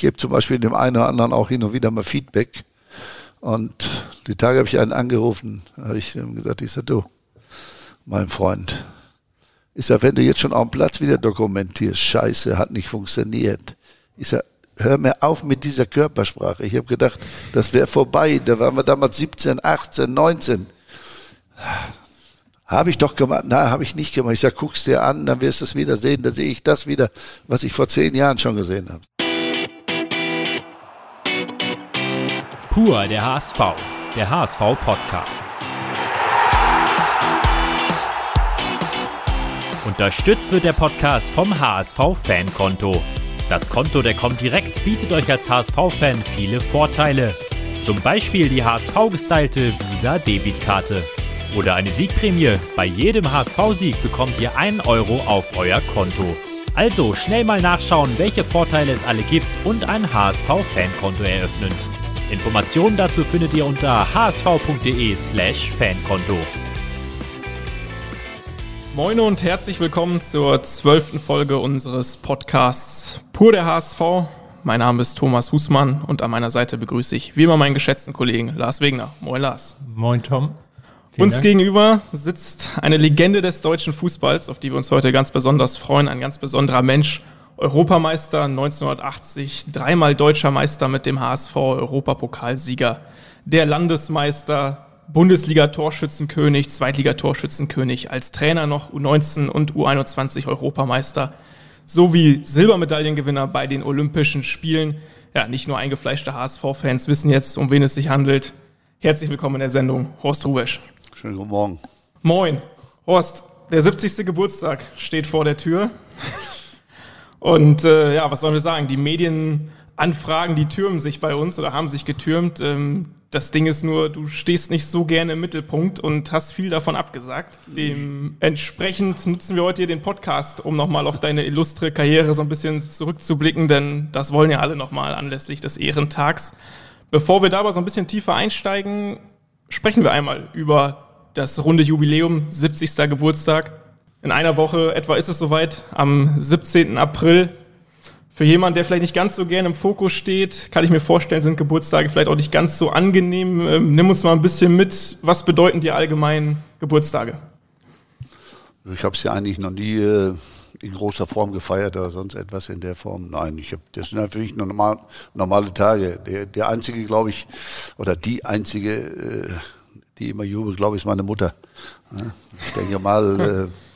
gebe zum Beispiel dem einen oder anderen auch hin und wieder mal Feedback. Und die Tage habe ich einen angerufen, habe ich ihm gesagt, ich sage, du, mein Freund, ich sage, wenn du jetzt schon auf dem Platz wieder dokumentierst, scheiße, hat nicht funktioniert. Ich sage, hör mir auf mit dieser Körpersprache. Ich habe gedacht, das wäre vorbei. Da waren wir damals 17, 18, 19. Habe ich doch gemacht. Na, habe ich nicht gemacht. Ich sage, guck's dir an, dann wirst du es wieder sehen. Da sehe ich das wieder, was ich vor zehn Jahren schon gesehen habe. Pur der HSV, der HSV Podcast. Unterstützt wird der Podcast vom HSV Fankonto. Das Konto der kommt direkt bietet euch als HSV-Fan viele Vorteile. Zum Beispiel die HSV-gestylte Visa-Debitkarte. Oder eine Siegprämie. Bei jedem HSV-Sieg bekommt ihr einen Euro auf euer Konto. Also schnell mal nachschauen, welche Vorteile es alle gibt und ein HSV-Fankonto eröffnen. Informationen dazu findet ihr unter hsv.de/slash Fankonto. Moin und herzlich willkommen zur zwölften Folge unseres Podcasts Pur der HSV. Mein Name ist Thomas Husmann und an meiner Seite begrüße ich wie immer meinen geschätzten Kollegen Lars Wegner. Moin Lars. Moin Tom. Vielen uns Dank. gegenüber sitzt eine Legende des deutschen Fußballs, auf die wir uns heute ganz besonders freuen, ein ganz besonderer Mensch Europameister 1980, dreimal deutscher Meister mit dem HSV, Europapokalsieger, der Landesmeister, Bundesliga-Torschützenkönig, Zweitliga-Torschützenkönig, als Trainer noch U19 und U21 Europameister, sowie Silbermedaillengewinner bei den Olympischen Spielen. Ja, nicht nur eingefleischte HSV-Fans wissen jetzt, um wen es sich handelt. Herzlich willkommen in der Sendung, Horst Rubesch. Schönen guten Morgen. Moin. Horst, der 70. Geburtstag steht vor der Tür. Und äh, ja, was sollen wir sagen? Die Medienanfragen, die türmen sich bei uns oder haben sich getürmt. Ähm, das Ding ist nur, du stehst nicht so gerne im Mittelpunkt und hast viel davon abgesagt. Dementsprechend nutzen wir heute hier den Podcast, um nochmal auf deine illustre Karriere so ein bisschen zurückzublicken, denn das wollen ja alle nochmal anlässlich des Ehrentags. Bevor wir da aber so ein bisschen tiefer einsteigen, sprechen wir einmal über das runde Jubiläum, 70. Geburtstag. In einer Woche etwa ist es soweit, am 17. April. Für jemanden, der vielleicht nicht ganz so gerne im Fokus steht, kann ich mir vorstellen, sind Geburtstage vielleicht auch nicht ganz so angenehm. Ähm, nimm uns mal ein bisschen mit. Was bedeuten dir allgemein Geburtstage? Ich habe es ja eigentlich noch nie äh, in großer Form gefeiert oder sonst etwas in der Form. Nein, ich hab, das sind halt für normal, normale Tage. Der, der einzige, glaube ich, oder die einzige, äh, die immer jubelt, glaube ich, ist meine Mutter. Ich denke mal, äh,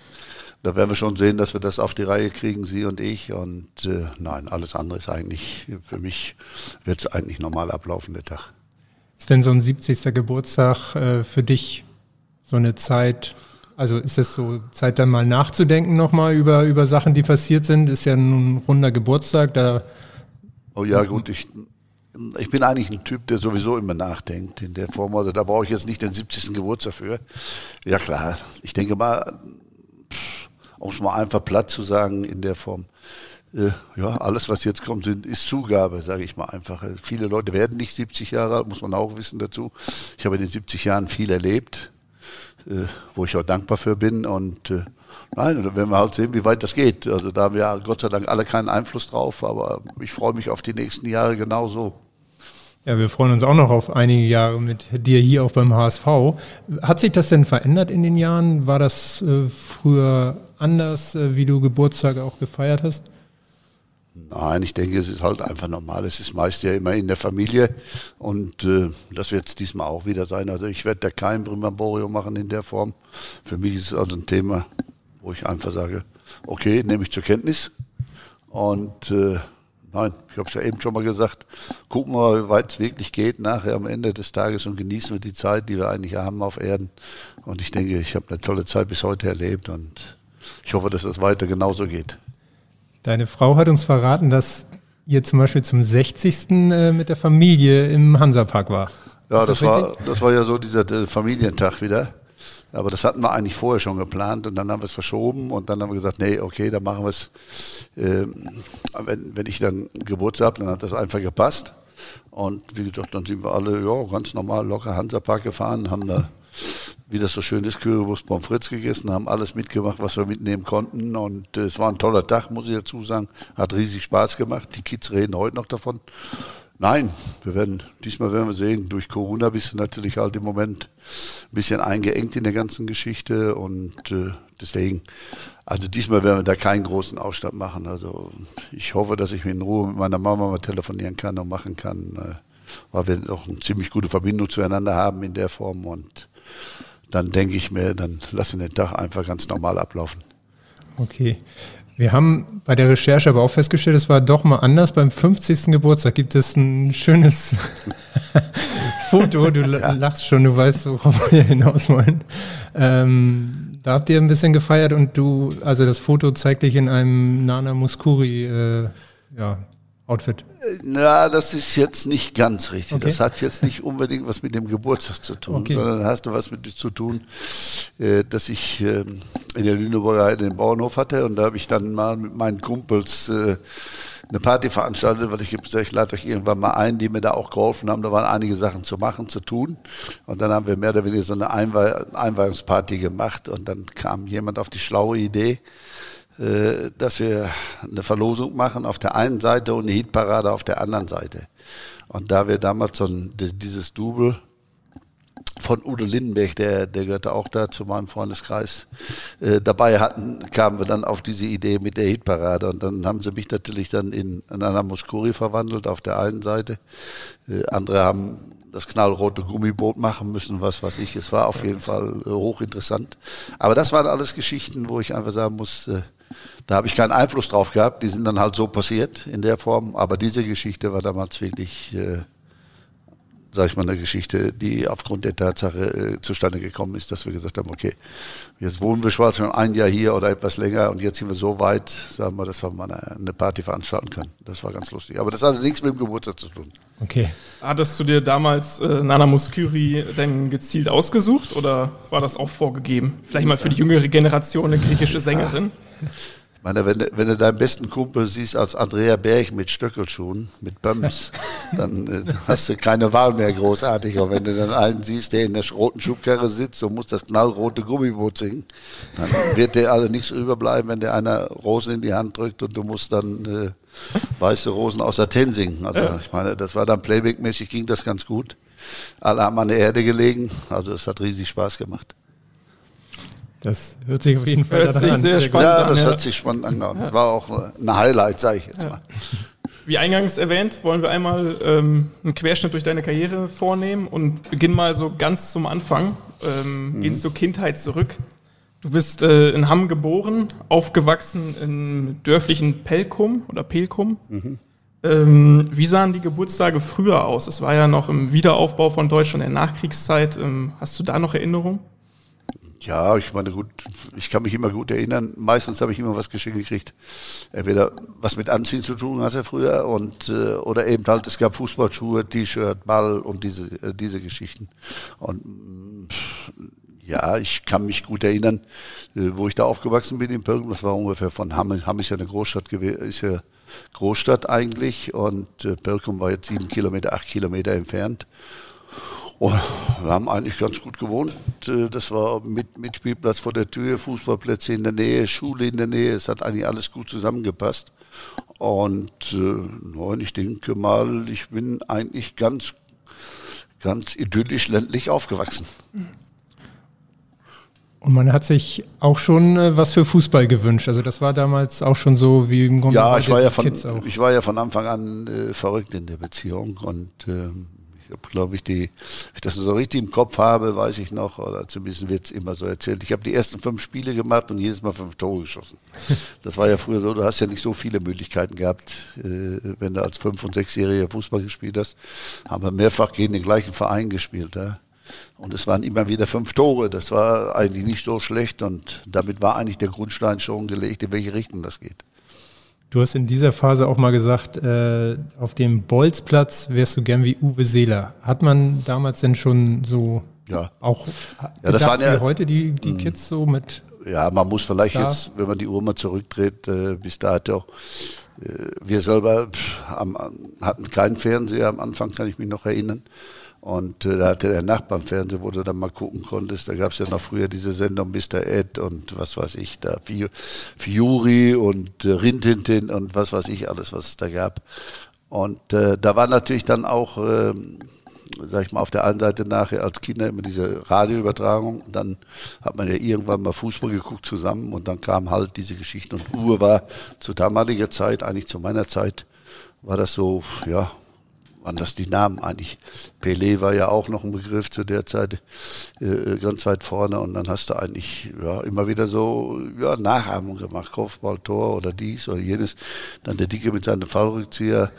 da werden wir schon sehen, dass wir das auf die Reihe kriegen, Sie und ich. Und äh, nein, alles andere ist eigentlich, für mich wird es eigentlich normal ablaufen, der Tag. Ist denn so ein 70. Geburtstag äh, für dich so eine Zeit, also ist es so Zeit dann mal nachzudenken nochmal über, über Sachen, die passiert sind? Ist ja ein runder Geburtstag, da... Oh ja, gut, ich, ich bin eigentlich ein Typ, der sowieso immer nachdenkt in der Form. Also da brauche ich jetzt nicht den 70. Geburtstag für. Ja klar, ich denke mal, um es mal einfach platt zu sagen in der Form. Äh, ja, alles, was jetzt kommt, ist Zugabe, sage ich mal einfach. Äh, viele Leute werden nicht 70 Jahre alt, muss man auch wissen dazu. Ich habe in den 70 Jahren viel erlebt, äh, wo ich auch dankbar für bin. Und äh, nein, da werden wir halt sehen, wie weit das geht. Also da haben wir Gott sei Dank alle keinen Einfluss drauf, aber ich freue mich auf die nächsten Jahre genauso. Ja, wir freuen uns auch noch auf einige Jahre mit dir hier auch beim HSV. Hat sich das denn verändert in den Jahren? War das äh, früher anders, äh, wie du Geburtstage auch gefeiert hast? Nein, ich denke, es ist halt einfach normal. Es ist meist ja immer in der Familie und äh, das wird es diesmal auch wieder sein. Also ich werde da kein Primamborium machen in der Form. Für mich ist es also ein Thema, wo ich einfach sage, okay, nehme ich zur Kenntnis und äh, nein, ich habe es ja eben schon mal gesagt, gucken wir, wie weit es wirklich geht nachher am Ende des Tages und genießen wir die Zeit, die wir eigentlich haben auf Erden. Und ich denke, ich habe eine tolle Zeit bis heute erlebt und ich hoffe, dass das weiter genauso geht. Deine Frau hat uns verraten, dass ihr zum Beispiel zum 60. Äh, mit der Familie im Hansapark war. Ja, das, das war, das war ja so dieser Familientag wieder. Aber das hatten wir eigentlich vorher schon geplant und dann haben wir es verschoben und dann haben wir gesagt, nee, okay, dann machen wir es. Ähm, wenn, wenn ich dann Geburtstag habe, dann hat das einfach gepasst. Und wie gesagt, dann sind wir alle ja, ganz normal locker Hansapark gefahren, haben da wie das so schön ist, Currywurst Pommes frites gegessen, haben alles mitgemacht, was wir mitnehmen konnten. Und äh, es war ein toller Tag, muss ich dazu sagen. Hat riesig Spaß gemacht. Die Kids reden heute noch davon. Nein, wir werden, diesmal werden wir sehen, durch Corona bist du natürlich halt im Moment ein bisschen eingeengt in der ganzen Geschichte und äh, deswegen, also diesmal werden wir da keinen großen Ausstand machen. Also ich hoffe, dass ich in Ruhe mit meiner Mama mal telefonieren kann und machen kann, äh, weil wir auch eine ziemlich gute Verbindung zueinander haben in der Form und dann denke ich mir, dann lassen wir den Tag einfach ganz normal ablaufen. Okay. Wir haben bei der Recherche aber auch festgestellt, es war doch mal anders. Beim 50. Geburtstag gibt es ein schönes Foto. Du ja. lachst schon, du weißt, worauf wir hinaus wollen. Ähm, da habt ihr ein bisschen gefeiert und du, also das Foto zeigt dich in einem Nana Muskuri äh, ja, Outfit? Na, das ist jetzt nicht ganz richtig. Okay. Das hat jetzt nicht unbedingt was mit dem Geburtstag zu tun, okay. sondern hast du was mit zu tun, äh, dass ich äh, in der Lüneburger Heide den Bauernhof hatte und da habe ich dann mal mit meinen Kumpels äh, eine Party veranstaltet, weil ich gesagt ich lade euch irgendwann mal ein, die mir da auch geholfen haben. Da waren einige Sachen zu machen, zu tun. Und dann haben wir mehr oder weniger so eine Einweih Einweihungsparty gemacht und dann kam jemand auf die schlaue Idee, äh, dass wir eine Verlosung machen auf der einen Seite und eine Hitparade auf der anderen Seite. Und da wir damals so ein, dieses Double von Udo Lindenberg, der, der gehörte auch da zu meinem Freundeskreis, äh, dabei hatten, kamen wir dann auf diese Idee mit der Hitparade. Und dann haben sie mich natürlich dann in, in einer Muskuri verwandelt auf der einen Seite. Äh, andere haben das knallrote Gummiboot machen müssen, was weiß ich. Es war auf jeden Fall äh, hochinteressant. Aber das waren alles Geschichten, wo ich einfach sagen muss, äh, da habe ich keinen Einfluss drauf gehabt. Die sind dann halt so passiert in der Form. Aber diese Geschichte war damals wirklich, äh, sage ich mal, eine Geschichte, die aufgrund der Tatsache äh, zustande gekommen ist, dass wir gesagt haben, okay, jetzt wohnen wir schwarz schon ein Jahr hier oder etwas länger und jetzt sind wir so weit, sagen wir, dass wir mal eine, eine Party veranstalten können. Das war ganz lustig. Aber das hatte nichts mit dem Geburtstag zu tun. Okay. Hattest du dir damals äh, Nana Muskuri denn gezielt ausgesucht oder war das auch vorgegeben? Vielleicht mal für die jüngere Generation eine griechische Sängerin? Ja meine, wenn, wenn du deinen besten Kumpel siehst als Andrea Berg mit Stöckelschuhen, mit Böms, dann äh, hast du keine Wahl mehr großartig. Aber wenn du dann einen siehst, der in der roten Schubkarre sitzt und muss das knallrote Gummiboot singen, dann wird dir alle nichts überbleiben, wenn der einer Rosen in die Hand drückt und du musst dann äh, weiße Rosen aus Athen singen. Also ich meine, das war dann Playback-mäßig, ging das ganz gut. Alle haben an der Erde gelegen, also es hat riesig Spaß gemacht. Das hört sich auf jeden Fall hört sich an. sehr spannend ja, an. Ja, das hört sich spannend an. War auch ein Highlight, sage ich jetzt ja. mal. Wie eingangs erwähnt, wollen wir einmal ähm, einen Querschnitt durch deine Karriere vornehmen und beginnen mal so ganz zum Anfang. Ähm, mhm. Gehen zur Kindheit zurück. Du bist äh, in Hamm geboren, aufgewachsen im dörflichen Pelkum oder Pelkum. Mhm. Ähm, wie sahen die Geburtstage früher aus? Es war ja noch im Wiederaufbau von Deutschland in der Nachkriegszeit. Ähm, hast du da noch Erinnerungen? Ja, ich meine, gut, ich kann mich immer gut erinnern. Meistens habe ich immer was geschenkt gekriegt. Entweder was mit Anziehen zu tun hatte früher und äh, oder eben halt, es gab Fußballschuhe, T-Shirt, Ball und diese, äh, diese Geschichten. Und pff, ja, ich kann mich gut erinnern, äh, wo ich da aufgewachsen bin in Pölgen. Das war ungefähr von Hamm. Hamm ist ja eine Großstadt gewesen, ist ja Großstadt eigentlich und äh, war jetzt sieben Kilometer, acht Kilometer entfernt. Oh, wir haben eigentlich ganz gut gewohnt. Äh, das war mit, mit Spielplatz vor der Tür, Fußballplätze in der Nähe, Schule in der Nähe. Es hat eigentlich alles gut zusammengepasst. Und äh, ich denke mal, ich bin eigentlich ganz, ganz idyllisch ländlich aufgewachsen. Und man hat sich auch schon äh, was für Fußball gewünscht. Also das war damals auch schon so wie im Grunde. Ja, ich war ja, von, ich war ja von Anfang an äh, verrückt in der Beziehung und ähm, ich habe, glaube ich, die, wenn ich das so richtig im Kopf habe, weiß ich noch, oder zumindest wird es immer so erzählt. Ich habe die ersten fünf Spiele gemacht und jedes Mal fünf Tore geschossen. Das war ja früher so, du hast ja nicht so viele Möglichkeiten gehabt, äh, wenn du als fünf- und sechsjähriger Fußball gespielt hast. Haben wir mehrfach gegen den gleichen Verein gespielt. Ja? Und es waren immer wieder fünf Tore. Das war eigentlich nicht so schlecht und damit war eigentlich der Grundstein schon gelegt, in welche Richtung das geht. Du hast in dieser Phase auch mal gesagt, äh, auf dem Bolzplatz wärst du gern wie Uwe Seeler. Hat man damals denn schon so ja. auch ja, das waren ja, heute die, die hm. Kids so mit Ja, man muss vielleicht Stars? jetzt, wenn man die Uhr mal zurückdreht, äh, bis dato, äh, wir selber pff, am, hatten keinen Fernseher am Anfang, kann ich mich noch erinnern. Und äh, da hatte der Nachbar im Fernsehen, wo du dann mal gucken konntest. Da gab es ja noch früher diese Sendung Mr. Ed und was weiß ich da, Fiori und äh, Rintintin und was weiß ich alles, was es da gab. Und äh, da war natürlich dann auch, äh, sag ich mal, auf der einen Seite nachher als Kinder immer diese Radioübertragung. Dann hat man ja irgendwann mal Fußball geguckt zusammen und dann kam halt diese Geschichten. Und Uhr war zu damaliger Zeit, eigentlich zu meiner Zeit, war das so, ja, waren das die Namen eigentlich. Pelé war ja auch noch ein Begriff zu der Zeit äh, ganz weit vorne und dann hast du eigentlich ja, immer wieder so ja, Nachahmung gemacht, Kopfball, Tor oder dies oder jenes. Dann der Dicke mit seinem Fallrückzieher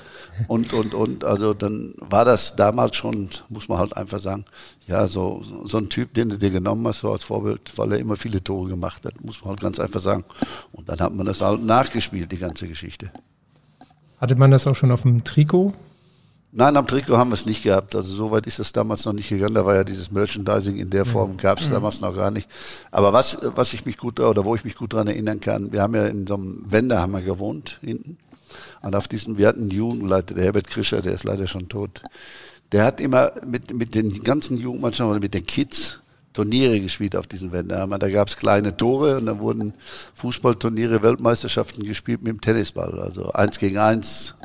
und, und, und. Also dann war das damals schon, muss man halt einfach sagen, ja, so, so ein Typ, den du dir genommen hast, so als Vorbild, weil er immer viele Tore gemacht hat, muss man halt ganz einfach sagen. Und dann hat man das halt nachgespielt, die ganze Geschichte. Hatte man das auch schon auf dem Trikot? Nein, am Trikot haben wir es nicht gehabt. Also so weit ist es damals noch nicht gegangen. Da war ja dieses Merchandising in der Form, gab es mhm. damals noch gar nicht. Aber was, was ich mich gut, oder wo ich mich gut daran erinnern kann, wir haben ja in so einem Wendehammer gewohnt, hinten. Und auf diesem, wir hatten einen Jugendleiter, der Herbert Krischer, der ist leider schon tot. Der hat immer mit, mit den ganzen Jugendmannschaften oder mit den Kids Turniere gespielt auf diesen Wendehammer. Da gab es kleine Tore und da wurden Fußballturniere, Weltmeisterschaften gespielt mit dem Tennisball. Also eins gegen eins,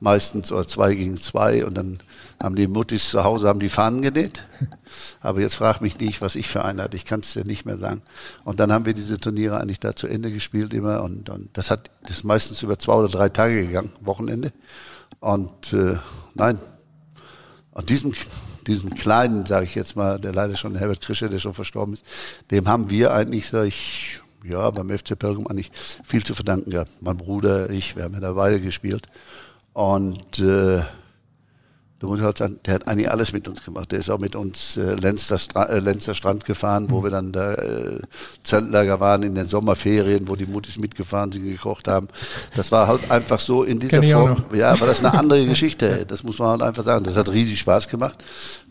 meistens oder zwei gegen zwei und dann haben die Muttis zu Hause haben die Fahnen genäht. Aber jetzt frag mich nicht, was ich für einen hatte. Ich kann es dir nicht mehr sagen. Und dann haben wir diese Turniere eigentlich da zu Ende gespielt immer und, und das hat das ist meistens über zwei oder drei Tage gegangen, Wochenende. Und äh, nein, an diesem diesen kleinen, sage ich jetzt mal, der leider schon Herbert Krischer, der schon verstorben ist, dem haben wir eigentlich, sag ich, ja, beim FC Pelgrim eigentlich viel zu verdanken gehabt. Mein Bruder, ich, wir haben ja da Weile gespielt. Und äh, du musst halt sagen, der hat eigentlich alles mit uns gemacht. Der ist auch mit uns äh, Lenzer, Stra äh, Lenzer Strand gefahren, wo mhm. wir dann da äh, Zeltlager waren in den Sommerferien, wo die Mutis mitgefahren sind, gekocht haben. Das war halt einfach so in dieser Form. Ja, aber das ist eine andere Geschichte. Das muss man halt einfach sagen. Das hat riesig Spaß gemacht,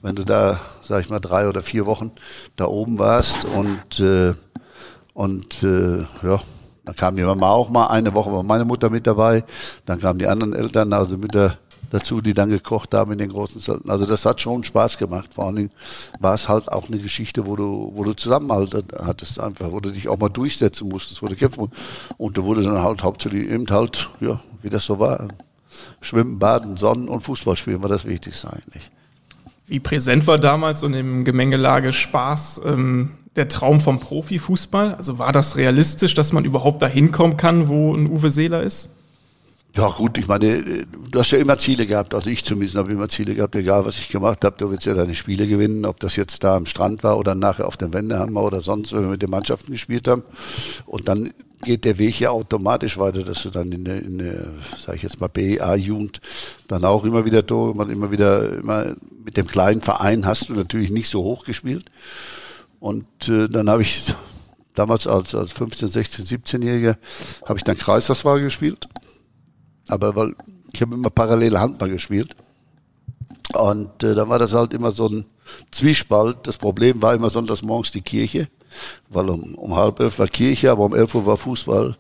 wenn du da, sag ich mal, drei oder vier Wochen da oben warst und äh, und äh, ja, dann kam die Mama auch mal, eine Woche war meine Mutter mit dabei, dann kamen die anderen Eltern, also Mütter dazu, die dann gekocht haben in den großen Zelten. Also das hat schon Spaß gemacht. Vor allen Dingen war es halt auch eine Geschichte, wo du, wo du Zusammenhalt hattest einfach, wo du dich auch mal durchsetzen musstest, wo du kämpfen musst. Und da wurde dann halt hauptsächlich eben halt, ja, wie das so war. Schwimmen, Baden, Sonnen und Fußball spielen war das Wichtigste eigentlich. Wie präsent war damals und im Gemengelage Spaß ähm, der Traum vom Profifußball? Also war das realistisch, dass man überhaupt dahin kommen kann, wo ein Uwe Seeler ist? Ja gut, ich meine, du hast ja immer Ziele gehabt, also ich zumindest habe immer Ziele gehabt, egal was ich gemacht habe, du willst ja deine Spiele gewinnen, ob das jetzt da am Strand war oder nachher auf dem Wendehammer oder sonst, wenn wir mit den Mannschaften gespielt haben. Und dann geht der Weg ja automatisch weiter, dass du dann in der, in der sag ich jetzt mal, BA-Jugend dann auch immer wieder immer wieder, immer mit dem kleinen Verein hast du natürlich nicht so hoch gespielt. Und äh, dann habe ich damals als, als 15, 16, 17-Jähriger habe ich dann Kreisauswahl gespielt. Aber weil ich habe immer parallel Handball gespielt. Und äh, dann war das halt immer so ein Zwiespalt. Das Problem war immer sonntags morgens die Kirche, weil um, um halb elf war Kirche, aber um elf Uhr war Fußball.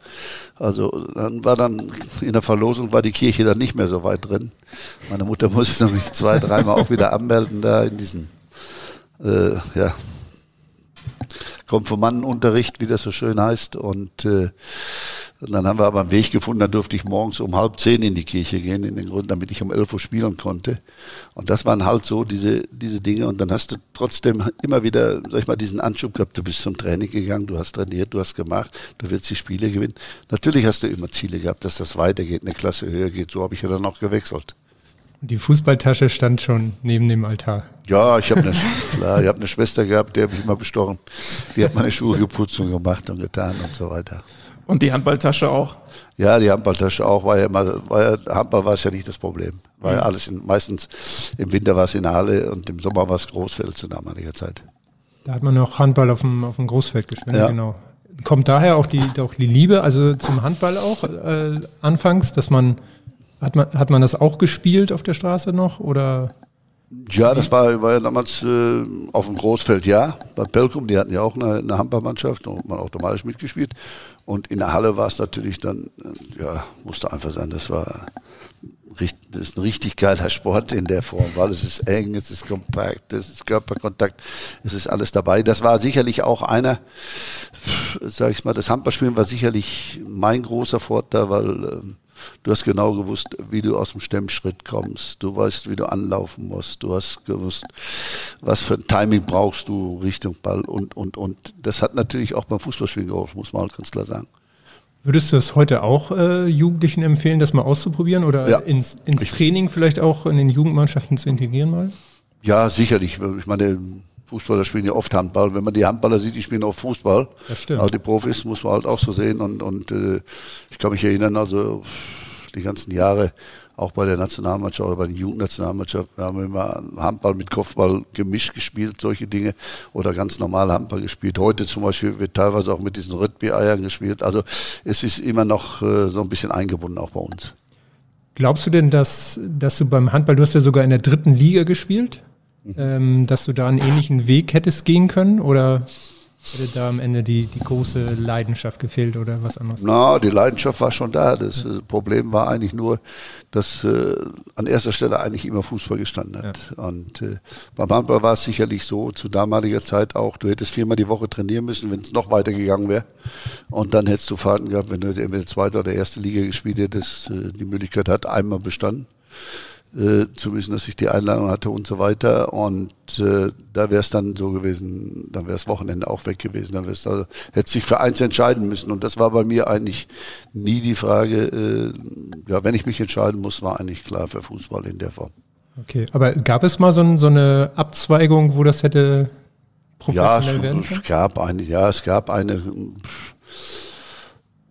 Also dann war dann in der Verlosung war die Kirche dann nicht mehr so weit drin. Meine Mutter musste mich zwei, dreimal auch wieder anmelden da in diesen äh, ja, Konfirmandenunterricht, wie das so schön heißt. Und, äh, und dann haben wir aber einen Weg gefunden, dann durfte ich morgens um halb zehn in die Kirche gehen, in den Grund, damit ich um elf Uhr spielen konnte. Und das waren halt so diese, diese Dinge. Und dann hast du trotzdem immer wieder, sag ich mal, diesen Anschub gehabt. Du bist zum Training gegangen, du hast trainiert, du hast gemacht, du wirst die Spiele gewinnen. Natürlich hast du immer Ziele gehabt, dass das weitergeht, eine Klasse höher geht. So habe ich ja dann auch gewechselt. Die Fußballtasche stand schon neben dem Altar. Ja, ich habe eine, klar, ich hab eine Schwester gehabt, die habe ich immer bestochen. Die hat meine Schuhe geputzt und gemacht und getan und so weiter. Und die Handballtasche auch? Ja, die Handballtasche auch. War ja immer, war ja, Handball war es ja nicht das Problem. War ja mhm. alles in, meistens im Winter war es in Halle und im Sommer war es Großfeld zu damaliger Zeit. Da hat man noch Handball auf dem, auf dem Großfeld gespielt, ja. genau. Kommt daher auch die, auch die Liebe, also zum Handball auch äh, anfangs, dass man hat man, hat man das auch gespielt auf der Straße noch oder? Ja, das war, war ja damals äh, auf dem Großfeld, ja. Bei Pelkum, die hatten ja auch eine, eine Handballmannschaft und man automatisch mitgespielt. Und in der Halle war es natürlich dann, äh, ja, musste einfach sein, das war das ist ein richtig geiler Sport in der Form, weil es ist eng, es ist kompakt, es ist Körperkontakt, es ist alles dabei. Das war sicherlich auch einer, sag ich mal, das Handballspielen war sicherlich mein großer Vorteil, weil ähm, du hast genau gewusst, wie du aus dem Stemmschritt kommst. Du weißt, wie du anlaufen musst. Du hast gewusst, was für ein Timing brauchst du Richtung Ball und, und, und. Das hat natürlich auch beim Fußballspielen geholfen, muss man halt ganz klar sagen. Würdest du das heute auch äh, Jugendlichen empfehlen, das mal auszuprobieren oder ja. ins, ins Training vielleicht auch in den Jugendmannschaften zu integrieren mal? Ja, sicherlich. Ich meine, Fußballer spielen ja oft Handball. Wenn man die Handballer sieht, die spielen auch Fußball. Das stimmt. Aber die Profis muss man halt auch so sehen. Und, und äh, ich kann mich erinnern, also die ganzen Jahre, auch bei der Nationalmannschaft oder bei der Jugendnationalmannschaft, wir haben immer Handball mit Kopfball gemischt gespielt, solche Dinge, oder ganz normal Handball gespielt. Heute zum Beispiel wird teilweise auch mit diesen Rugby-Eiern gespielt. Also es ist immer noch äh, so ein bisschen eingebunden auch bei uns. Glaubst du denn, dass, dass du beim Handball, du hast ja sogar in der dritten Liga gespielt. Ähm, dass du da einen ähnlichen Weg hättest gehen können? Oder Hätte da am Ende die, die große Leidenschaft gefehlt oder was anderes? Na, die Leidenschaft war schon da. Das ja. Äh, Problem war eigentlich nur, dass äh, an erster Stelle eigentlich immer Fußball gestanden hat. Ja. Und äh, beim Handball war es sicherlich so, zu damaliger Zeit auch, du hättest viermal die Woche trainieren müssen, wenn es noch weiter gegangen wäre. Und dann hättest du Fahrten gehabt, wenn du entweder zweite oder erste Liga gespielt hättest, äh, die Möglichkeit hat, einmal bestanden äh, zu müssen, dass ich die Einladung hatte und so weiter. Und äh, da wäre es dann so gewesen, dann wäre das Wochenende auch weg gewesen. Dann wär's also, hätte sich für eins entscheiden müssen. Und das war bei mir eigentlich nie die Frage, äh, ja, wenn ich mich entscheiden muss, war eigentlich klar für Fußball in der Form. Okay, aber gab es mal so, so eine Abzweigung, wo das hätte professionell ja, werden können? Es gab eine, ja, es gab eine.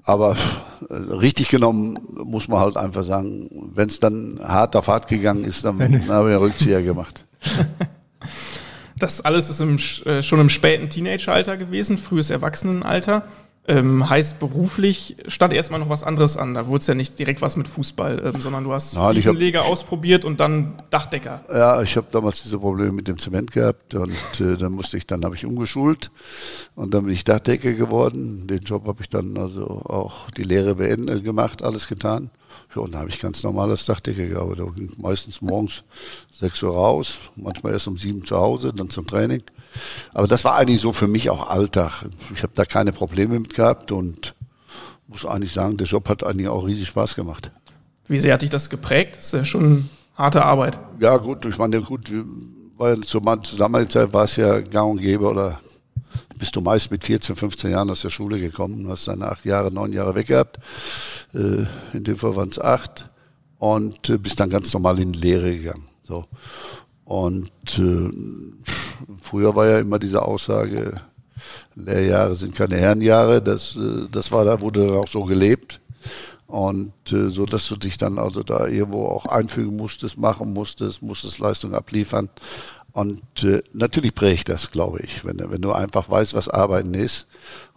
Aber äh, richtig genommen muss man halt einfach sagen, wenn es dann hart auf hart gegangen ist, dann habe ich einen Rückzieher gemacht. Das alles ist im, äh, schon im späten Teenageralter gewesen, frühes Erwachsenenalter. Ähm, heißt beruflich stand erstmal noch was anderes an. Da wurde es ja nicht direkt was mit Fußball, ähm, sondern du hast Nein, Fliesenleger ausprobiert und dann Dachdecker. Ja, ich habe damals diese Probleme mit dem Zement gehabt und äh, dann musste ich, dann habe ich umgeschult und dann bin ich Dachdecker geworden. Den Job habe ich dann also auch die Lehre beendet gemacht, alles getan. Ja, und dann habe ich ganz normal als Dachdecker gearbeitet. Meistens morgens 6 Uhr raus, manchmal erst um 7 zu Hause, dann zum Training. Aber das war eigentlich so für mich auch Alltag. Ich habe da keine Probleme mit gehabt und muss eigentlich sagen, der Job hat eigentlich auch riesig Spaß gemacht. Wie sehr hat dich das geprägt? Das ist ja schon harte Arbeit. Ja, gut, ich meine, gut, weil zur damaligen Zeit war es ja gang und gäbe oder bist du meist mit 14, 15 Jahren aus der Schule gekommen, hast dann acht Jahre, neun Jahre weg gehabt. Äh, in dem Fall waren es acht und äh, bist dann ganz normal in die Lehre gegangen. So. Und äh, früher war ja immer diese Aussage, Lehrjahre sind keine Herrenjahre. Das, äh, das war da, wurde dann auch so gelebt. Und äh, so, dass du dich dann also da irgendwo auch einfügen musstest, machen musstest, musstest Leistung abliefern. Und äh, natürlich prägt das, glaube ich, wenn, wenn du einfach weißt, was Arbeiten ist.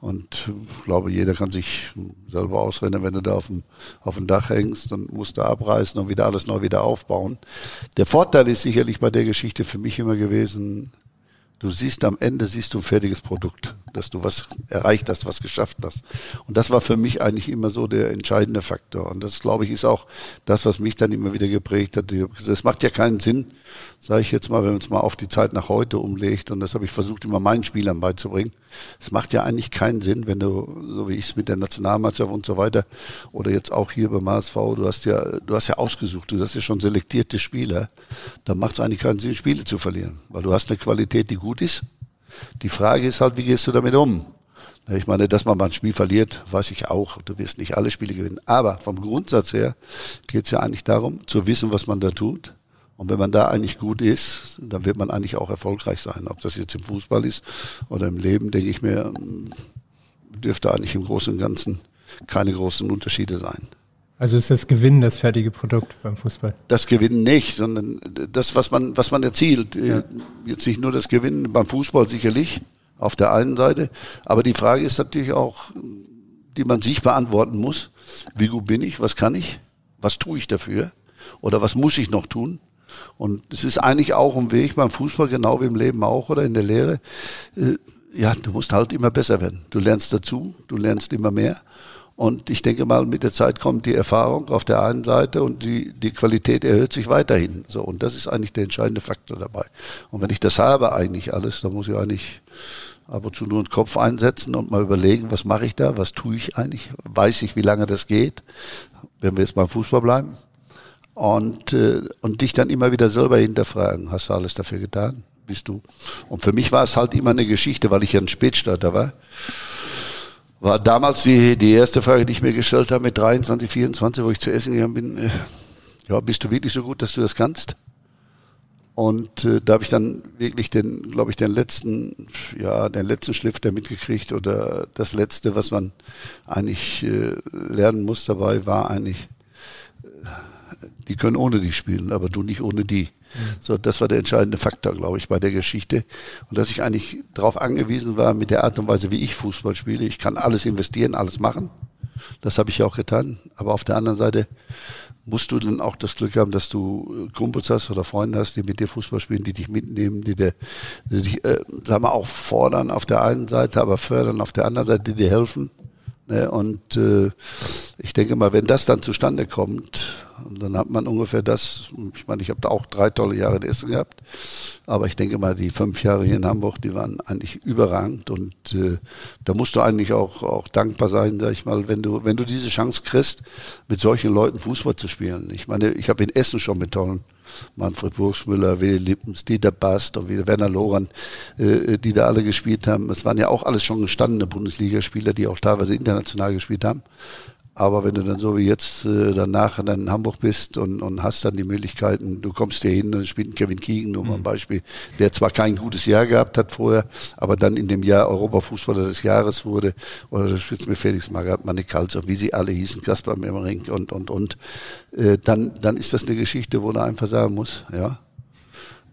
Und ich glaube, jeder kann sich selber ausrennen, wenn du da auf dem, auf dem Dach hängst und musst da abreißen und wieder alles neu wieder aufbauen. Der Vorteil ist sicherlich bei der Geschichte für mich immer gewesen, du siehst am Ende, siehst du ein fertiges Produkt, dass du was erreicht hast, was geschafft hast. Und das war für mich eigentlich immer so der entscheidende Faktor. Und das, glaube ich, ist auch das, was mich dann immer wieder geprägt hat. Es macht ja keinen Sinn, sage ich jetzt mal, wenn man es mal auf die Zeit nach heute umlegt. Und das habe ich versucht, immer meinen Spielern beizubringen. Es macht ja eigentlich keinen Sinn, wenn du, so wie ich es mit der Nationalmannschaft und so weiter, oder jetzt auch hier beim HSV, du hast ja, du hast ja ausgesucht, du hast ja schon selektierte Spieler. Da macht es eigentlich keinen Sinn, Spiele zu verlieren, weil du hast eine Qualität, die gut ist. Die Frage ist halt, wie gehst du damit um? Ich meine, dass man mal ein Spiel verliert, weiß ich auch. Du wirst nicht alle Spiele gewinnen. Aber vom Grundsatz her geht es ja eigentlich darum, zu wissen, was man da tut und wenn man da eigentlich gut ist, dann wird man eigentlich auch erfolgreich sein. Ob das jetzt im Fußball ist oder im Leben, denke ich mir, dürfte eigentlich im Großen und Ganzen keine großen Unterschiede sein. Also ist das Gewinnen das fertige Produkt beim Fußball? Das Gewinnen nicht, sondern das, was man, was man erzielt. Ja. Jetzt nicht nur das Gewinnen beim Fußball sicherlich auf der einen Seite, aber die Frage ist natürlich auch, die man sich beantworten muss. Wie gut bin ich? Was kann ich? Was tue ich dafür? Oder was muss ich noch tun? Und es ist eigentlich auch ein Weg beim Fußball, genau wie im Leben auch oder in der Lehre. Äh, ja, du musst halt immer besser werden. Du lernst dazu, du lernst immer mehr. Und ich denke mal, mit der Zeit kommt die Erfahrung auf der einen Seite und die, die Qualität erhöht sich weiterhin. So, und das ist eigentlich der entscheidende Faktor dabei. Und wenn ich das habe eigentlich alles, dann muss ich eigentlich ab und zu nur den Kopf einsetzen und mal überlegen, was mache ich da, was tue ich eigentlich, weiß ich, wie lange das geht, wenn wir jetzt beim Fußball bleiben. Und, äh, und dich dann immer wieder selber hinterfragen, hast du alles dafür getan? Bist du? Und für mich war es halt immer eine Geschichte, weil ich ja ein Spätstarter war. War damals die, die erste Frage, die ich mir gestellt habe mit 23, 24, wo ich zu essen gegangen bin, äh, ja, bist du wirklich so gut, dass du das kannst? Und äh, da habe ich dann wirklich den, glaube ich, den letzten, ja, den letzten Schliff der mitgekriegt oder das letzte, was man eigentlich äh, lernen muss dabei, war eigentlich, die können ohne dich spielen, aber du nicht ohne die. Mhm. So, das war der entscheidende Faktor, glaube ich, bei der Geschichte. Und dass ich eigentlich darauf angewiesen war, mit der Art und Weise, wie ich Fußball spiele, ich kann alles investieren, alles machen. Das habe ich ja auch getan. Aber auf der anderen Seite musst du dann auch das Glück haben, dass du äh, Kumpels hast oder Freunde hast, die mit dir Fußball spielen, die dich mitnehmen, die, dir, die dich, äh, sagen wir, auch fordern auf der einen Seite, aber fördern auf der anderen Seite, die dir helfen. Ne? Und äh, ich denke mal, wenn das dann zustande kommt, dann hat man ungefähr das, ich meine, ich habe da auch drei tolle Jahre in Essen gehabt, aber ich denke mal, die fünf Jahre hier in Hamburg, die waren eigentlich überragend und äh, da musst du eigentlich auch, auch dankbar sein, sag ich mal, wenn du, wenn du diese Chance kriegst, mit solchen Leuten Fußball zu spielen. Ich meine, ich habe in Essen schon mit tollen Manfred Burgsmüller, Willi Lippens, Dieter Bast und Werner Loran, äh, die da alle gespielt haben. Es waren ja auch alles schon gestandene Bundesligaspieler, die auch teilweise international gespielt haben. Aber wenn du dann so wie jetzt äh, danach dann in Hamburg bist und, und hast dann die Möglichkeiten, du kommst hier hin und spielt Kevin Keegan, nur mal ein mhm. Beispiel, der zwar kein gutes Jahr gehabt hat vorher, aber dann in dem Jahr Europafußballer des Jahres wurde, oder du spielst mit Felix Magath, Manne Kalzer, wie sie alle hießen, Kaspar Memmering und, und, und, äh, dann, dann ist das eine Geschichte, wo du einfach sagen musst, ja,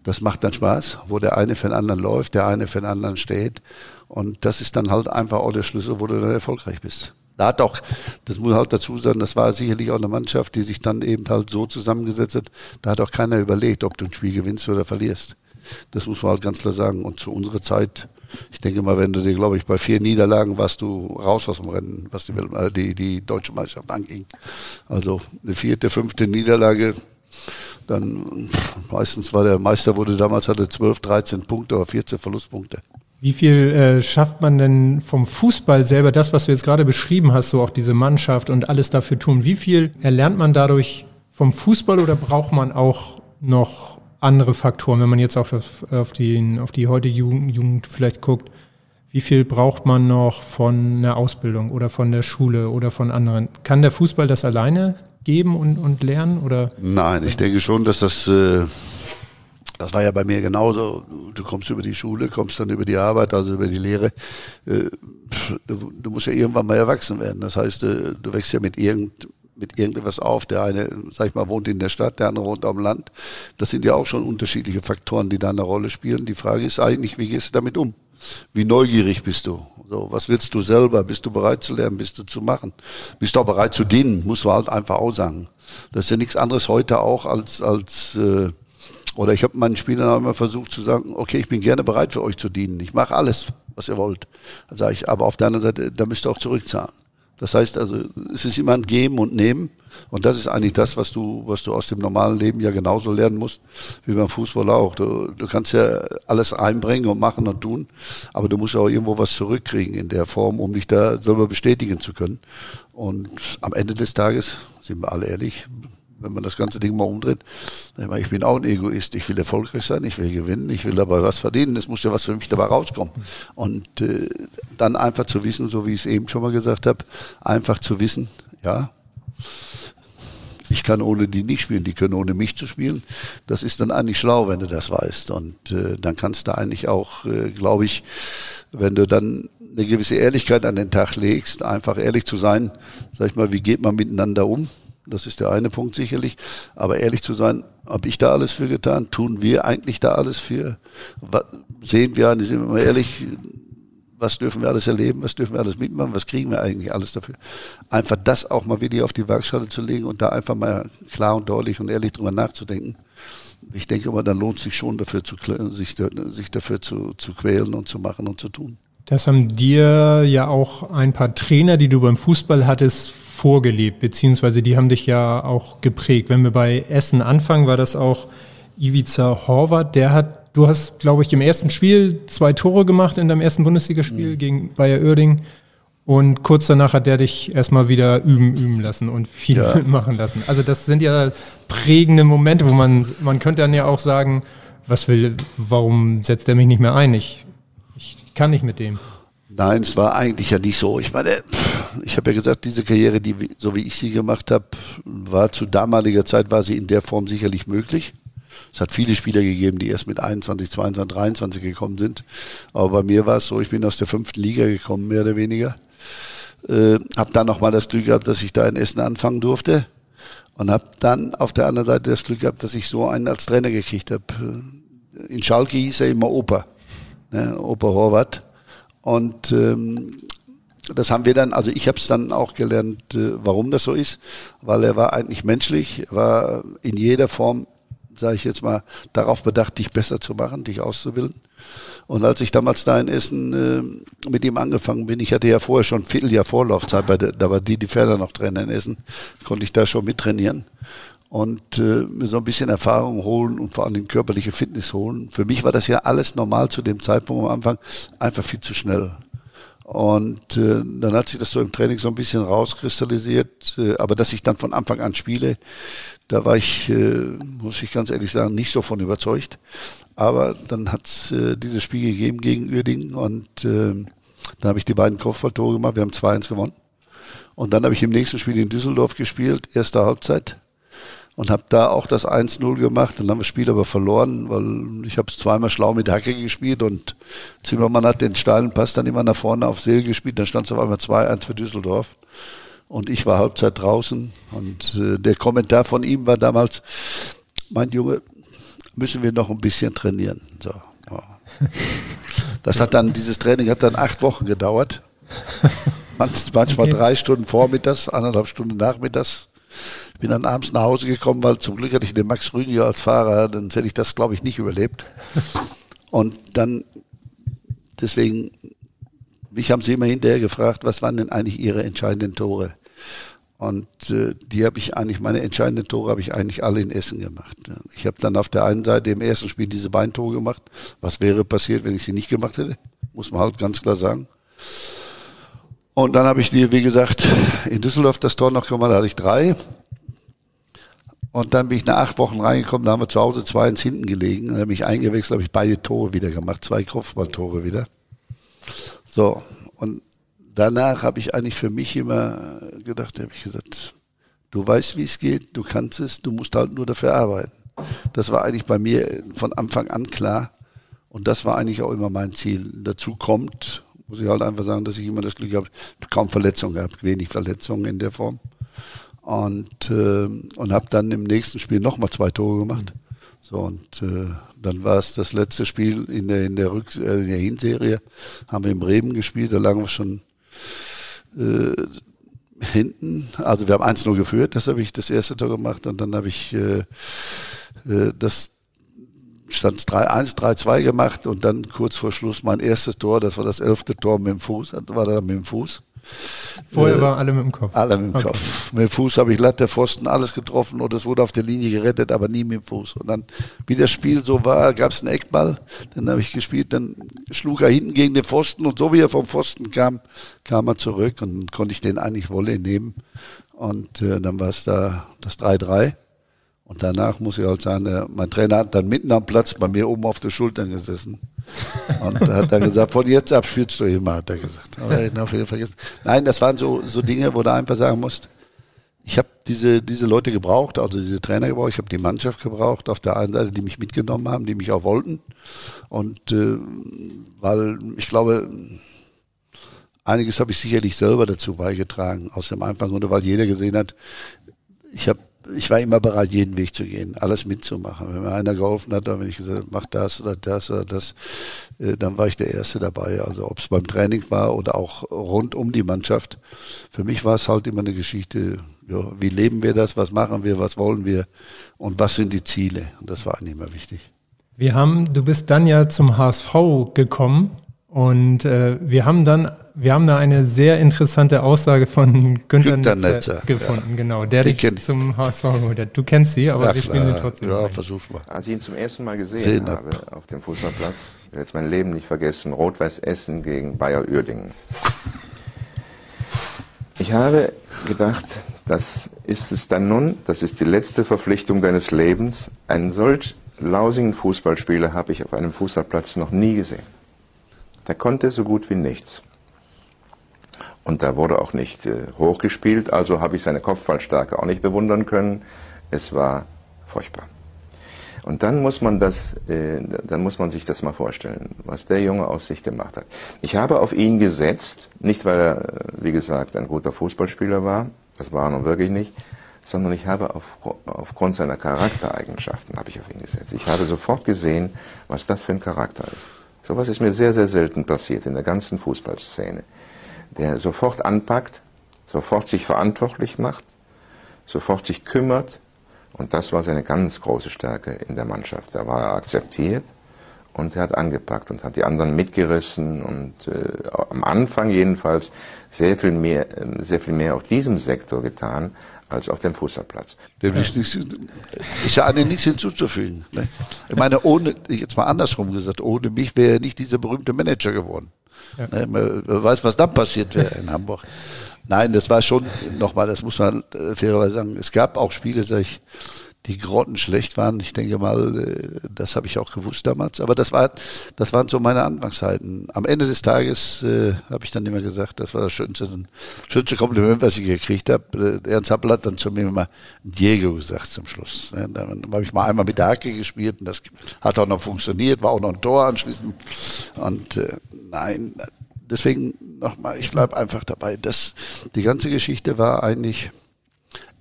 das macht dann Spaß, wo der eine für den anderen läuft, der eine für den anderen steht. Und das ist dann halt einfach auch der Schlüssel, wo du dann erfolgreich bist. Da hat auch, das muss halt dazu sagen, das war sicherlich auch eine Mannschaft, die sich dann eben halt so zusammengesetzt hat. Da hat auch keiner überlegt, ob du ein Spiel gewinnst oder verlierst. Das muss man halt ganz klar sagen. Und zu unserer Zeit, ich denke mal, wenn du dir, glaube ich, bei vier Niederlagen warst du raus aus dem Rennen, was die, äh, die, die deutsche Mannschaft anging. Also eine vierte, fünfte Niederlage, dann meistens war der Meister wurde damals hatte 12, 13 Punkte oder 14 Verlustpunkte. Wie viel äh, schafft man denn vom Fußball selber, das, was du jetzt gerade beschrieben hast, so auch diese Mannschaft und alles dafür tun? Wie viel erlernt man dadurch vom Fußball oder braucht man auch noch andere Faktoren, wenn man jetzt auch auf, auf, die, auf die heutige Jugend, Jugend vielleicht guckt? Wie viel braucht man noch von einer Ausbildung oder von der Schule oder von anderen? Kann der Fußball das alleine geben und, und lernen? Oder? Nein, ich denke schon, dass das äh, das war ja bei mir genauso. Du kommst über die Schule, kommst dann über die Arbeit, also über die Lehre. Äh, du, musst ja irgendwann mal erwachsen werden. Das heißt, äh, du wächst ja mit irgend mit irgendwas auf. Der eine, sag ich mal, wohnt in der Stadt, der andere wohnt am Land. Das sind ja auch schon unterschiedliche Faktoren, die da eine Rolle spielen. Die Frage ist eigentlich, wie gehst du damit um? Wie neugierig bist du? So, was willst du selber? Bist du bereit zu lernen? Bist du zu machen? Bist du auch bereit zu dienen? Muss man halt einfach auch sagen. Das ist ja nichts anderes heute auch als, als äh, oder ich habe meinen Spielern immer versucht zu sagen, okay, ich bin gerne bereit für euch zu dienen. Ich mache alles, was ihr wollt. Dann sage ich, aber auf der anderen Seite, da müsst ihr auch zurückzahlen. Das heißt also, es ist immer ein Geben und Nehmen. Und das ist eigentlich das, was du, was du aus dem normalen Leben ja genauso lernen musst, wie beim Fußball auch. Du, du kannst ja alles einbringen und machen und tun, aber du musst auch irgendwo was zurückkriegen in der Form, um dich da selber bestätigen zu können. Und am Ende des Tages, sind wir alle ehrlich, wenn man das ganze Ding mal umdreht. Ich bin auch ein Egoist. Ich will erfolgreich sein, ich will gewinnen, ich will dabei was verdienen. Es muss ja was für mich dabei rauskommen. Und äh, dann einfach zu wissen, so wie ich es eben schon mal gesagt habe, einfach zu wissen, ja, ich kann ohne die nicht spielen, die können ohne mich zu spielen. Das ist dann eigentlich schlau, wenn du das weißt. Und äh, dann kannst du eigentlich auch, äh, glaube ich, wenn du dann eine gewisse Ehrlichkeit an den Tag legst, einfach ehrlich zu sein, sag ich mal, wie geht man miteinander um? Das ist der eine Punkt sicherlich. Aber ehrlich zu sein, habe ich da alles für getan? Tun wir eigentlich da alles für? Sehen wir, sind wir mal ehrlich, was dürfen wir alles erleben? Was dürfen wir alles mitmachen? Was kriegen wir eigentlich alles dafür? Einfach das auch mal wieder auf die Waagschale zu legen und da einfach mal klar und deutlich und ehrlich drüber nachzudenken. Ich denke mal, dann lohnt sich schon dafür zu, sich, sich dafür zu, zu quälen und zu machen und zu tun. Das haben dir ja auch ein paar Trainer, die du beim Fußball hattest, vorgelebt, beziehungsweise die haben dich ja auch geprägt. Wenn wir bei Essen anfangen, war das auch Ivica Horvath, der hat, du hast, glaube ich, im ersten Spiel zwei Tore gemacht in deinem ersten Bundesligaspiel mhm. gegen Bayer Oerding. Und kurz danach hat der dich erstmal wieder üben, üben lassen und viel ja. machen lassen. Also das sind ja prägende Momente, wo man, man könnte dann ja auch sagen, was will, warum setzt er mich nicht mehr ein? Ich kann nicht mit dem. Nein, es war eigentlich ja nicht so. Ich meine, ich habe ja gesagt, diese Karriere, die so wie ich sie gemacht habe, war zu damaliger Zeit war sie in der Form sicherlich möglich. Es hat viele Spieler gegeben, die erst mit 21, 22, 23 gekommen sind. Aber bei mir war es so, ich bin aus der fünften Liga gekommen, mehr oder weniger. Äh, habe dann nochmal das Glück gehabt, dass ich da in Essen anfangen durfte. Und habe dann auf der anderen Seite das Glück gehabt, dass ich so einen als Trainer gekriegt habe. In Schalke hieß er immer Opa ne, Opa Horvath. Und ähm, das haben wir dann, also ich habe es dann auch gelernt, äh, warum das so ist, weil er war eigentlich menschlich, war in jeder Form, sage ich jetzt mal, darauf bedacht, dich besser zu machen, dich auszubilden. Und als ich damals da in Essen äh, mit ihm angefangen bin, ich hatte ja vorher schon ein Vierteljahr Vorlaufzeit, bei der, da war die, die Pferde noch Trainer in Essen, konnte ich da schon mittrainieren und äh, mir so ein bisschen Erfahrung holen und vor allem körperliche Fitness holen. Für mich war das ja alles normal zu dem Zeitpunkt am Anfang einfach viel zu schnell. Und äh, dann hat sich das so im Training so ein bisschen rauskristallisiert. Äh, aber dass ich dann von Anfang an spiele, da war ich, äh, muss ich ganz ehrlich sagen, nicht so von überzeugt. Aber dann hat es äh, dieses Spiel gegeben gegen Uerdingen und äh, dann habe ich die beiden Kopfballtore gemacht. Wir haben 2-1 gewonnen. Und dann habe ich im nächsten Spiel in Düsseldorf gespielt, erste Halbzeit und habe da auch das 1-0 gemacht. Dann haben wir das Spiel aber verloren, weil ich habe es zweimal schlau mit Hacke gespielt und Zimmermann hat den steilen Pass dann immer nach vorne auf Seel gespielt. Dann stand es auf einmal 2-1 für Düsseldorf. Und ich war Halbzeit draußen. Und äh, der Kommentar von ihm war damals, mein Junge, müssen wir noch ein bisschen trainieren. So, ja. Das hat dann, dieses Training hat dann acht Wochen gedauert. Manchmal drei Stunden vormittags, anderthalb Stunden nachmittags bin dann abends nach Hause gekommen, weil zum Glück hatte ich den Max Rüdiger als Fahrer, dann hätte ich das, glaube ich, nicht überlebt. Und dann, deswegen, mich haben sie immer hinterher gefragt, was waren denn eigentlich ihre entscheidenden Tore? Und äh, die habe ich eigentlich, meine entscheidenden Tore habe ich eigentlich alle in Essen gemacht. Ich habe dann auf der einen Seite im ersten Spiel diese Beintore gemacht. Was wäre passiert, wenn ich sie nicht gemacht hätte? Muss man halt ganz klar sagen. Und dann habe ich dir, wie gesagt, in Düsseldorf das Tor noch gemacht, da hatte ich drei. Und dann bin ich nach acht Wochen reingekommen, da haben wir zu Hause zwei ins Hinten gelegen. Dann habe ich eingewechselt, habe ich beide Tore wieder gemacht, zwei Kopfballtore wieder. So, und danach habe ich eigentlich für mich immer gedacht, habe ich gesagt, du weißt, wie es geht, du kannst es, du musst halt nur dafür arbeiten. Das war eigentlich bei mir von Anfang an klar. Und das war eigentlich auch immer mein Ziel. Dazu kommt, muss ich halt einfach sagen, dass ich immer das Glück habe, kaum Verletzungen gehabt, wenig Verletzungen in der Form und, äh, und habe dann im nächsten Spiel nochmal zwei Tore gemacht. So, und äh, dann war es das letzte Spiel in der, in der, Rück äh, in der Hinserie, haben wir in Bremen gespielt, da lagen wir schon äh, hinten. Also wir haben 1-0 geführt, das habe ich das erste Tor gemacht und dann habe ich äh, äh, das stand 3-1, 3-2 gemacht und dann kurz vor Schluss mein erstes Tor, das war das elfte Tor mit dem Fuß, war da mit dem Fuß. Vorher äh, waren alle mit dem Kopf. Alle mit dem okay. Kopf. Mit dem Fuß habe ich Latte, Pfosten, alles getroffen und es wurde auf der Linie gerettet, aber nie mit dem Fuß. Und dann, wie das Spiel so war, gab es einen Eckball, dann habe ich gespielt, dann schlug er hinten gegen den Pfosten und so wie er vom Pfosten kam, kam er zurück und konnte ich den eigentlich Wolle nehmen. Und äh, dann war es da das 3-3. Und danach muss ich halt sagen, der, mein Trainer hat dann mitten am Platz bei mir oben auf der Schultern gesessen. Und hat er gesagt, von jetzt ab spielst du immer, hat er gesagt. Aber ich Fall vergessen. Nein, das waren so, so Dinge, wo du einfach sagen musst, ich habe diese, diese Leute gebraucht, also diese Trainer gebraucht, ich habe die Mannschaft gebraucht, auf der einen Seite, die mich mitgenommen haben, die mich auch wollten. Und äh, weil ich glaube, einiges habe ich sicherlich selber dazu beigetragen, aus dem einfachen Grunde, weil jeder gesehen hat, ich habe ich war immer bereit, jeden Weg zu gehen, alles mitzumachen. Wenn mir einer geholfen hat, wenn ich gesagt mach das oder das oder das, äh, dann war ich der Erste dabei. Also ob es beim Training war oder auch rund um die Mannschaft. Für mich war es halt immer eine Geschichte, ja, wie leben wir das, was machen wir, was wollen wir und was sind die Ziele. Und das war eigentlich immer wichtig. Wir haben, du bist dann ja zum HSV gekommen Und äh, wir haben dann, wir haben da eine sehr interessante Aussage von Günter, Netzer, gefunden, genau, der Die dich ich. zum HSV geholt hat. Du kennst sie, aber Ja, wir spielen sie trotzdem. Ja, rein. versuch mal. Als ich ihn zum ersten Mal gesehen Sehen habe auf dem Fußballplatz, ich werde jetzt mein Leben nicht vergessen, Rot-Weiß Essen gegen Bayer Uerdingen. Ich habe gedacht, das ist es dann nun, das ist die letzte Verpflichtung deines Lebens. Einen solch lausigen Fußballspieler habe ich auf einem Fußballplatz noch nie gesehen. Der konnte so gut wie nichts. Und da wurde auch nicht äh, hochgespielt, also habe ich seine Kopfballstärke auch nicht bewundern können. Es war furchtbar. Und dann muss man das, äh, dann muss man sich das mal vorstellen, was der Junge aus sich gemacht hat. Ich habe auf ihn gesetzt, nicht weil er, äh, wie gesagt, ein guter Fußballspieler war, das war er nun wirklich nicht, sondern ich habe auf, aufgrund seiner Charaktereigenschaften habe ich auf ihn gesetzt. Ich habe sofort gesehen, was das für ein Charakter ist. Sowas ist mir sehr, sehr selten passiert in der ganzen Fußballszene. Der sofort anpackt, sofort sich verantwortlich macht, sofort sich kümmert, und das war seine ganz große Stärke in der Mannschaft. Da war er akzeptiert und er hat angepackt und hat die anderen mitgerissen und äh, am Anfang jedenfalls sehr viel mehr, äh, sehr viel mehr auf diesem Sektor getan als auf dem Fußballplatz. Dem ist, nichts, ist ja an den nichts hinzuzufügen. Ne? Ich meine, ohne, jetzt mal andersrum gesagt, ohne mich wäre er nicht dieser berühmte Manager geworden. Ne? Man weiß, was dann passiert wäre in Hamburg. Nein, das war schon, nochmal, das muss man äh, fairerweise sagen, es gab auch Spiele, sag ich, die grottenschlecht waren. Ich denke mal, äh, das habe ich auch gewusst damals. Aber das war, das waren so meine Anfangszeiten. Am Ende des Tages äh, habe ich dann immer gesagt, das war das schönste, schönste Kompliment, was ich gekriegt habe. Äh, Ernst Happel hat dann zu mir immer Diego gesagt zum Schluss. Ne? Dann habe ich mal einmal mit der Hacke gespielt und das hat auch noch funktioniert, war auch noch ein Tor anschließend. Und äh, nein, deswegen nochmal, ich bleibe einfach dabei. Das, die ganze Geschichte war eigentlich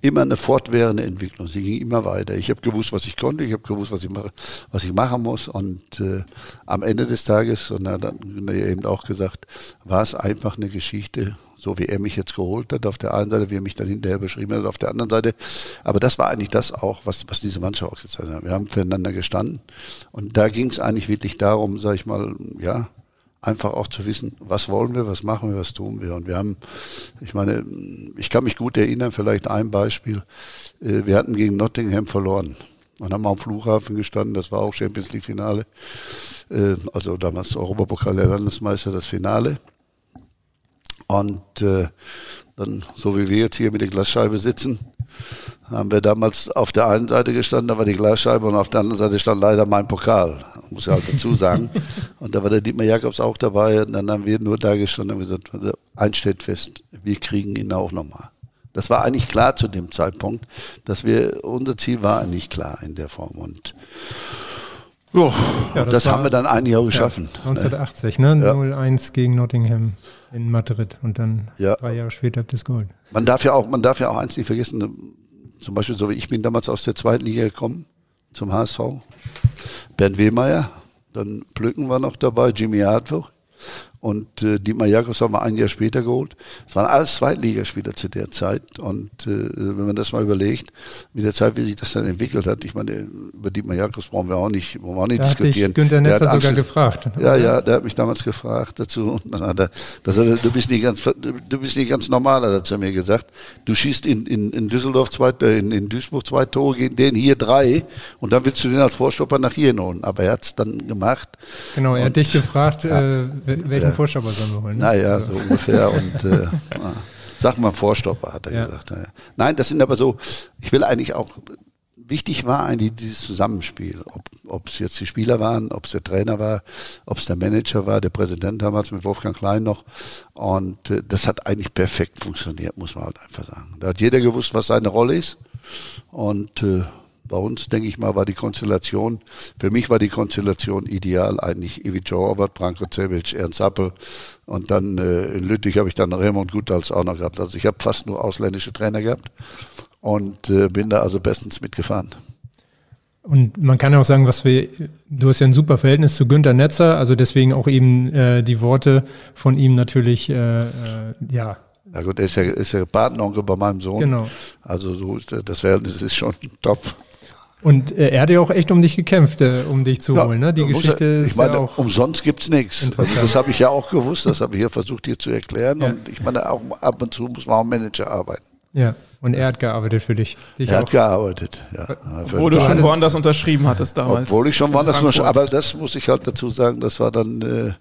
immer eine fortwährende Entwicklung. Sie ging immer weiter. Ich habe gewusst, was ich konnte, ich habe gewusst, was ich mache, was ich machen muss. Und äh, am Ende des Tages, und er hat eben auch gesagt, war es einfach eine Geschichte, so wie er mich jetzt geholt hat, auf der einen Seite, wie er mich dann hinterher beschrieben hat, auf der anderen Seite. Aber das war eigentlich das auch, was, was diese Mannschaft ausgezeichnet hat. Wir haben füreinander gestanden. Und da ging es eigentlich wirklich darum, sag ich mal, ja, einfach auch zu wissen, was wollen wir, was machen wir, was tun wir. Und wir haben, ich meine, ich kann mich gut erinnern, vielleicht ein Beispiel. Äh, Wir hatten gegen Nottingham verloren und haben am Flughafen gestanden, das war auch Champions League Finale, Äh, also damals Europapokal der Landesmeister, das Finale. Und äh, dann, so wie wir jetzt hier mit der Glasscheibe sitzen, haben wir damals auf der einen Seite gestanden, da war die Glasscheibe und auf der anderen Seite stand leider mein Pokal, muss ich halt dazu sagen. und da war der Dietmar Jakobs auch dabei und dann haben wir nur da gestanden und gesagt, also, eins steht fest, wir kriegen ihn auch nochmal. Das war eigentlich klar zu dem Zeitpunkt, dass wir, unser Ziel war eigentlich klar in der Form und ja, Ja, das, das war- haben wir dann eigentlich auch geschaffen. 1980, ne? Ja. 0-1 gegen Nottingham in Madrid und dann Ja. drei Jahre später das Gold. Man darf ja auch, man darf ja auch eins nicht vergessen. Zum Beispiel, so wie ich bin damals aus der zweiten Liga gekommen zum HSV. Bernd Wehmeier, dann Plücken war noch dabei, Jimmy Hartwig und äh, Dietmar Jakobs haben wir ein Jahr später geholt. Es waren alles Zweitligaspieler zu der Zeit und äh, wenn man das mal überlegt, mit der Zeit, wie sich das dann entwickelt hat, ich meine, über Dietmar Jakobs brauchen wir auch nicht, wollen wir auch nicht Da hat diskutieren. Günther Der hat Netzer sogar gefragt. ja, ja, der hat mich damals gefragt dazu. Und dann hat er, das hat er, du bist nicht ganz, du bist nicht ganz normal, hat er zu mir gesagt. Du schießt in, in, in Düsseldorf zwei, äh, in, in Duisburg zwei Tore, gegen den hier drei, und dann willst du den als Vorstopper nach hier holen. Aber er hat's dann gemacht. Genau, er hat dich gefragt, äh, welchen Ja. Vorstopper sollen wir holen. Ne? Naja, Also, so ungefähr. Und äh, ja. sag mal Vorstopper, hat er Ja. gesagt. Ja. Nein, das sind aber so, ich will eigentlich auch, wichtig war eigentlich dieses Zusammenspiel. Ob ob es jetzt die Spieler waren, ob es der Trainer war, ob es der Manager war, der Präsident damals mit Wolfgang Klein noch. Und äh, das hat eigentlich perfekt funktioniert, muss man halt einfach sagen. Da hat jeder gewusst, was seine Rolle ist. Und äh, bei uns, denke ich mal, war die Konstellation, für mich war die Konstellation ideal eigentlich Ivica Horvath, Branko Cevic, Ernst Appel und dann äh, in Lüttich habe ich dann Raymond Gutals auch noch gehabt. Also ich habe fast nur ausländische Trainer gehabt und äh, bin da also bestens mitgefahren. Und man kann ja auch sagen, was wir, du hast ja ein super Verhältnis zu Günter Netzer, also deswegen auch eben äh, die Worte von ihm natürlich, äh, äh, ja, Ja gut, er ist ja, ist ja Patenonkel bei meinem Sohn. Genau. Also so das Verhältnis ist schon top. Und äh, er hat ja auch echt um dich gekämpft, äh, um dich zu Ja, holen. Ne? Die Geschichte er, ist ich meine, ja auch. umsonst gibt's nichts. Also das habe ich ja auch gewusst, das habe ich hier versucht hier zu erklären. Ja. Und ich meine, auch ab und zu muss man auch Manager arbeiten. Ja, und er hat gearbeitet für dich. dich Er auch. hat gearbeitet, ja. Den du schon woanders unterschrieben hattest damals. Obwohl ich schon woanders Frankfurt. aber das muss ich halt dazu sagen, das war dann, äh,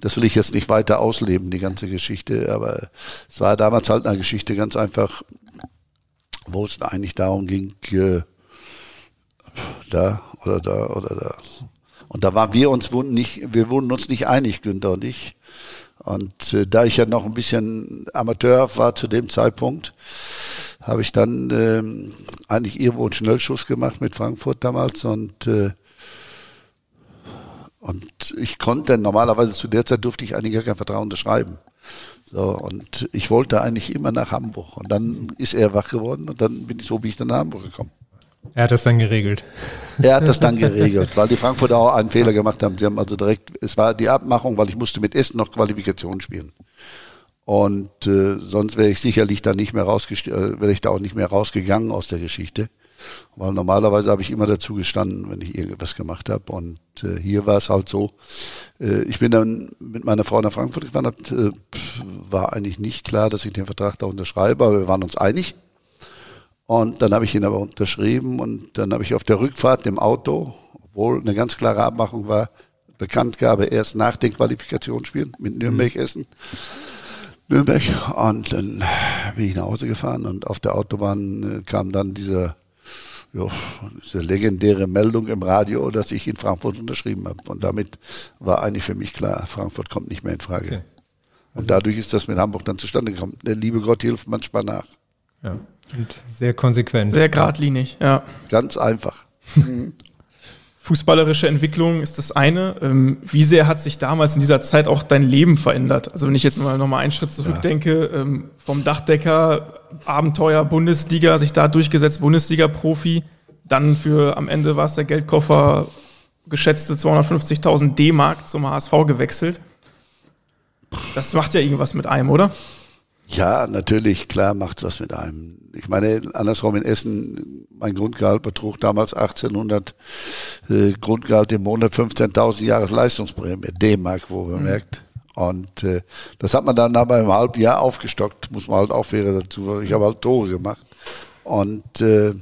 das will ich jetzt nicht weiter ausleben, die ganze Geschichte, aber es war damals halt eine Geschichte ganz einfach, wo es eigentlich darum ging, äh, da oder da oder da. Und da waren wir uns nicht, wir wurden uns nicht einig, Günther und ich. Und äh, da ich ja noch ein bisschen Amateur war zu dem Zeitpunkt, habe ich dann ähm, eigentlich irgendwo einen Schnellschuss gemacht mit Frankfurt damals und äh, und ich konnte normalerweise zu der Zeit durfte ich eigentlich gar kein Vertrag unterschreiben. So, und ich wollte eigentlich immer nach Hamburg. Und dann ist er wach geworden und dann bin ich so bin ich dann nach Hamburg gekommen. Er hat das dann geregelt. Er hat das dann geregelt, weil die Frankfurter auch einen Fehler gemacht haben. Sie haben also direkt, es war die Abmachung, weil ich musste mit Essen noch Qualifikation spielen. Und äh, sonst wäre ich sicherlich da nicht mehr äh, wäre ich da auch nicht mehr rausgegangen aus der Geschichte. Weil normalerweise habe ich immer dazu gestanden, wenn ich irgendwas gemacht habe. Und äh, hier war es halt so, äh, ich bin dann mit meiner Frau nach Frankfurt gefahren, hab, äh, war eigentlich nicht klar, dass ich den Vertrag da unterschreibe, aber wir waren uns einig. Und dann habe ich ihn aber unterschrieben und dann habe ich auf der Rückfahrt im Auto, obwohl eine ganz klare Abmachung war, Bekanntgabe erst nach den Qualifikationsspielen mit Nürnberg Essen. Nürnberg. Und dann bin ich nach Hause gefahren und auf der Autobahn äh, kam dann diese, ja, diese legendäre Meldung im Radio, dass ich in Frankfurt unterschrieben habe. Und damit war eigentlich für mich klar, Frankfurt kommt nicht mehr in Frage. Okay. Und dadurch ist das mit Hamburg dann zustande gekommen. Der liebe Gott hilft manchmal nach. Ja. Und sehr konsequent. Sehr geradlinig, ja. Ganz einfach. Fußballerische Entwicklung ist das eine. Ähm, wie sehr hat sich damals in dieser Zeit auch dein Leben verändert? Also wenn ich jetzt mal nochmal einen Schritt zurückdenke, ähm, vom Dachdecker, Abenteuer, Bundesliga, sich da durchgesetzt, Bundesliga-Profi, dann für am Ende war es der Geldkoffer geschätzte 250.000 D-Mark zum HSV gewechselt. Das macht ja irgendwas mit einem, oder? Ja, natürlich, klar macht was mit einem. Ich meine, andersrum in Essen, mein Grundgehalt betrug damals 1800 äh, Grundgehalt im Monat 15.000 Jahresleistungsprämie, D-Mark, wo man merkt. Und äh, das hat man dann aber im halben Jahr aufgestockt, muss man halt auch fair dazu, ich habe halt Tore gemacht. Und äh,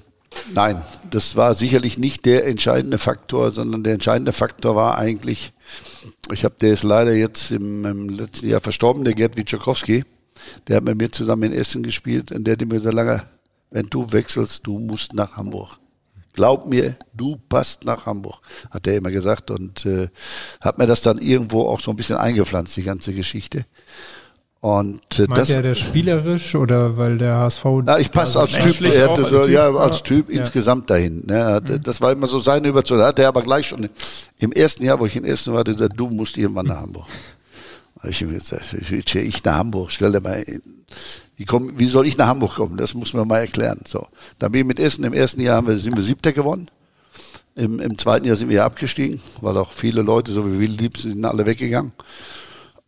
nein, das war sicherlich nicht der entscheidende Faktor, sondern der entscheidende Faktor war eigentlich, ich habe, der ist leider jetzt im, im letzten Jahr verstorben, der Gerd Witschakowski. Der hat mit mir zusammen in Essen gespielt und der hat mir gesagt, lange, wenn du wechselst, du musst nach Hamburg. Glaub mir, du passt nach Hamburg, hat er immer gesagt und äh, hat mir das dann irgendwo auch so ein bisschen eingepflanzt, die ganze Geschichte. Und äh, Meint das, er das spielerisch oder weil der HSV. na, ich passe als Typ, er hatte als so, Typ, ja, als Typ Ja. insgesamt dahin. Ne, hatte- Das war immer so seine Überzeugung. Hat er aber gleich schon im ersten Jahr, wo ich in Essen war, gesagt, du musst irgendwann nach Hamburg. Da hab ich ihm ich nach Hamburg? Stell dir mal, wie, komm, wie soll ich nach Hamburg kommen? Das muss man mal erklären. So, dann bin ich mit Essen. Im ersten Jahr haben wir, sind wir Siebter gewonnen. Im, Im zweiten Jahr sind wir abgestiegen, weil auch viele Leute, so wie wir liebsten, sind alle weggegangen.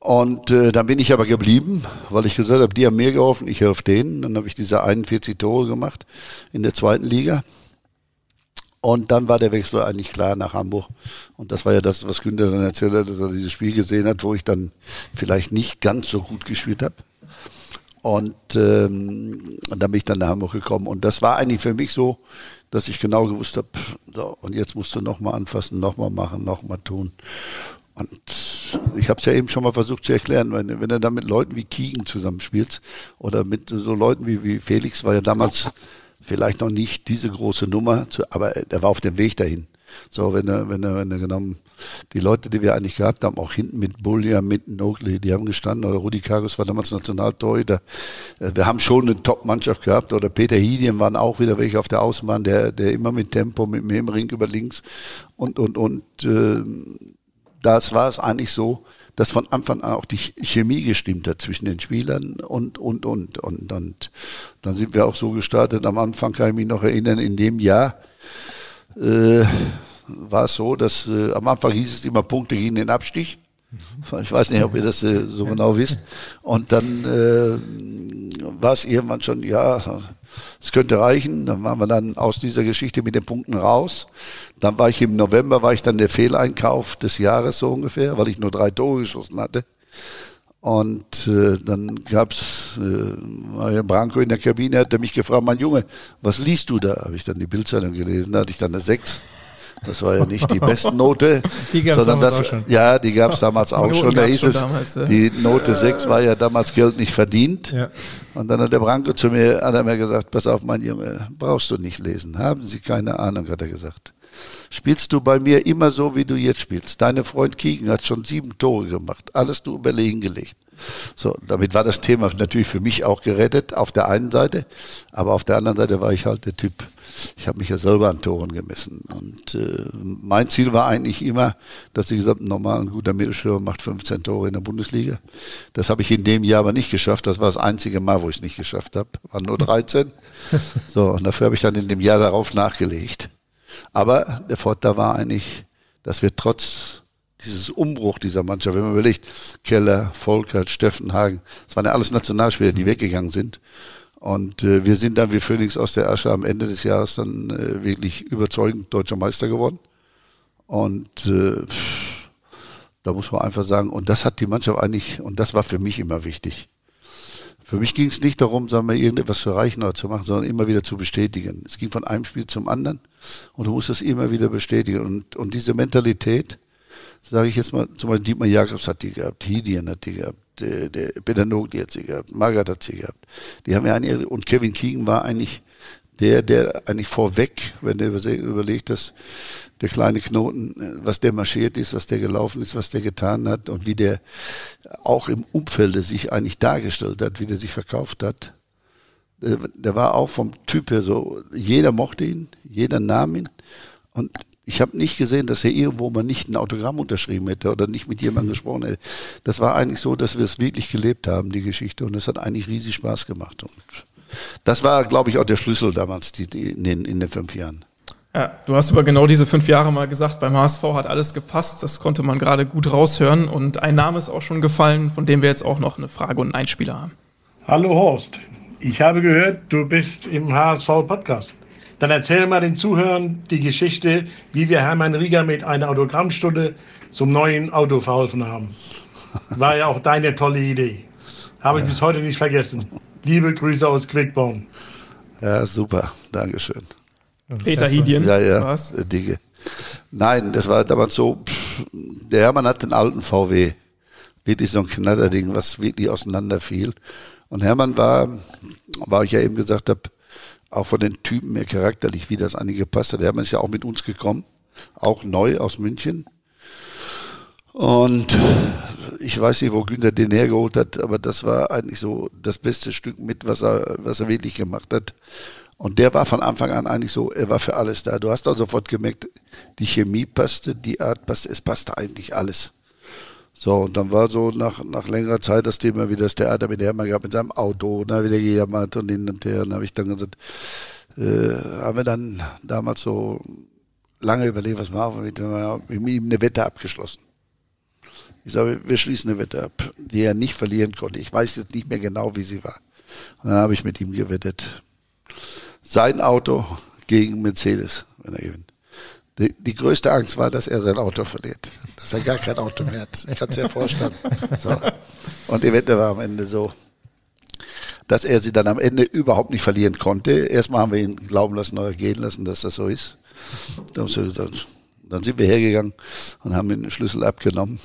Und äh, dann bin ich aber geblieben, weil ich gesagt habe, die haben mir geholfen, ich helfe denen. Dann habe ich diese 41 Tore gemacht in der zweiten Liga. Und dann war der Wechsel eigentlich klar nach Hamburg. Und das war ja das, was Günther dann erzählt hat, dass er dieses Spiel gesehen hat, wo ich dann vielleicht nicht ganz so gut gespielt habe. Und, ähm, und dann bin ich dann nach Hamburg gekommen. Und das war eigentlich für mich so, dass ich genau gewusst habe, so, und jetzt musst du nochmal anfassen, nochmal machen, nochmal tun. Und ich habe es ja eben schon mal versucht zu erklären, wenn, wenn du da mit Leuten wie Kiegen zusammenspielst oder mit so Leuten wie, wie Felix, war ja damals vielleicht noch nicht diese große Nummer, zu, aber er war auf dem Weg dahin. So, wenn er, wenn er, wenn er genommen, die Leute, die wir eigentlich gehabt haben, auch hinten mit Bullia, mit Nogley, die haben gestanden, oder Rudi Kargus war damals Nationaltorhüter. Äh, Wir haben schon eine Top-Mannschaft gehabt, oder Peter Hidien waren auch wieder welche auf der Außenbahn, der, der immer mit Tempo, mit im Ring über links und, und, und, äh, das war es eigentlich so, dass von Anfang an auch die Chemie gestimmt hat zwischen den Spielern und, und, und, und, und dann sind wir auch so gestartet. Am Anfang kann ich mich noch erinnern, in dem Jahr, äh, war es so, dass äh, am Anfang hieß es immer Punkte gegen den Abstich. Ich weiß nicht, ob ihr das äh, so genau wisst. Und dann äh, war es irgendwann schon, ja, es könnte reichen. Dann waren wir dann aus dieser Geschichte mit den Punkten raus. Dann war ich im November, war ich dann der Fehleinkauf des Jahres so ungefähr, weil ich nur drei Tore geschossen hatte. Und äh, dann gab's äh, Mario Branko in der Kabine, hat er mich gefragt, mein Junge, was liest du da? Habe ich dann die Bildzeitung gelesen, da hatte ich dann eine Sechs. Das war ja nicht die Bestnote, Die gab's sondern damals das, auch schon. ja, die gab es damals auch schon. Da hieß schon es, damals, ja. die Note 6 war ja damals Geld nicht verdient. Ja. Und dann hat der Branko zu mir, hat er mir gesagt, pass auf, mein Junge, brauchst du nicht lesen. Haben Sie keine Ahnung, hat er gesagt. Spielst du bei mir immer so, wie du jetzt spielst. Deine Freund Kiegen hat schon sieben Tore gemacht. Alles du überlegen gelegt. So, damit war das Thema natürlich für mich auch gerettet, auf der einen Seite. Aber auf der anderen Seite war ich halt der Typ, ich habe mich ja selber an Toren gemessen. Und äh, mein Ziel war eigentlich immer, dass ich gesagt habe, normal ein guter Mittelstürmer macht 15 Tore in der Bundesliga. Das habe ich in dem Jahr aber nicht geschafft. Das war das einzige Mal, wo ich es nicht geschafft habe. Waren nur 13. So, und dafür habe ich dann in dem Jahr darauf nachgelegt. Aber der Vorteil war eigentlich, dass wir trotz dieses Umbruch dieser Mannschaft, wenn man überlegt, Keller, Volkert, Steffenhagen, das waren ja alles Nationalspieler, die weggegangen sind. Und äh, wir sind dann wie Phoenix aus der Asche am Ende des Jahres dann äh, wirklich überzeugend deutscher Meister geworden. Und äh, da muss man einfach sagen, und das hat die Mannschaft eigentlich, und das war für mich immer wichtig. Für mich ging es nicht darum, sagen wir, irgendetwas zu erreichen oder zu machen, sondern immer wieder zu bestätigen. Es ging von einem Spiel zum anderen und du musst es immer wieder bestätigen. Und, und diese Mentalität, sage ich jetzt mal, zum Beispiel Dietmar Jakobs hat die gehabt, Hidian hat die gehabt, der, der Peter Nogli hat sie gehabt, Margaret hat sie gehabt. Die haben ja eigentlich, und Kevin Keegan war eigentlich der, der eigentlich vorweg, wenn überse- überlegt, dass der kleine Knoten, äh, was der marschiert ist, was der gelaufen ist, was der getan hat und wie der auch im Umfelde sich eigentlich dargestellt hat, wie der sich verkauft hat. Der, der war auch vom Typ her so, jeder mochte ihn, jeder nahm ihn und ich habe nicht gesehen, dass er irgendwo mal nicht ein Autogramm unterschrieben hätte oder nicht mit jemandem gesprochen hätte. Das war eigentlich so, dass wir es wirklich gelebt haben, die Geschichte. Und es hat eigentlich riesig Spaß gemacht. Und das war, glaube ich, auch der Schlüssel damals die, die, in, den, in den fünf Jahren. Ja, du hast über genau diese fünf Jahre mal gesagt, beim HSV hat alles gepasst. Das konnte man gerade gut raushören. Und ein Name ist auch schon gefallen, von dem wir jetzt auch noch eine Frage und einen Einspieler haben. Hallo Horst, ich habe gehört, du bist im HSV-Podcast. Dann erzähl mal den Zuhörern die Geschichte, wie wir Hermann Rieger mit einer Autogrammstunde zum neuen Auto verholfen haben. War ja auch deine tolle Idee. Habe ich bis heute nicht vergessen. Liebe Grüße aus Quickborn. Ja, super. Dankeschön. Peter Hidien Ja, ja, war's. äh, Dinge. Nein, das war damals so, pff, der Hermann hat den alten VW, wirklich so ein Knatterding, was wirklich auseinanderfiel. Und Hermann war, war ich ja eben gesagt habe, auch von den Typen her charakterlich, wie das eigentlich gepasst hat. Hermann ist ja auch mit uns gekommen, auch neu aus München. Und ich weiß nicht, wo Günther den hergeholt hat, aber das war eigentlich so das beste Stück mit, was er, was er wirklich gemacht hat. Und der war von Anfang an eigentlich so, er war für alles da. Du hast auch sofort gemerkt, die Chemie passte, die Art passte, es passte eigentlich alles. So, und dann war so nach, nach längerer Zeit das Thema, wie das Theater mit Hermann gab, mit seinem Auto, und da wieder gejammert und hin und her. Und da habe ich dann gesagt, äh, haben wir dann damals so lange überlegt, was machen wir mit dem, wir haben mit ihm eine Wette abgeschlossen. Ich sage, wir schließen eine Wette ab, die er nicht verlieren konnte. Ich weiß jetzt nicht mehr genau, wie sie war. Und dann habe ich mit ihm gewettet. Sein Auto gegen Mercedes, wenn er gewinnt. Die, die größte Angst war, dass er sein Auto verliert. Dass er gar kein Auto mehr hat. Ich kann es ja vorstellen. So. Und die Wette war am Ende so, dass er sie dann am Ende überhaupt nicht verlieren konnte. Erstmal haben wir ihn glauben lassen oder gehen lassen, dass das so ist. Dann, haben sie gesagt, dann sind wir hergegangen und haben den Schlüssel abgenommen.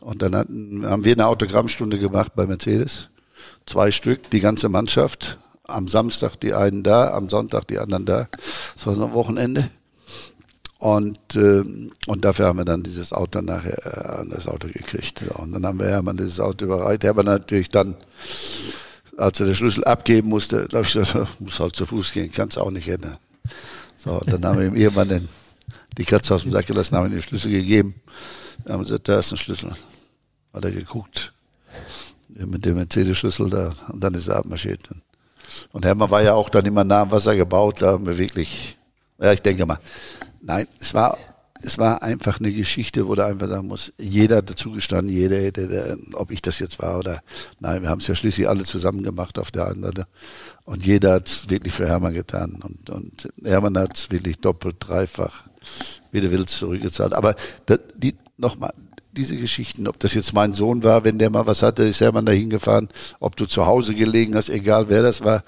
Und dann hatten, haben wir eine Autogrammstunde gemacht bei Mercedes. Zwei Stück, die ganze Mannschaft. Am Samstag die einen da, am Sonntag die anderen da. Das war so ein Wochenende. Und, äh, und dafür haben wir dann dieses Auto nachher äh, das Auto gekriegt. Und dann haben wir Hermann dieses Auto überreicht. Hermann natürlich dann, als er den Schlüssel abgeben musste, glaube ich, gesagt, muss halt zu Fuß gehen, kannst auch nicht ändern. So, dann haben wir ihm irgendwann den, die Katze aus dem Sack gelassen, haben ihm den Schlüssel gegeben. Dann haben wir gesagt, da ist ein Schlüssel. Hat er geguckt. Mit dem Mercedes-Schlüssel da. Und dann ist er abmarschiert. Und Hermann war ja auch dann immer nah am Wasser gebaut. Da haben wir wirklich, ja, ich denke mal, nein, es war, es war einfach eine Geschichte, wo du einfach sagen musst, jeder hat dazugestanden, jeder, der, der, ob ich das jetzt war oder nein, wir haben es ja schließlich alle zusammen gemacht auf der anderen Seite. Und jeder hat es wirklich für Hermann getan. Und, und Hermann hat es wirklich doppelt, dreifach, wie du willst, zurückgezahlt. Aber die, nochmal, diese Geschichten, ob das jetzt mein Sohn war, wenn der mal was hatte, ist Hermann da hingefahren, ob du zu Hause gelegen hast, egal wer das war,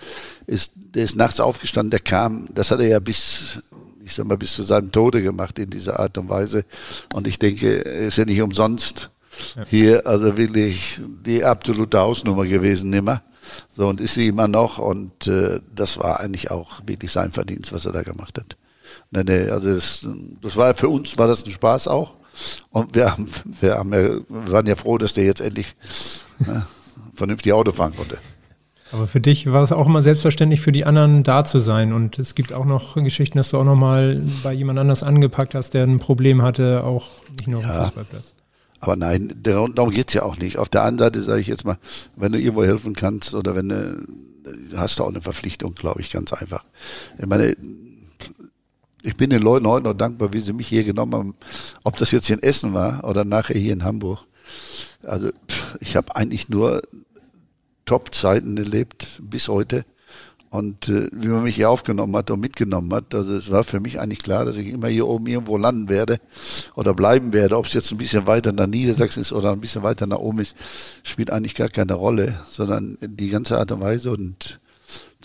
ist, der ist nachts aufgestanden, der kam, das hat er ja bis, ich sag mal, bis zu seinem Tode gemacht in dieser Art und Weise. Und ich denke, ist ja nicht umsonst ja. hier, also wirklich die absolute Hausnummer gewesen, nimmer. So, und ist sie immer noch. Und äh, das war eigentlich auch wirklich sein Verdienst, was er da gemacht hat. Nee, nee, also das, das war für uns war das ein Spaß auch. Und wir haben, wir haben ja, wir waren ja froh, dass der jetzt endlich ne, vernünftig Auto fahren konnte. Aber für dich war es auch immer selbstverständlich, für die anderen da zu sein. Und es gibt auch noch Geschichten, dass du auch noch mal bei jemand anders angepackt hast, der ein Problem hatte, auch nicht nur ja, auf dem Fußballplatz. Aber nein, darum geht's ja auch nicht. Auf der anderen Seite sage ich jetzt mal, wenn du irgendwo helfen kannst oder wenn du, hast du auch eine Verpflichtung, glaube ich, ganz einfach. Ich meine, ich bin den Leuten heute noch dankbar, wie sie mich hier genommen haben. Ob das jetzt in Essen war oder nachher hier in Hamburg. Also ich habe eigentlich nur Top-Zeiten erlebt bis heute. Und äh, wie man mich hier aufgenommen hat und mitgenommen hat, also es war für mich eigentlich klar, dass ich immer hier oben irgendwo landen werde oder bleiben werde. Ob es jetzt ein bisschen weiter nach Niedersachsen ist oder ein bisschen weiter nach oben ist, spielt eigentlich gar keine Rolle, sondern die ganze Art und Weise und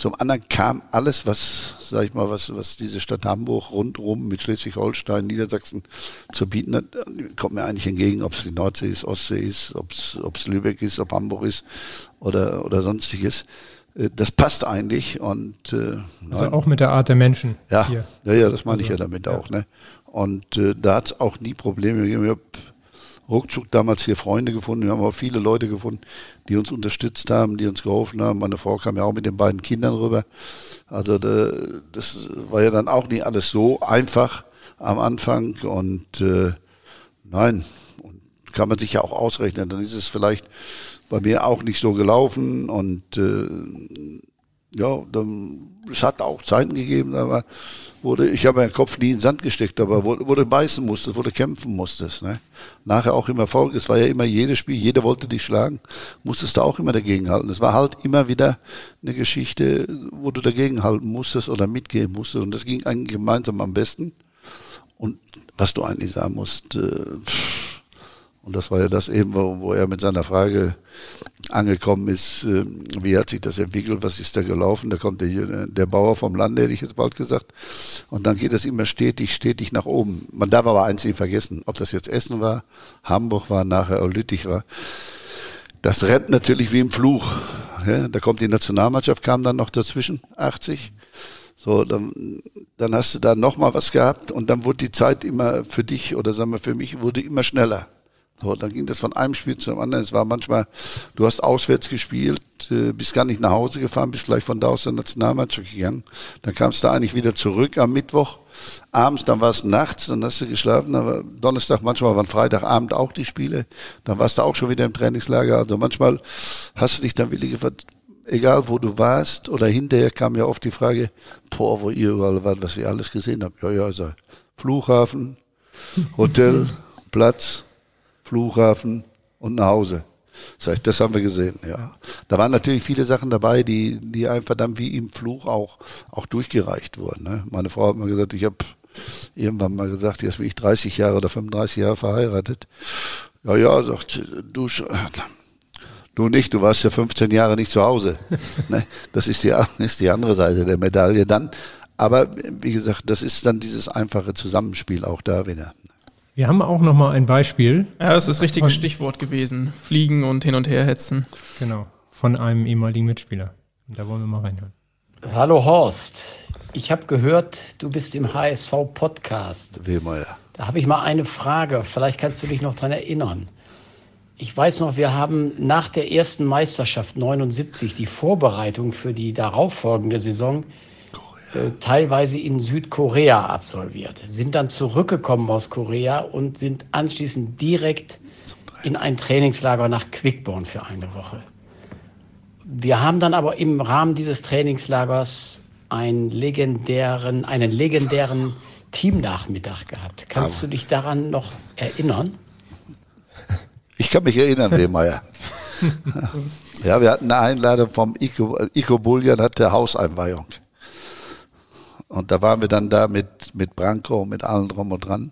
zum anderen kam alles, was, sag ich mal, was, was diese Stadt Hamburg rundherum mit Schleswig-Holstein, Niedersachsen zu bieten hat, kommt mir eigentlich entgegen, ob es die Nordsee ist, Ostsee ist, ob es Lübeck ist, ob Hamburg ist oder, oder sonstiges. Äh, das passt eigentlich und äh, also auch mit der Art der Menschen. Ja, hier. ja, ja, das meine also, ich ja damit ja. auch. Ne? Und äh, da hat es auch nie Probleme gegeben. Ich habe ruckzuck damals hier Freunde gefunden. Wir haben auch viele Leute gefunden, die uns unterstützt haben, die uns geholfen haben. Meine Frau kam ja auch mit den beiden Kindern rüber. Also das war ja dann auch nicht alles so einfach am Anfang. Und äh, nein, kann man sich ja auch ausrechnen. Dann ist es vielleicht bei mir auch nicht so gelaufen. Und äh, ja, dann, es hat auch Zeiten gegeben, aber wurde, ich habe meinen Kopf nie in den Sand gesteckt, aber wo, wo du beißen musstest, wo du kämpfen musstest. Ne? Nachher auch im Erfolg, es war ja immer jedes Spiel, jeder wollte dich schlagen, musstest du auch immer dagegen halten. Es war halt immer wieder eine Geschichte, wo du dagegen halten musstest oder mitgehen musstest und das ging eigentlich gemeinsam am besten. Und was du eigentlich sagen musst, äh, und das war ja das eben, wo, wo er mit seiner Frage angekommen ist, äh, wie hat sich das entwickelt, was ist da gelaufen. Da kommt der, der Bauer vom Lande, hätte ich jetzt bald gesagt. Und dann geht es immer stetig, stetig nach oben. Man darf aber eins nicht vergessen, ob das jetzt Essen war, Hamburg war, nachher Lüttich war. Das rennt natürlich wie im Fluch. Ja, da kommt die Nationalmannschaft, kam dann noch dazwischen, 80. So, dann, dann hast du da nochmal was gehabt und dann wurde die Zeit immer für dich oder sagen wir für mich, wurde immer schneller. So, dann ging das von einem Spiel zum anderen. Es war manchmal, du hast auswärts gespielt, äh, bist gar nicht nach Hause gefahren, bist gleich von da aus der Nationalmannschaft gegangen. Dann kamst du eigentlich wieder zurück am Mittwoch, abends, dann war es nachts, dann hast du geschlafen, aber Donnerstag, manchmal waren Freitagabend auch die Spiele, dann warst du auch schon wieder im Trainingslager. Also manchmal hast du dich dann wirklich gefragt, egal wo du warst oder hinterher kam ja oft die Frage, boah, wo ihr überall wart, was ihr alles gesehen habt. Ja, ja, also Flughafen, Hotel, Platz, Flughafen und nach Hause. Das heißt, das haben wir gesehen, ja. Da waren natürlich viele Sachen dabei, die, die einfach dann wie im Fluch auch, auch durchgereicht wurden. Ne? Meine Frau hat mal gesagt, ich habe irgendwann mal gesagt, jetzt bin ich 30 Jahre oder 35 Jahre verheiratet. Ja, ja, sagt du, du nicht, du warst ja 15 Jahre nicht zu Hause. ne? Das ist die, ist die andere Seite der Medaille dann. Aber wie gesagt, das ist dann dieses einfache Zusammenspiel auch da wieder. Wir haben auch noch mal ein Beispiel. Ja, das ist das richtige Stichwort gewesen. Fliegen und hin und her hetzen. Genau, von einem ehemaligen Mitspieler. Und da wollen wir mal reinhören. Hallo Horst, ich habe gehört, du bist im HSV-Podcast. Wehmeier. Da habe ich mal eine Frage, vielleicht kannst du dich noch daran erinnern. Ich weiß noch, wir haben nach der ersten Meisterschaft 79 die Vorbereitung für die darauffolgende Saison teilweise in Südkorea absolviert, sind dann zurückgekommen aus Korea und sind anschließend direkt in ein Trainingslager nach Quickborn für eine Woche. Wir haben dann aber im Rahmen dieses Trainingslagers einen legendären, einen legendären Teamnachmittag gehabt. Kannst Aber- du dich daran noch erinnern? Ich kann mich erinnern, Wehmeier. ja, wir hatten eine Einladung vom Ico, Ico Bullian, hatte Hauseinweihung. Und da waren wir dann da mit, mit Branko und mit allen drum und dran.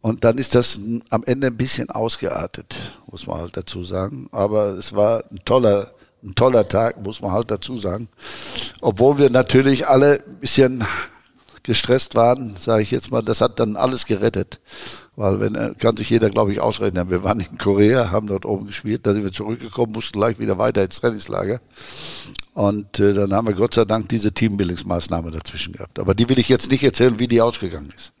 Und dann ist das am Ende ein bisschen ausgeartet, muss man halt dazu sagen. Aber es war ein toller, ein toller Tag, muss man halt dazu sagen. Obwohl wir natürlich alle ein bisschen gestresst waren, sage ich jetzt mal, das hat dann alles gerettet. Weil wenn, äh, kann sich jeder, glaube ich, ausrechnen. Wir waren in Korea, haben dort oben gespielt, da sind wir zurückgekommen, mussten gleich wieder weiter ins Trainingslager. Und äh, dann haben wir Gott sei Dank diese Teambildungsmaßnahme dazwischen gehabt. Aber die will ich jetzt nicht erzählen, wie die ausgegangen ist.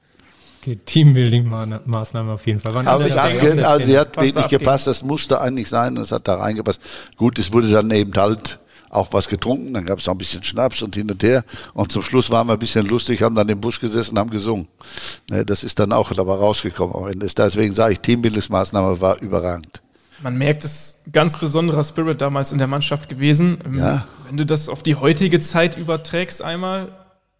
Okay, Teambuilding-Maßnahmen auf jeden Fall. Waren Aber alle ich der also sie hat wenig abgehen. gepasst, das musste eigentlich sein und es hat da reingepasst. Gut, es wurde dann eben halt auch was getrunken, dann gab es auch ein bisschen Schnaps und hin und her und zum Schluss waren wir ein bisschen lustig, haben dann im Bus gesessen und haben gesungen. Ne, das ist dann auch dabei rausgekommen. am Ende. Deswegen sage ich, Teambildungsmaßnahme war überragend. Man merkt, es ist ein ganz besonderer Spirit damals in der Mannschaft gewesen. Ähm, Ja. Wenn du das auf die heutige Zeit überträgst einmal,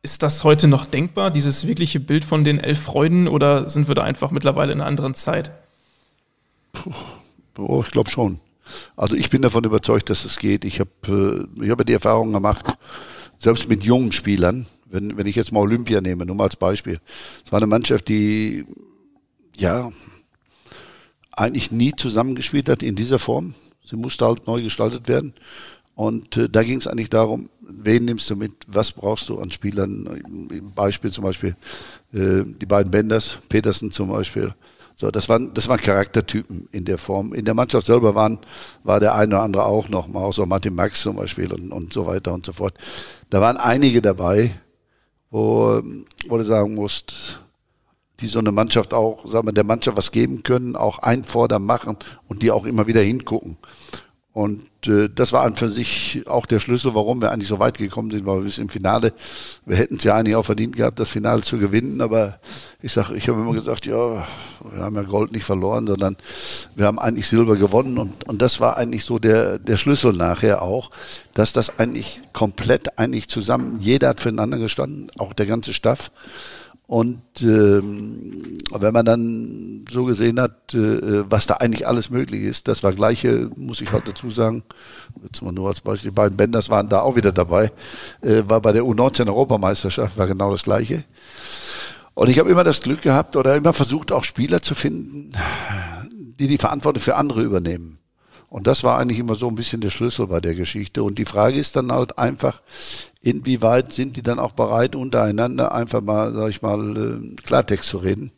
ist das heute noch denkbar, dieses wirkliche Bild von den elf Freuden, oder sind wir da einfach mittlerweile in einer anderen Zeit? Oh, ich glaube schon. Also ich bin davon überzeugt, dass es geht. Ich habe äh, ich habe die Erfahrung gemacht, selbst mit jungen Spielern, wenn, wenn ich jetzt mal Olympia nehme, nur mal als Beispiel. Es war eine Mannschaft, die ja eigentlich nie zusammengespielt hat in dieser Form. Sie musste halt neu gestaltet werden. Und äh, da ging es eigentlich darum, wen nimmst du mit, was brauchst du an Spielern. Beispiel zum Beispiel äh, die beiden Benders, Petersen zum Beispiel. So, das waren, das waren Charaktertypen in der Form. In der Mannschaft selber waren, war der eine oder andere auch noch, mal außer Martin Max zum Beispiel und, und so weiter und so fort. Da waren einige dabei, wo, wo du sagen musst, die so eine Mannschaft auch, sagen wir, der Mannschaft was geben können, auch einfordern, machen und die auch immer wieder hingucken. Und äh, das war an für sich auch der Schlüssel, warum wir eigentlich so weit gekommen sind, weil wir bis im Finale, wir hätten es ja eigentlich auch verdient gehabt, das Finale zu gewinnen, aber ich sag, ich habe immer gesagt, ja, wir haben ja Gold nicht verloren, sondern wir haben eigentlich Silber gewonnen und, und das war eigentlich so der, der Schlüssel nachher auch, dass das eigentlich komplett eigentlich zusammen, jeder hat füreinander gestanden, auch der ganze Staff. Und ähm, wenn man dann so gesehen hat, äh, was da eigentlich alles möglich ist, das war gleiche, muss ich halt dazu sagen, jetzt mal nur als Beispiel, die beiden Bänders waren da auch wieder dabei, äh, war bei der U19 Europameisterschaft, war genau das gleiche. Und ich habe immer das Glück gehabt oder immer versucht, auch Spieler zu finden, die die Verantwortung für andere übernehmen. Und das war eigentlich immer so ein bisschen der Schlüssel bei der Geschichte. Und die Frage ist dann halt einfach, inwieweit sind die dann auch bereit, untereinander einfach mal, sag ich mal, äh, Klartext zu reden,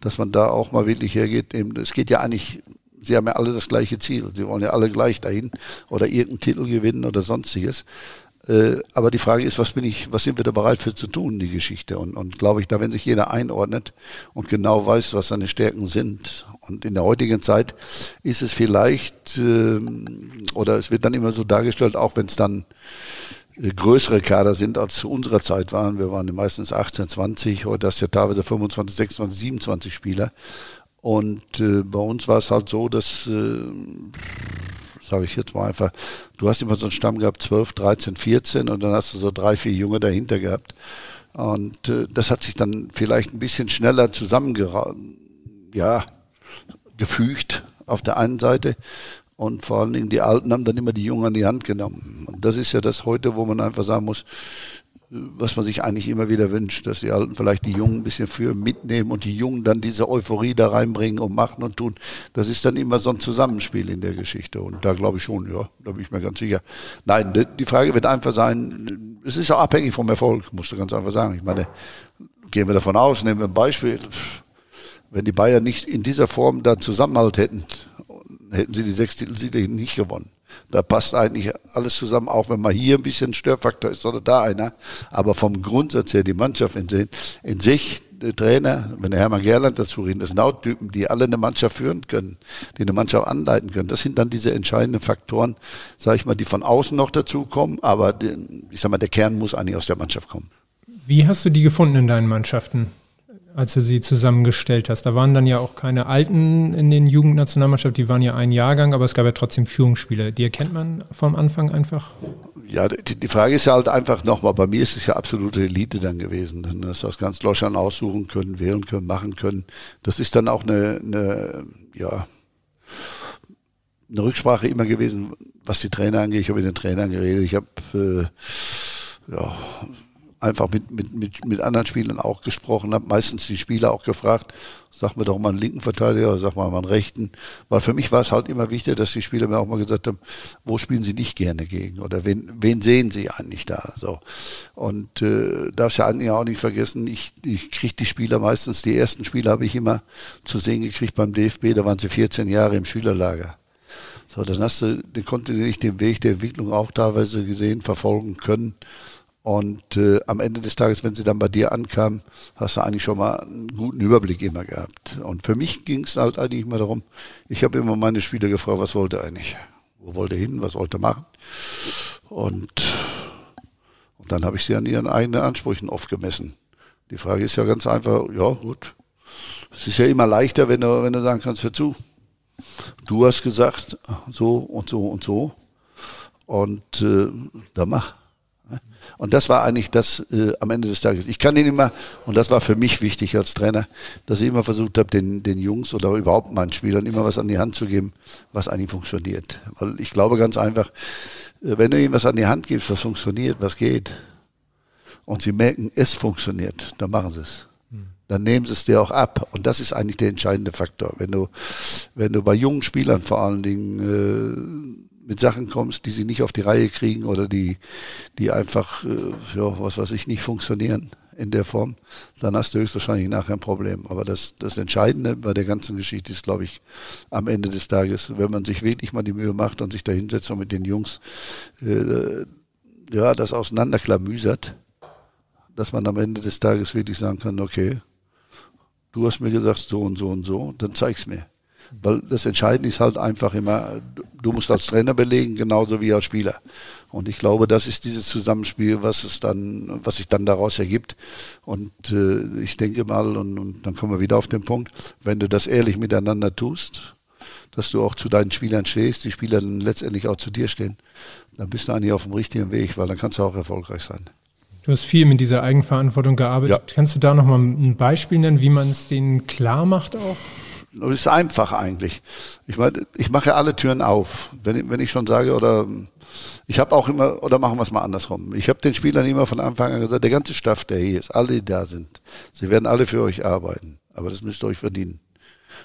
dass man da auch mal wirklich hergeht. Es geht ja eigentlich, sie haben ja alle das gleiche Ziel. Sie wollen ja alle gleich dahin oder irgendeinen Titel gewinnen oder sonstiges. Äh, aber die Frage ist, was bin ich, was sind wir da bereit für zu tun, die Geschichte? Und, und glaube ich, da wenn sich jeder einordnet und genau weiß, was seine Stärken sind. Und in der heutigen Zeit ist es vielleicht, ähm, oder es wird dann immer so dargestellt, auch wenn es dann äh, größere Kader sind als zu unserer Zeit waren. Wir waren meistens 18, 20, heute hast du ja teilweise 25, 26, 27 Spieler. Und äh, bei uns war es halt so, dass, äh, sage ich jetzt mal einfach, du hast immer so einen Stamm gehabt, 12, 13, 14 und dann hast du so drei, vier Junge dahinter gehabt. Und äh, das hat sich dann vielleicht ein bisschen schneller zusammengera ja, gefügt auf der einen Seite. Und vor allen Dingen die Alten haben dann immer die Jungen an die Hand genommen. Und das ist ja das heute, wo man einfach sagen muss, was man sich eigentlich immer wieder wünscht, dass die Alten vielleicht die Jungen ein bisschen für mitnehmen und die Jungen dann diese Euphorie da reinbringen und machen und tun. Das ist dann immer so ein Zusammenspiel in der Geschichte. Und da glaube ich schon, ja, da bin ich mir ganz sicher. Nein, die- Frage wird einfach sein, es ist auch abhängig vom Erfolg, musst du ganz einfach sagen. Ich meine, gehen wir davon aus, nehmen wir ein Beispiel. Wenn die Bayern nicht in dieser Form da Zusammenhalt hätten, hätten sie die sechs Titelsiege nicht gewonnen. Da passt eigentlich alles zusammen, auch wenn mal hier ein bisschen Störfaktor ist oder da einer. Aber vom Grundsatz her, die Mannschaft in, sich- in sich, der Trainer, wenn der Hermann Gerland dazu redet, das sind auch Typen, die alle eine Mannschaft führen können, die eine Mannschaft anleiten können. Das sind dann diese entscheidenden Faktoren, sage ich mal, die von außen noch dazukommen. Aber ich sag mal, der Kern muss eigentlich aus der Mannschaft kommen. Wie hast du die gefunden in deinen Mannschaften? Als du sie zusammengestellt hast. Da waren dann ja auch keine Alten in den Jugendnationalmannschaften, die waren ja ein Jahrgang, aber es gab ja trotzdem Führungsspieler. Die erkennt man vom Anfang einfach? Ja, die, die Frage ist ja halt einfach nochmal, bei mir ist es ja absolute Elite dann gewesen. Dann hast du aus ganz Deutschland aussuchen können, wählen können, machen können. Das ist dann auch eine, eine ja, eine Rücksprache immer gewesen, was die Trainer angeht. Ich habe mit den Trainern geredet. Ich habe äh, ja, einfach mit, mit, mit, mit anderen Spielern auch gesprochen, habe meistens die Spieler auch gefragt, sag mir doch mal einen linken Verteidiger oder sag mal einen rechten. Weil für mich war es halt immer wichtig, dass die Spieler mir auch mal gesagt haben, wo spielen sie nicht gerne gegen oder wen, wen sehen sie eigentlich da. So. Und äh, darfst ja eigentlich auch nicht vergessen, ich, ich kriege die Spieler meistens, die ersten Spiele habe ich immer zu sehen gekriegt beim DFB, da waren sie 14 Jahre im Schülerlager. So, dann hast du den kontinuierlich den Weg der Entwicklung auch teilweise gesehen, verfolgen können. Und äh, am Ende des Tages, wenn sie dann bei dir ankam, hast du eigentlich schon mal einen guten Überblick immer gehabt. Und für mich ging es halt eigentlich immer darum, ich habe immer meine Spieler gefragt, was wollte eigentlich? Wo wollte hin? Was wollte machen? Und, und dann habe ich sie an ihren eigenen Ansprüchen oft gemessen. Die Frage ist ja ganz einfach, ja gut. Es ist ja immer leichter, wenn du, wenn du sagen kannst, hör zu. Du hast gesagt, so und so und so. Und äh, da mach. Und das war eigentlich das äh, am Ende des Tages. Ich kann ihn immer, und das war für mich wichtig als Trainer, dass ich immer versucht habe, den, den Jungs oder überhaupt meinen Spielern immer was an die Hand zu geben, was eigentlich funktioniert. Weil ich glaube ganz einfach, äh, wenn du ihnen was an die Hand gibst, was funktioniert, was geht, und sie merken, es funktioniert, dann machen sie es. Hm. Dann nehmen sie es dir auch ab. Und das ist eigentlich der entscheidende Faktor. Wenn du, wenn du bei jungen Spielern vor allen Dingen äh, mit Sachen kommst, die sie nicht auf die Reihe kriegen oder die, die einfach, äh, ja, was weiß ich, nicht funktionieren in der Form, dann hast du höchstwahrscheinlich nachher ein Problem. Aber das, das Entscheidende bei der ganzen Geschichte ist, glaube ich, am Ende des Tages, wenn man sich wirklich mal die Mühe macht und sich da hinsetzt und mit den Jungs äh, ja, das auseinanderklamüsert, dass man am Ende des Tages wirklich sagen kann, okay, du hast mir gesagt so und so und so, dann zeig's mir. Weil das Entscheidende ist halt einfach immer, du musst als Trainer belegen, genauso wie als Spieler. Und ich glaube, das ist dieses Zusammenspiel, was es dann, was sich dann daraus ergibt. Und äh, ich denke mal, und, und dann kommen wir wieder auf den Punkt, wenn du das ehrlich miteinander tust, dass du auch zu deinen Spielern stehst, die Spieler dann letztendlich auch zu dir stehen, dann bist du eigentlich auf dem richtigen Weg, weil dann kannst du auch erfolgreich sein. Du hast viel mit dieser Eigenverantwortung gearbeitet. Ja. Kannst du da nochmal ein Beispiel nennen, wie man es denen klar macht auch? Das ist einfach eigentlich. Ich meine, ich mache alle Türen auf. Wenn ich, wenn ich schon sage, oder ich habe auch immer, oder machen wir es mal andersrum. Ich habe den Spielern immer von Anfang an gesagt, der ganze Staff, der hier ist, alle, die da sind, sie werden alle für euch arbeiten. Aber das müsst ihr euch verdienen.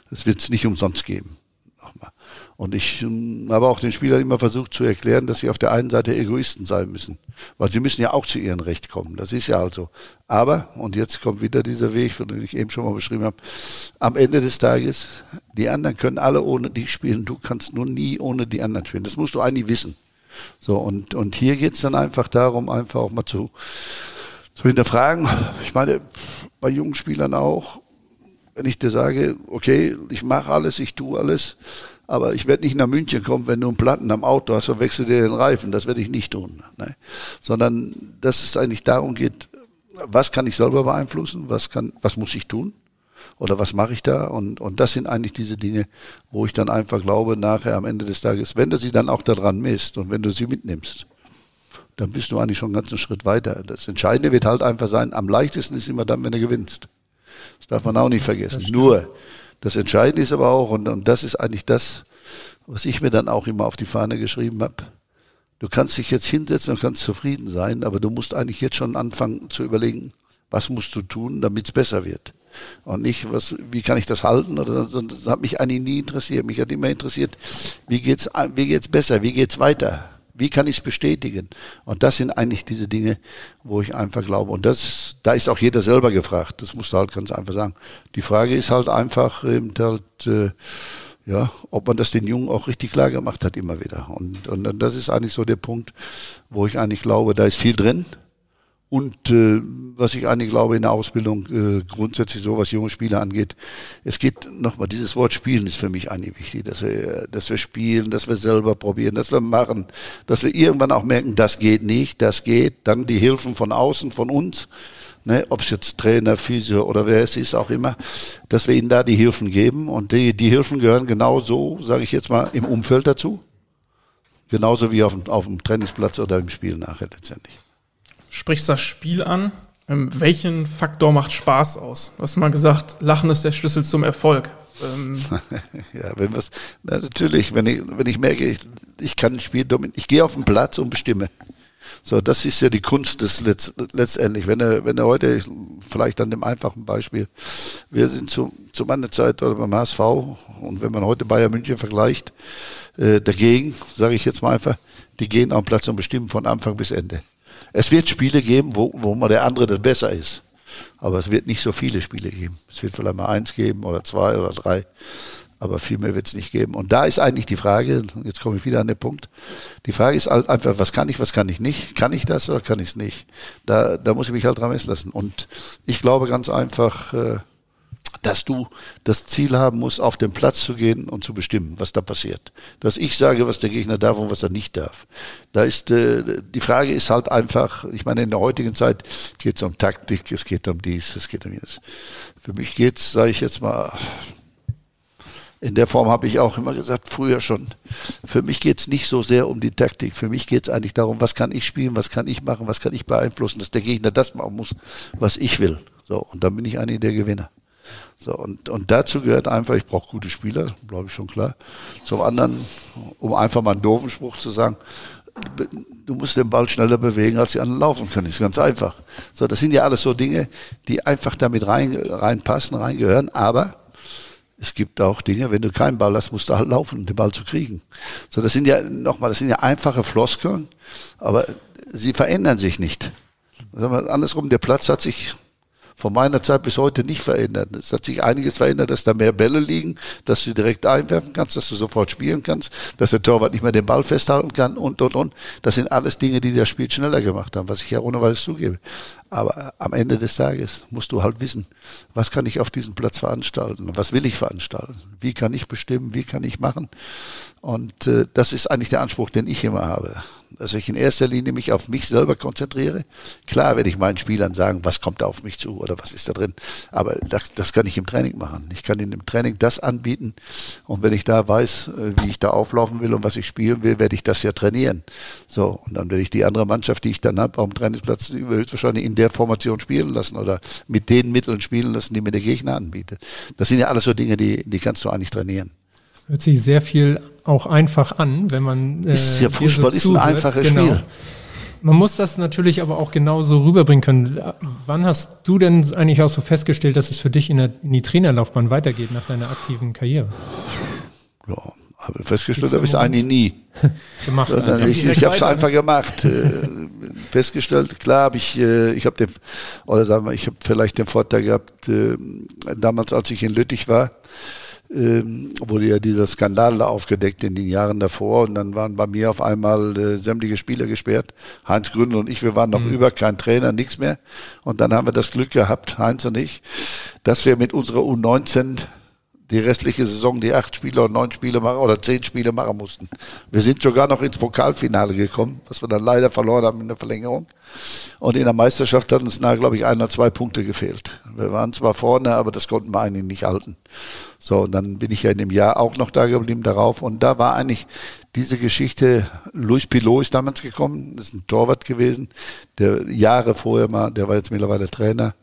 Das wird es nicht umsonst geben nochmal. Und ich ähm, habe auch den Spielern immer versucht zu erklären, dass sie auf der einen Seite Egoisten sein müssen. Weil sie müssen ja auch zu ihrem Recht kommen. Das ist ja also. Aber, und jetzt kommt wieder dieser Weg, den ich eben schon mal beschrieben habe, am Ende des Tages, die anderen können alle ohne dich spielen. Du kannst nur nie ohne die anderen spielen. Das musst du eigentlich wissen. So, und, und hier geht's dann einfach darum, einfach auch mal zu, zu hinterfragen. Ich meine, bei jungen Spielern auch, wenn ich dir sage, okay, ich mache alles, ich tue alles, aber ich werde nicht nach München kommen, wenn du einen Platten am Auto hast und wechselst dir den Reifen. Das werde ich nicht tun. Ne? Sondern dass es eigentlich darum geht, was kann ich selber beeinflussen, was kann, was muss ich tun? Oder was mache ich da? Und, und das sind eigentlich diese Dinge, wo ich dann einfach glaube, nachher am Ende des Tages, wenn du sie dann auch daran misst und wenn du sie mitnimmst, dann bist du eigentlich schon einen ganzen Schritt weiter. Das Entscheidende wird halt einfach sein, am leichtesten ist immer dann, wenn du gewinnst. Das darf man auch nicht vergessen. Nur, das Entscheidende ist aber auch, und, und das ist eigentlich das, was ich mir dann auch immer auf die Fahne geschrieben habe. Du kannst dich jetzt hinsetzen und kannst zufrieden sein, aber du musst eigentlich jetzt schon anfangen zu überlegen, was musst du tun, damit es besser wird. Und nicht, was, wie kann ich das halten? Oder, das hat mich eigentlich nie interessiert. Mich hat immer interessiert, wie geht's, wie geht's besser? Wie geht's weiter? Wie kann ich es bestätigen? Und das sind eigentlich diese Dinge, wo ich einfach glaube. Und das, da ist auch jeder selber gefragt. Das musst du halt ganz einfach sagen. Die Frage ist halt einfach eben halt, äh, ja, ob man das den Jungen auch richtig klar gemacht hat immer wieder. Und, und das ist eigentlich so der Punkt, wo ich eigentlich glaube, da ist viel drin. Und äh, was ich eigentlich glaube in der Ausbildung äh, grundsätzlich so, was junge Spieler angeht, es geht nochmal, dieses Wort Spielen ist für mich eigentlich wichtig, dass wir, dass wir spielen, dass wir selber probieren, dass wir machen, dass wir irgendwann auch merken, das geht nicht, das geht, dann die Hilfen von außen, von uns, ne, ob es jetzt Trainer, Physio oder wer es ist, auch immer, dass wir ihnen da die Hilfen geben. Und die, die Hilfen gehören genauso, sage ich jetzt mal, im Umfeld dazu. Genauso wie auf, dem- auf dem Trainingsplatz oder im Spiel nachher letztendlich. Sprichst das Spiel an. Ähm, welchen Faktor macht Spaß aus? Du hast mal gesagt, Lachen ist der Schlüssel zum Erfolg. Ähm, Ja, wenn was, na, natürlich, wenn ich, wenn ich merke, ich, ich kann ein Spiel dominieren, ich gehe auf den Platz und bestimme. So, das ist ja die Kunst des Letz, letztendlich. Wenn er, wenn er heute, vielleicht an dem einfachen Beispiel, wir sind zu, zu meiner Zeit oder beim HSV und wenn man heute Bayern München vergleicht, äh, dagegen, sage ich jetzt mal einfach, die gehen auf den Platz und bestimmen von Anfang bis Ende. Es wird Spiele geben, wo, wo mal der andere das besser ist. Aber es wird nicht so viele Spiele geben. Es wird vielleicht mal eins geben oder zwei oder drei. Aber viel mehr wird es nicht geben. Und da ist eigentlich die Frage, jetzt komme ich wieder an den Punkt, die Frage ist halt einfach, was kann ich, was kann ich nicht? Kann ich das oder kann ich es nicht? Da, da muss ich mich halt dran messen lassen. Und ich glaube ganz einfach, äh, dass du das Ziel haben musst, auf den Platz zu gehen und zu bestimmen, was da passiert. Dass ich sage, was der Gegner darf und was er nicht darf. Da ist äh, die Frage ist halt einfach, ich meine, in der heutigen Zeit geht es um Taktik, es geht um dies, es geht um jenes. Für mich geht's, sage ich jetzt mal, in der Form habe ich auch immer gesagt, früher schon. Für mich geht's nicht so sehr um die Taktik. Für mich geht's eigentlich darum, was kann ich spielen, was kann ich machen, was kann ich beeinflussen, dass der Gegner das machen muss, was ich will. So, und dann bin ich eigentlich der Gewinner. So, und, und dazu gehört einfach, ich brauche gute Spieler, glaube ich schon klar. Zum anderen, um einfach mal einen doofen Spruch zu sagen, du musst den Ball schneller bewegen, als die anderen laufen können. Ist ganz einfach. So, das sind ja alles so Dinge, die einfach damit rein, reinpassen, reingehören, aber es gibt auch Dinge, wenn du keinen Ball hast, musst du halt laufen, um den Ball zu kriegen. So, das sind ja, nochmal, das sind ja einfache Floskeln, aber sie verändern sich nicht. Sagen wir andersrum, der Platz hat sich von meiner Zeit bis heute nicht verändert. Es hat sich einiges verändert, dass da mehr Bälle liegen, dass du direkt einwerfen kannst, dass du sofort spielen kannst, dass der Torwart nicht mehr den Ball festhalten kann und, und, und. Das sind alles Dinge, die das Spiel schneller gemacht haben, was ich ja ohne weiteres zugebe. Aber am Ende des Tages musst du halt wissen, was kann ich auf diesem Platz veranstalten? Was will ich veranstalten? Wie kann ich bestimmen? Wie kann ich machen? Und äh, das ist eigentlich der Anspruch, den ich immer habe. Dass ich in erster Linie mich auf mich selber konzentriere. Klar werde ich meinen Spielern sagen, was kommt da auf mich zu oder was ist da drin. Aber das, das kann ich im Training machen. Ich kann ihnen im Training das anbieten. Und wenn ich da weiß, äh, wie ich da auflaufen will und was ich spielen will, werde ich das ja trainieren. So, und dann werde ich die andere Mannschaft, die ich dann habe, auf dem Trainingsplatz höchstwahrscheinlich in der Formation spielen lassen oder mit den Mitteln spielen lassen, die mir der Gegner anbietet. Das sind ja alles so Dinge, die, die kannst du eigentlich trainieren. Hört sich sehr viel auch einfach an, wenn man. Äh, Ist ja Fußball, ist ein einfaches Genau. Spiel. Man muss das natürlich aber auch genauso rüberbringen können. Wann hast du denn eigentlich auch so festgestellt, dass es für dich in, der, in die Trainerlaufbahn weitergeht nach deiner aktiven Karriere? Ja, aber festgestellt habe ich es eigentlich nie. Gemacht. Also ich ich habe es einfach gemacht. Äh, festgestellt, klar habe ich, äh, ich habe den, oder sagen wir, ich habe vielleicht den Vorteil gehabt, äh, damals als ich in Lüttich war, ähm, wurde ja dieser Skandal da aufgedeckt in den Jahren davor und dann waren bei mir auf einmal äh, sämtliche Spieler gesperrt. Heinz Gründel und ich, wir waren noch über, kein Trainer, nichts mehr. Und dann haben wir das Glück gehabt, Heinz und ich, dass wir mit unserer U19 die restliche Saison die acht Spiele oder neun Spiele machen oder zehn Spiele machen mussten. Wir sind sogar noch ins Pokalfinale gekommen, was wir dann leider verloren haben in der Verlängerung. Und in der Meisterschaft hat uns nahe, glaube ich, ein oder zwei Punkte gefehlt. Wir waren zwar vorne, aber das konnten wir eigentlich nicht halten. So, und dann bin ich ja in dem Jahr auch noch da geblieben darauf. Und da war eigentlich diese Geschichte, Luis Pilot ist damals gekommen, ist ein Torwart gewesen, der Jahre vorher mal, der war jetzt mittlerweile Trainer,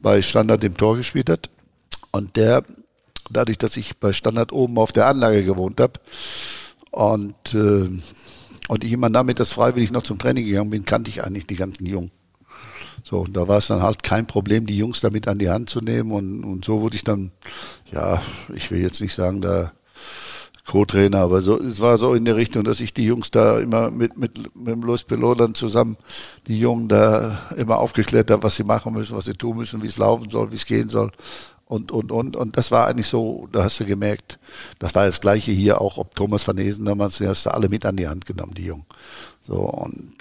bei Standard im Tor gespielt hat. Und der dadurch, dass ich bei Standard oben auf der Anlage gewohnt habe und, äh, und ich immer damit das freiwillig noch zum Training gegangen bin, kannte ich eigentlich die ganzen Jungen. So, und da war es dann halt kein Problem, die Jungs damit an die Hand zu nehmen. Und, und so wurde ich dann, ja, ich will jetzt nicht sagen, da Co-Trainer, aber so, es war so in der Richtung, dass ich die Jungs da immer mit, mit, mit dem Luis Pelot dann zusammen, die Jungen da immer aufgeklärt habe, was sie machen müssen, was sie tun müssen, wie es laufen soll, wie es gehen soll und, und, und, und das war eigentlich so, da hast du gemerkt, das war das Gleiche hier auch, ob Thomas van Esen damals, die hast du alle mit an die Hand genommen, die Jungen. So, und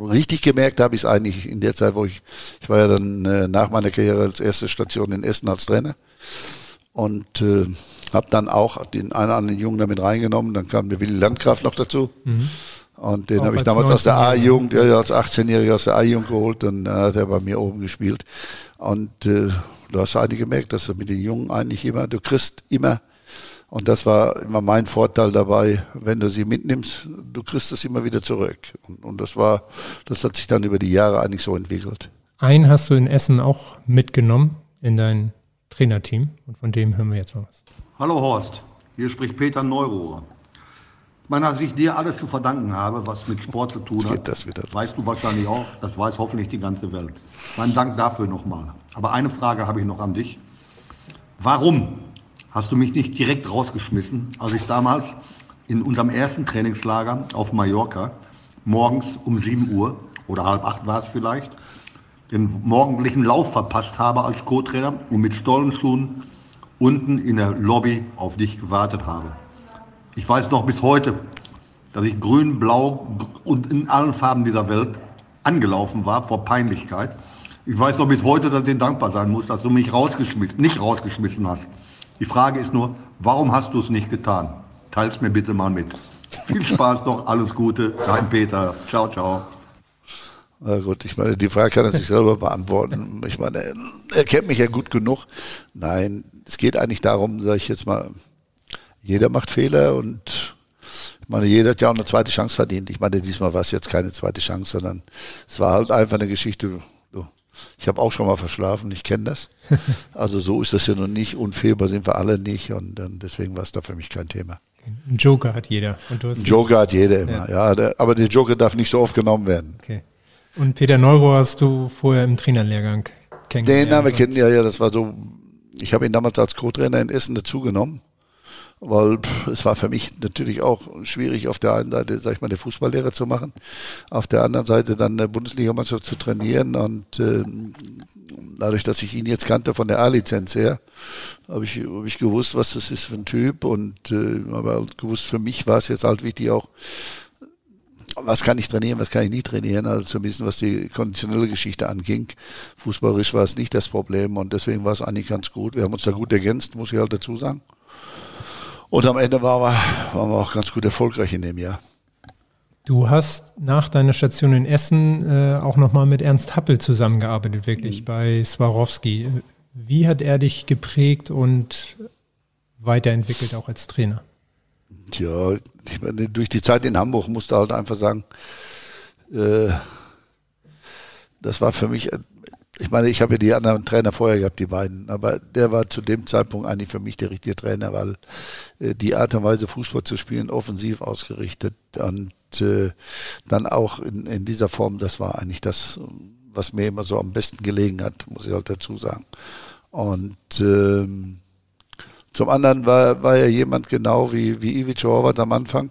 richtig gemerkt habe ich es eigentlich in der Zeit, wo ich, ich war ja dann äh, nach meiner Karriere als erste Station in Essen als Trainer und äh, habe dann auch den einen oder anderen Jungen damit reingenommen, dann kam der Willi Landgraf noch dazu. Und den habe ich damals aus der A-Jugend, ja, als 18-Jähriger aus der A-Jugend geholt. Dann hat er bei mir oben gespielt. Und äh, du hast eigentlich gemerkt, dass du mit den Jungen eigentlich immer, du kriegst immer, und das war immer mein Vorteil dabei, wenn du sie mitnimmst, du kriegst es immer wieder zurück. Und, und das war, das hat sich dann über die Jahre eigentlich so entwickelt. Einen hast du in Essen auch mitgenommen in dein Trainerteam und von dem hören wir jetzt mal was. Hallo Horst, hier spricht Peter Neurohrer. Ich meine, dass ich dir alles zu verdanken habe, was mit Sport zu tun hat, das weißt du wahrscheinlich auch, das weiß hoffentlich die ganze Welt. Mein Dank dafür nochmal. Aber eine Frage habe ich noch an dich. Warum hast du mich nicht direkt rausgeschmissen, als ich damals in unserem ersten Trainingslager auf Mallorca morgens um 7 Uhr oder halb acht war es vielleicht, den morgendlichen Lauf verpasst habe als Co-Trainer und mit Stollenschuhen unten in der Lobby auf dich gewartet habe. Ich weiß noch bis heute, dass ich grün, blau und in allen Farben dieser Welt angelaufen war vor Peinlichkeit. Ich weiß noch bis heute, dass ich dir dankbar sein muss, dass du mich rausgeschmissen, nicht rausgeschmissen hast. Die Frage ist nur, warum hast du es nicht getan? Teils mir bitte mal mit. Viel Spaß noch, alles Gute, dein Peter. Ciao, ciao. Na gut, ich meine, die Frage kann er sich selber beantworten. Ich meine, er kennt mich ja gut genug. Nein, es geht eigentlich darum, sage ich jetzt mal, jeder macht Fehler und ich meine, jeder hat ja auch eine zweite Chance verdient. Ich meine, diesmal war es jetzt keine zweite Chance, sondern es war halt einfach eine Geschichte. Ich habe auch schon mal verschlafen, ich kenne das. Also so ist das ja noch nicht. Unfehlbar sind wir alle nicht und deswegen war es da für mich kein Thema. Ein Joker hat jeder. Ein Joker hat jeder immer, ja. ja der, aber der Joker darf nicht so oft genommen werden. Okay. Und Peter Neuro hast du vorher im Trainerlehrgang kennengelernt? Den haben wir kennen ja, ja, das war so, ich habe ihn damals als Co-Trainer in Essen dazugenommen weil es war für mich natürlich auch schwierig, auf der einen Seite, sag ich mal, eine Fußballlehre zu machen, auf der anderen Seite dann eine Bundesligamannschaft zu trainieren und äh, dadurch, dass ich ihn jetzt kannte von der A-Lizenz her, habe ich, hab ich gewusst, was das ist für ein Typ und äh, aber gewusst, für mich war es jetzt halt wichtig auch, was kann ich trainieren, was kann ich nicht trainieren, also zumindest was die konditionelle Geschichte anging. Fußballerisch war es nicht das Problem und deswegen war es eigentlich ganz gut. Wir haben uns da gut ergänzt, muss ich halt dazu sagen. Und am Ende waren wir, waren wir auch ganz gut erfolgreich in dem Jahr. Du hast nach deiner Station in Essen äh, auch nochmal mit Ernst Happel zusammengearbeitet, wirklich mhm. bei Swarovski. Wie hat er dich geprägt und weiterentwickelt, auch als Trainer? Tja, ich meine, durch die Zeit in Hamburg musste halt einfach sagen, äh, das war für mich ich meine, ich habe ja die anderen Trainer vorher gehabt, die beiden, aber der war zu dem Zeitpunkt eigentlich für mich der richtige Trainer, weil äh, die Art und Weise Fußball zu spielen, offensiv ausgerichtet und äh, dann auch in, in dieser Form, das war eigentlich das, was mir immer so am besten gelegen hat, muss ich halt dazu sagen. Und ähm, zum anderen war, war er jemand genau wie, wie Ivic Horvath am Anfang,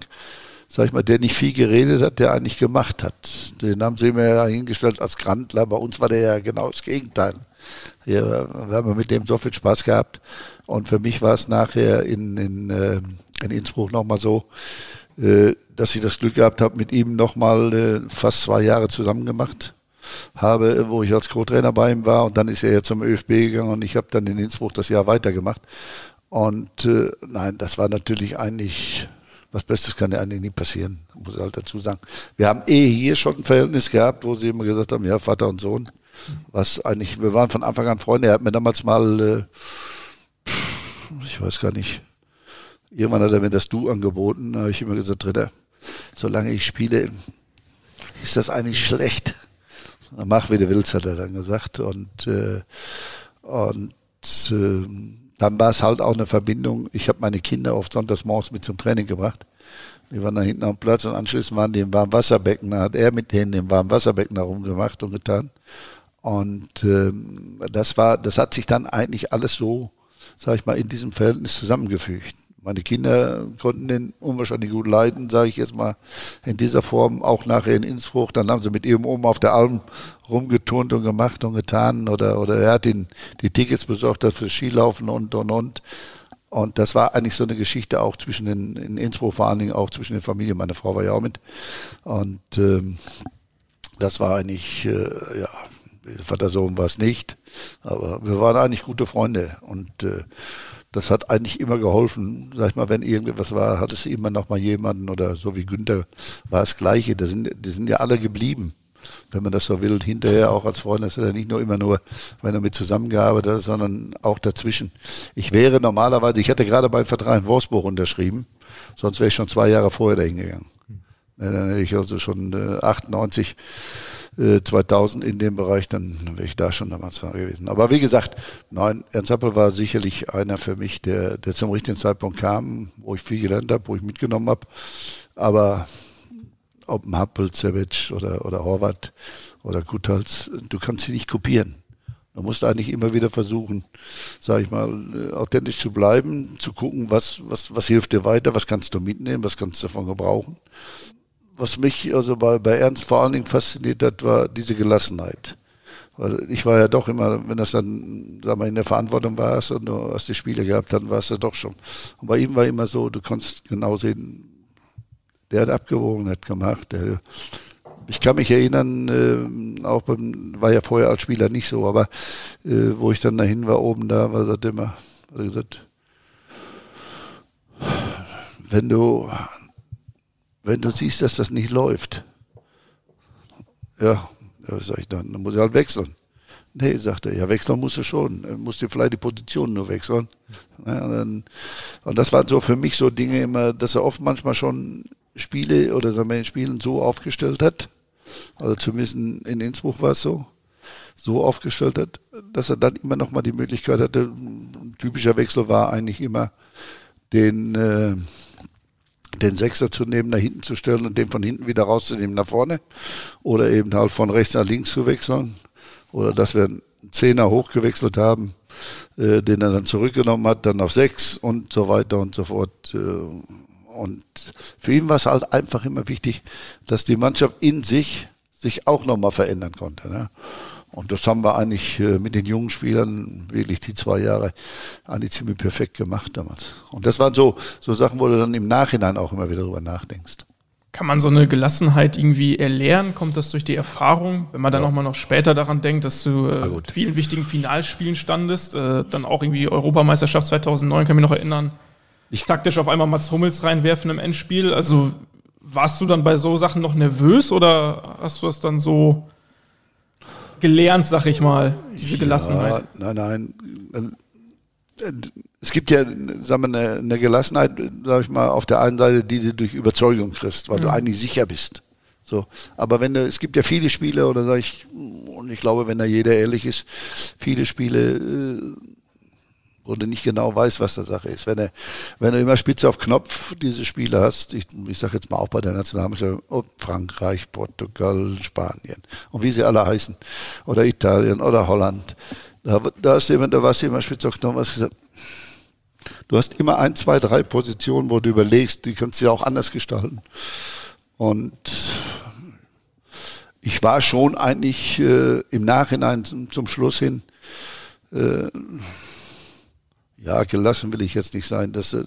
sag ich mal, der nicht viel geredet hat, der eigentlich gemacht hat. Den haben sie mir ja hingestellt als Grandler. Bei uns war der ja genau das Gegenteil. Ja, wir haben mit dem so viel Spaß gehabt. Und für mich war es nachher in, in, äh, in Innsbruck nochmal so, äh, dass ich das Glück gehabt habe, mit ihm nochmal äh, fast zwei Jahre zusammen gemacht habe, wo ich als Co-Trainer bei ihm war. Und dann ist er ja zum ÖFB gegangen und ich habe dann in Innsbruck das Jahr weitergemacht. Und äh, nein, das war natürlich eigentlich was Bestes kann ja eigentlich nie passieren, muss ich halt dazu sagen. Wir haben eh hier schon ein Verhältnis gehabt, wo sie immer gesagt haben, ja, Vater und Sohn. Was eigentlich, wir waren von Anfang an Freunde. Er hat mir damals mal, äh, ich weiß gar nicht, irgendwann hat er mir das Du angeboten. Da habe ich immer gesagt, Dritter, solange ich spiele, ist das eigentlich schlecht. Mach, wie du willst, hat er dann gesagt. Und, äh, und äh, dann war es halt auch eine Verbindung. Ich habe meine Kinder oft sonntags morgens mit zum Training gebracht. Die waren da hinten am Platz und anschließend waren die im Warmwasserbecken. Da hat er mit denen im Warmwasserbecken herumgemacht und getan. Und ähm, das war, das hat sich dann eigentlich alles so, sag ich mal, in diesem Verhältnis zusammengefügt. Meine Kinder konnten den unwahrscheinlich gut leiden, sage ich jetzt mal, in dieser Form, auch nachher in Innsbruck. Dann haben sie mit ihm oben auf der Alm rumgeturnt und gemacht und getan. Oder, oder er hat ihnen die Tickets besorgt das für Skilaufen und, und, und. Und das war eigentlich so eine Geschichte auch zwischen den, in Innsbruck vor allen Dingen auch zwischen den Familien. Meine Frau war ja auch mit. Und ähm, das war eigentlich, äh, ja, Vater-Sohn war es nicht. Aber wir waren eigentlich gute Freunde. Und äh, das hat eigentlich immer geholfen. Sag ich mal, wenn irgendwas war, hat es immer noch mal jemanden oder so wie Günther war das Gleiche. Die sind, die sind ja alle geblieben wenn man das so will, hinterher auch als Freund, das ist ja nicht nur immer nur, wenn er mit zusammengearbeitet hat, sondern auch dazwischen. Ich wäre normalerweise, ich hätte gerade meinen Vertrag in Wolfsburg unterschrieben, sonst wäre ich schon zwei Jahre vorher dahin gegangen. Dann hätte ich also schon äh, 98, äh, 2000 in dem Bereich, dann wäre ich da schon damals gewesen. Aber wie gesagt, nein, Ernst Appel war sicherlich einer für mich, der, der zum richtigen Zeitpunkt kam, wo ich viel gelernt habe, wo ich mitgenommen habe. Aber ob Mappel, Cevic oder, oder Horvath oder Guthals, du kannst sie nicht kopieren. Du musst eigentlich immer wieder versuchen, sage ich mal, äh, authentisch zu bleiben, zu gucken, was, was, was hilft dir weiter, was kannst du mitnehmen, was kannst du davon gebrauchen. Was mich also bei, bei Ernst vor allen Dingen fasziniert hat, war diese Gelassenheit. Weil ich war ja doch immer, wenn das dann, sag mal, in der Verantwortung warst und du hast die Spiele gehabt, dann war es ja doch schon. Und bei ihm war immer so, du konntest genau sehen, der hat abgewogen, hat gemacht. Der, ich kann mich erinnern, äh, auch beim, war ja vorher als Spieler nicht so, aber äh, wo ich dann dahin war, oben da, war das immer, hat er gesagt, wenn du, wenn du siehst, dass das nicht läuft, ja, sag ich dann, dann muss ich halt wechseln. Nee, sagt er, ja, wechseln musst du schon. Er musste vielleicht die Position nur wechseln. Ja, und, dann, und das waren so für mich so Dinge immer, dass er oft manchmal schon Spiele oder sagen wir in Spielen so aufgestellt hat, also zumindest in Innsbruck war es so, so aufgestellt hat, dass er dann immer noch mal die Möglichkeit hatte, ein typischer Wechsel war eigentlich immer den, äh, den Sechser zu nehmen, nach hinten zu stellen und den von hinten wieder rauszunehmen nach vorne oder eben halt von rechts nach links zu wechseln oder dass wir einen Zehner hochgewechselt haben, äh, den er dann zurückgenommen hat, dann auf sechs und so weiter und so fort. Äh, und für ihn war es halt einfach immer wichtig, dass die Mannschaft in sich sich auch nochmal verändern konnte. Ne? Und das haben wir eigentlich äh, mit den jungen Spielern wirklich die zwei Jahre eigentlich ziemlich perfekt gemacht damals. Und das waren so, so Sachen, wo du dann im Nachhinein auch immer wieder drüber nachdenkst. Kann man so eine Gelassenheit irgendwie erlernen? Kommt das durch die Erfahrung? Wenn man dann ja. auch mal noch später daran denkt, dass du äh, vielen wichtigen Finalspielen standest, äh, dann auch irgendwie Europameisterschaft 2009, kann ich mich noch erinnern, ich taktisch auf einmal Mats Hummels reinwerfen im Endspiel. Also warst du dann bei so Sachen noch nervös oder hast du das dann so gelernt, sag ich mal, diese Gelassenheit? Ja, nein, nein. Es gibt ja sagen wir, eine, eine Gelassenheit, sag ich mal, auf der einen Seite, die du durch Überzeugung kriegst, weil mhm. du eigentlich sicher bist. So, aber wenn du, es gibt ja viele Spiele, oder sag ich, und ich glaube, wenn da jeder ehrlich ist, viele Spiele, wo du nicht genau weißt, was der Sache ist. Wenn du, wenn du immer spitze auf Knopf diese Spiele hast, ich, ich sage jetzt mal auch bei der Nationalmannschaft, oh, Frankreich, Portugal, Spanien und wie sie alle heißen, oder Italien oder Holland, da, da ist jemand, da warst du immer spitze auf Knopf, was gesagt, du hast immer ein, zwei, drei Positionen, wo du überlegst, die kannst du ja auch anders gestalten. Und ich war schon eigentlich äh, im Nachhinein zum, zum Schluss hin, äh, ja, gelassen will ich jetzt nicht sein. Das, äh,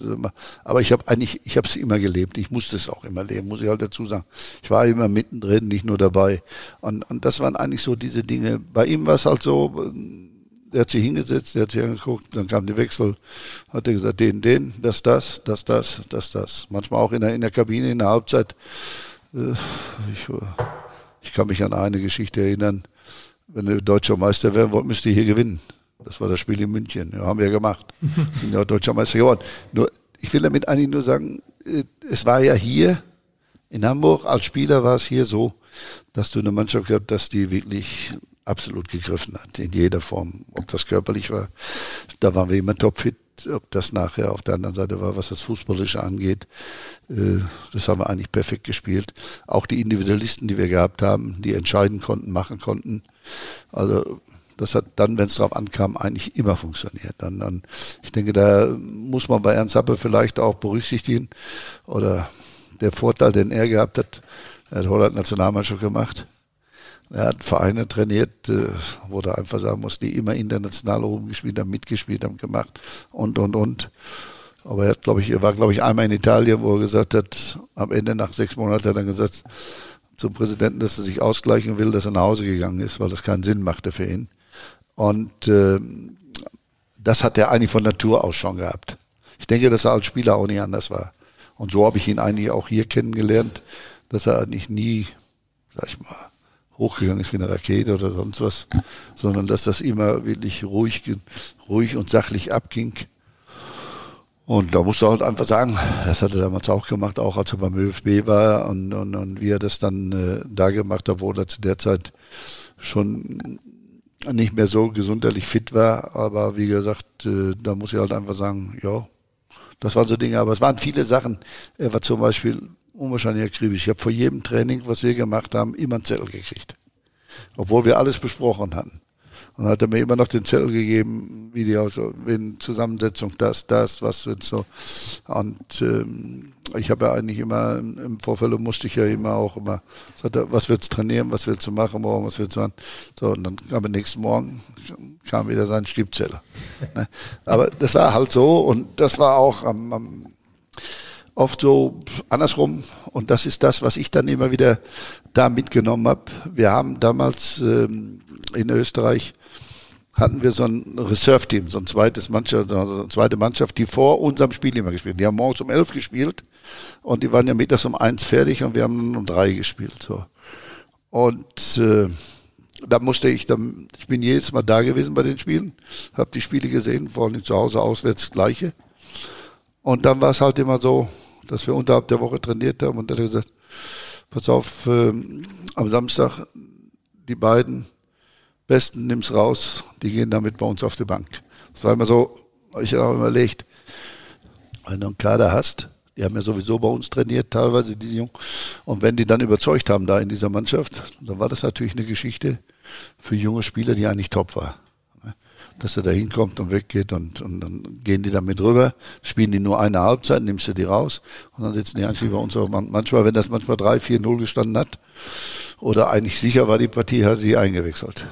aber ich habe eigentlich, ich habe es immer gelebt. Ich musste es auch immer leben, muss ich halt dazu sagen. Ich war immer mittendrin, nicht nur dabei. Und, und das waren eigentlich so diese Dinge. Bei ihm war es halt so, der hat sich hingesetzt, der hat sich angeguckt, dann kam der Wechsel, hat er gesagt, den, den, das, das, das, das, das, das. Manchmal auch in der, in der Kabine, in der Halbzeit. Äh, ich, ich kann mich an eine Geschichte erinnern. Wenn wir deutscher Meister werden wollt, müsst ihr hier gewinnen. Das war das Spiel in München. Ja, haben wir gemacht. Sind ja deutscher Meister geworden. Nur, ich will damit eigentlich nur sagen, äh, es war ja hier in Hamburg als Spieler war es hier so, dass du eine Mannschaft gehabt hast, die wirklich absolut gegriffen hat, in jeder Form. Ob das körperlich war, da waren wir immer topfit. Ob das nachher auf der anderen Seite war, was das Fußballische angeht, äh, das haben wir eigentlich perfekt gespielt. Auch die Individualisten, die wir gehabt haben, die entscheiden konnten, machen konnten. Also das hat dann, wenn es darauf ankam, eigentlich immer funktioniert. Dann, dann, ich denke, da muss man bei Ernst Happe vielleicht auch berücksichtigen oder der Vorteil, den er gehabt hat, er hat Holland Nationalmannschaft gemacht. Er hat Vereine trainiert, äh, wo er einfach sagen muss, die immer international oben gespielt haben, mitgespielt haben, gemacht und, und, und. Aber er hat, glaube ich, er war, glaube ich, einmal in Italien, wo er gesagt hat, am Ende nach sechs Monaten hat er gesagt zum Präsidenten, dass er sich ausgleichen will, dass er nach Hause gegangen ist, weil das keinen Sinn machte für ihn. Und äh, das hat er eigentlich von Natur aus schon gehabt. Ich denke, dass er als Spieler auch nicht anders war. Und so habe ich ihn eigentlich auch hier kennengelernt, dass er eigentlich nie, sag ich mal, hochgegangen ist wie eine Rakete oder sonst was, sondern dass das immer wirklich ruhig, ruhig und sachlich abging. Und da musst du halt einfach sagen, das hat er damals auch gemacht, auch als er beim ÖFB war und, und, und wie er das dann äh, da gemacht hat, wo er zu der Zeit schon nicht mehr so gesundheitlich fit war. Aber wie gesagt, äh, da muss ich halt einfach sagen, ja, das waren so Dinge. Aber es waren viele Sachen. Er war zum Beispiel unwahrscheinlich akribisch. Ich habe vor jedem Training, was wir gemacht haben, immer einen Zettel gekriegt. Obwohl wir alles besprochen hatten. Und hat er mir immer noch den Zettel gegeben, wie die Auto, in Zusammensetzung das, das, was jetzt so. Und ähm, ich habe ja eigentlich immer im Vorfeld musste ich ja immer auch immer, sagte, was willst du trainieren, was willst du machen, morgen, was willst du machen. So, und dann kam am nächsten Morgen kam wieder sein Stiebzettel. ne? Aber das war halt so und das war auch am, am oft so andersrum. Und das ist das, was ich dann immer wieder da mitgenommen habe. Wir haben damals ähm, in Österreich hatten wir so ein Reserve-Team, so ein zweites Mannschaft, also eine zweite Mannschaft, die vor unserem Spiel immer gespielt. Die haben morgens um elf gespielt und die waren ja mittags um eins fertig und wir haben um drei gespielt. So. Und äh, da musste ich dann, ich bin jedes Mal da gewesen bei den Spielen, habe die Spiele gesehen, vor allem zu Hause auswärts das gleiche. Und dann war es halt immer so, dass wir unterhalb der Woche trainiert haben und dann hat er gesagt, pass auf, äh, am Samstag die beiden Besten nimm's raus, die gehen damit bei uns auf die Bank. Das war immer so, ich habe überlegt, wenn du einen Kader hast, die haben ja sowieso bei uns trainiert, teilweise diese Jungen, und wenn die dann überzeugt haben da in dieser Mannschaft, dann war das natürlich eine Geschichte für junge Spieler, die eigentlich top war dass er da hinkommt und weggeht und, und dann gehen die damit rüber, spielen die nur eine Halbzeit, nimmst du die raus und dann sitzen die eigentlich bei uns auch manchmal, wenn das manchmal 3, 4, 0 gestanden hat, oder eigentlich sicher war die Partie, hat die eingewechselt.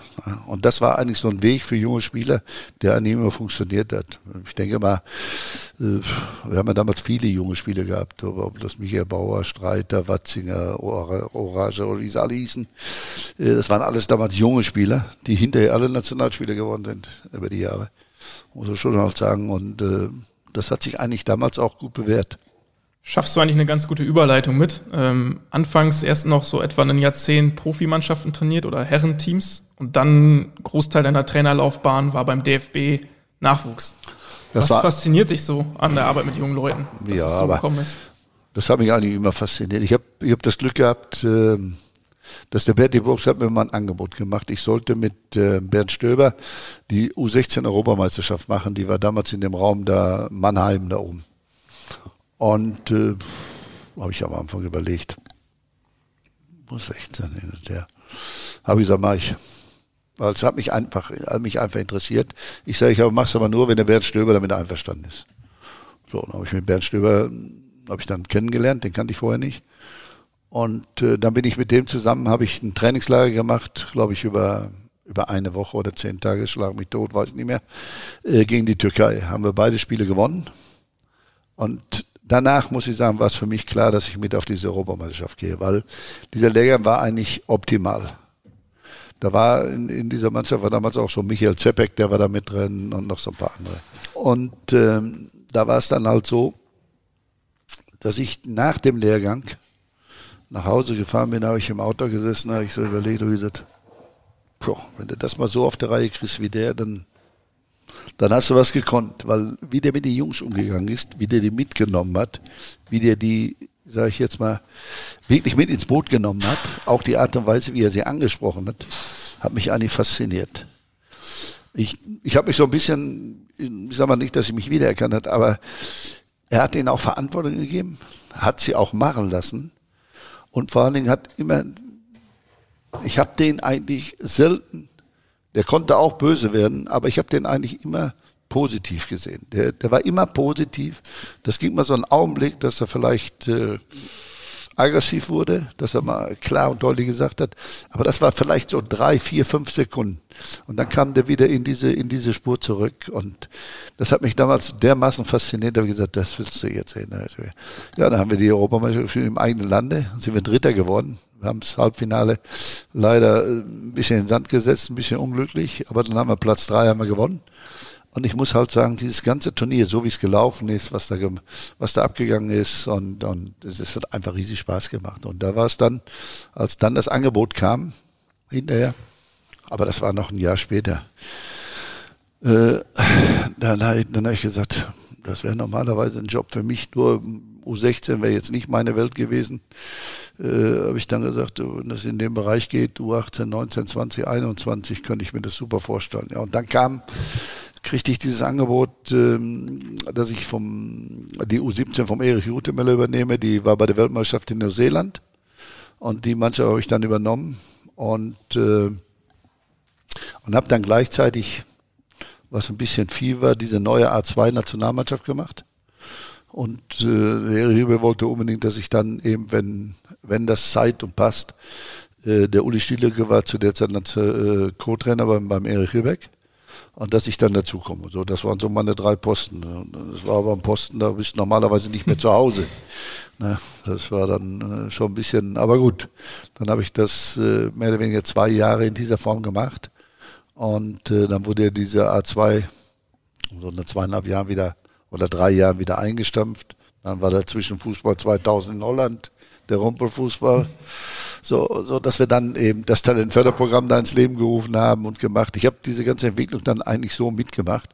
Und das war eigentlich so ein Weg für junge Spieler, der an ihm immer funktioniert hat. Ich denke mal, äh, wir haben ja damals viele junge Spieler gehabt, ob das Michael Bauer, Streiter, Watzinger, Orage oder wie sie alle hießen. Äh, das waren alles damals junge Spieler, die hinterher alle Nationalspieler geworden sind über die Jahre. Muss ich schon halt sagen. Und äh, das hat sich eigentlich damals auch gut bewährt schaffst du eigentlich eine ganz gute Überleitung mit. Ähm, anfangs erst noch so etwa ein Jahrzehnt Profimannschaften trainiert oder Herrenteams und dann Großteil deiner Trainerlaufbahn war beim DFB Nachwuchs. Das Was fasziniert dich so an der Arbeit mit jungen Leuten, dass ja, es so gekommen ist? Das hat mich eigentlich immer fasziniert. Ich habe ich hab das Glück gehabt, äh, dass der Berti Burgs hat mir mal ein Angebot gemacht. Ich sollte mit äh, Bernd Stöber die U16 Europameisterschaft machen. Die war damals in dem Raum da Mannheim da oben. Und äh, habe ich am Anfang überlegt, muss 16 der. Habe ich gesagt, mach ich. Weil es hat mich einfach, hat mich einfach interessiert. Ich sage, ich mach's aber nur, wenn der Bernd Stöber damit einverstanden ist. So, dann habe ich mit Bernd Stöber, habe ich dann kennengelernt, den kannte ich vorher nicht. Und äh, dann bin ich mit dem zusammen, habe ich ein Trainingslager gemacht, glaube ich, über, über eine Woche oder zehn Tage, schlag mich tot, weiß nicht mehr, äh, gegen die Türkei. Haben wir beide Spiele gewonnen. Und danach muss ich sagen, war es für mich klar, dass ich mit auf diese Europameisterschaft gehe, weil dieser Lehrgang war eigentlich optimal. Da war in, in, dieser Mannschaft war damals auch so Michael Zepek, der war da mit drin und noch so ein paar andere. Und ähm, da war es dann halt so, dass ich nach dem Lehrgang nach Hause gefahren bin, habe ich im Auto gesessen, habe ich so überlegt und gesagt, boah, wenn du das mal so auf der Reihe kriegst wie der, dann dann hast du was gekonnt, weil wie der mit den Jungs umgegangen ist, wie der die mitgenommen hat, wie der die, sage ich jetzt mal, wirklich mit ins Boot genommen hat, auch die Art und Weise, wie er sie angesprochen hat, hat mich eigentlich fasziniert. Ich, ich habe mich so ein bisschen, ich sag mal nicht, dass ich mich wiedererkannt hat, aber er hat ihnen auch Verantwortung gegeben, hat sie auch machen lassen und vor allen Dingen hat immer, ich habe den eigentlich selten der konnte auch böse werden, aber ich habe den eigentlich immer positiv gesehen. Der, der war immer positiv. Das ging mal so einen Augenblick, dass er vielleicht äh, aggressiv wurde, dass er mal klar und deutlich gesagt hat. Aber das war vielleicht so drei, vier, fünf Sekunden. Und dann kam der wieder in diese, in diese Spur zurück. Und das hat mich damals dermaßen fasziniert, da habe ich gesagt, das willst du jetzt sehen. Also, ja, dann haben wir die Europameisterschaft im eigenen Lande, sind wir Dritter geworden. Haben das Halbfinale leider äh, ein bisschen in den Sand gesetzt, ein bisschen unglücklich, aber dann haben wir Platz drei haben wir gewonnen. Und ich muss halt sagen, dieses ganze Turnier, so wie es gelaufen ist, was da, was da abgegangen ist, und, und es hat einfach riesig Spaß gemacht. Und da war es dann, als dann das Angebot kam, hinterher, aber das war noch ein Jahr später, äh, dann, dann habe ich gesagt, das wäre normalerweise ein Job für mich, nur U16 wäre jetzt nicht meine Welt gewesen. Äh, habe ich dann gesagt, wenn das in den Bereich geht, U18, 19, 20, 21, könnte ich mir das super vorstellen. Ja, und dann kam, kriegte ich dieses Angebot, ähm, dass ich vom, die U17 vom Erich Rutemöller übernehme. Die war bei der Weltmeisterschaft in Neuseeland. Und die Mannschaft habe ich dann übernommen. Und, äh, und habe dann gleichzeitig was ein bisschen viel war, diese neue A2-Nationalmannschaft gemacht. Und äh, Herr Riebe wollte unbedingt, dass ich dann eben, wenn, wenn das Zeit und passt, äh, der Uli Stielecke war zu der Zeit äh, Co-Trainer beim, beim Erich Riebeck und dass ich dann dazukomme. So, das waren so meine drei Posten. Das war aber ein Posten, da bist du normalerweise nicht mehr zu Hause. Ne, das war dann äh, schon ein bisschen, aber gut. Dann habe ich das äh, mehr oder weniger zwei Jahre in dieser Form gemacht. Und dann wurde ja diese A2 so nach zweieinhalb Jahren wieder oder drei Jahren wieder eingestampft. Dann war dazwischen Fußball 2000 in Holland, der Rumpelfußball. So, so dass wir dann eben das Talentförderprogramm da ins Leben gerufen haben und gemacht. Ich habe diese ganze Entwicklung dann eigentlich so mitgemacht.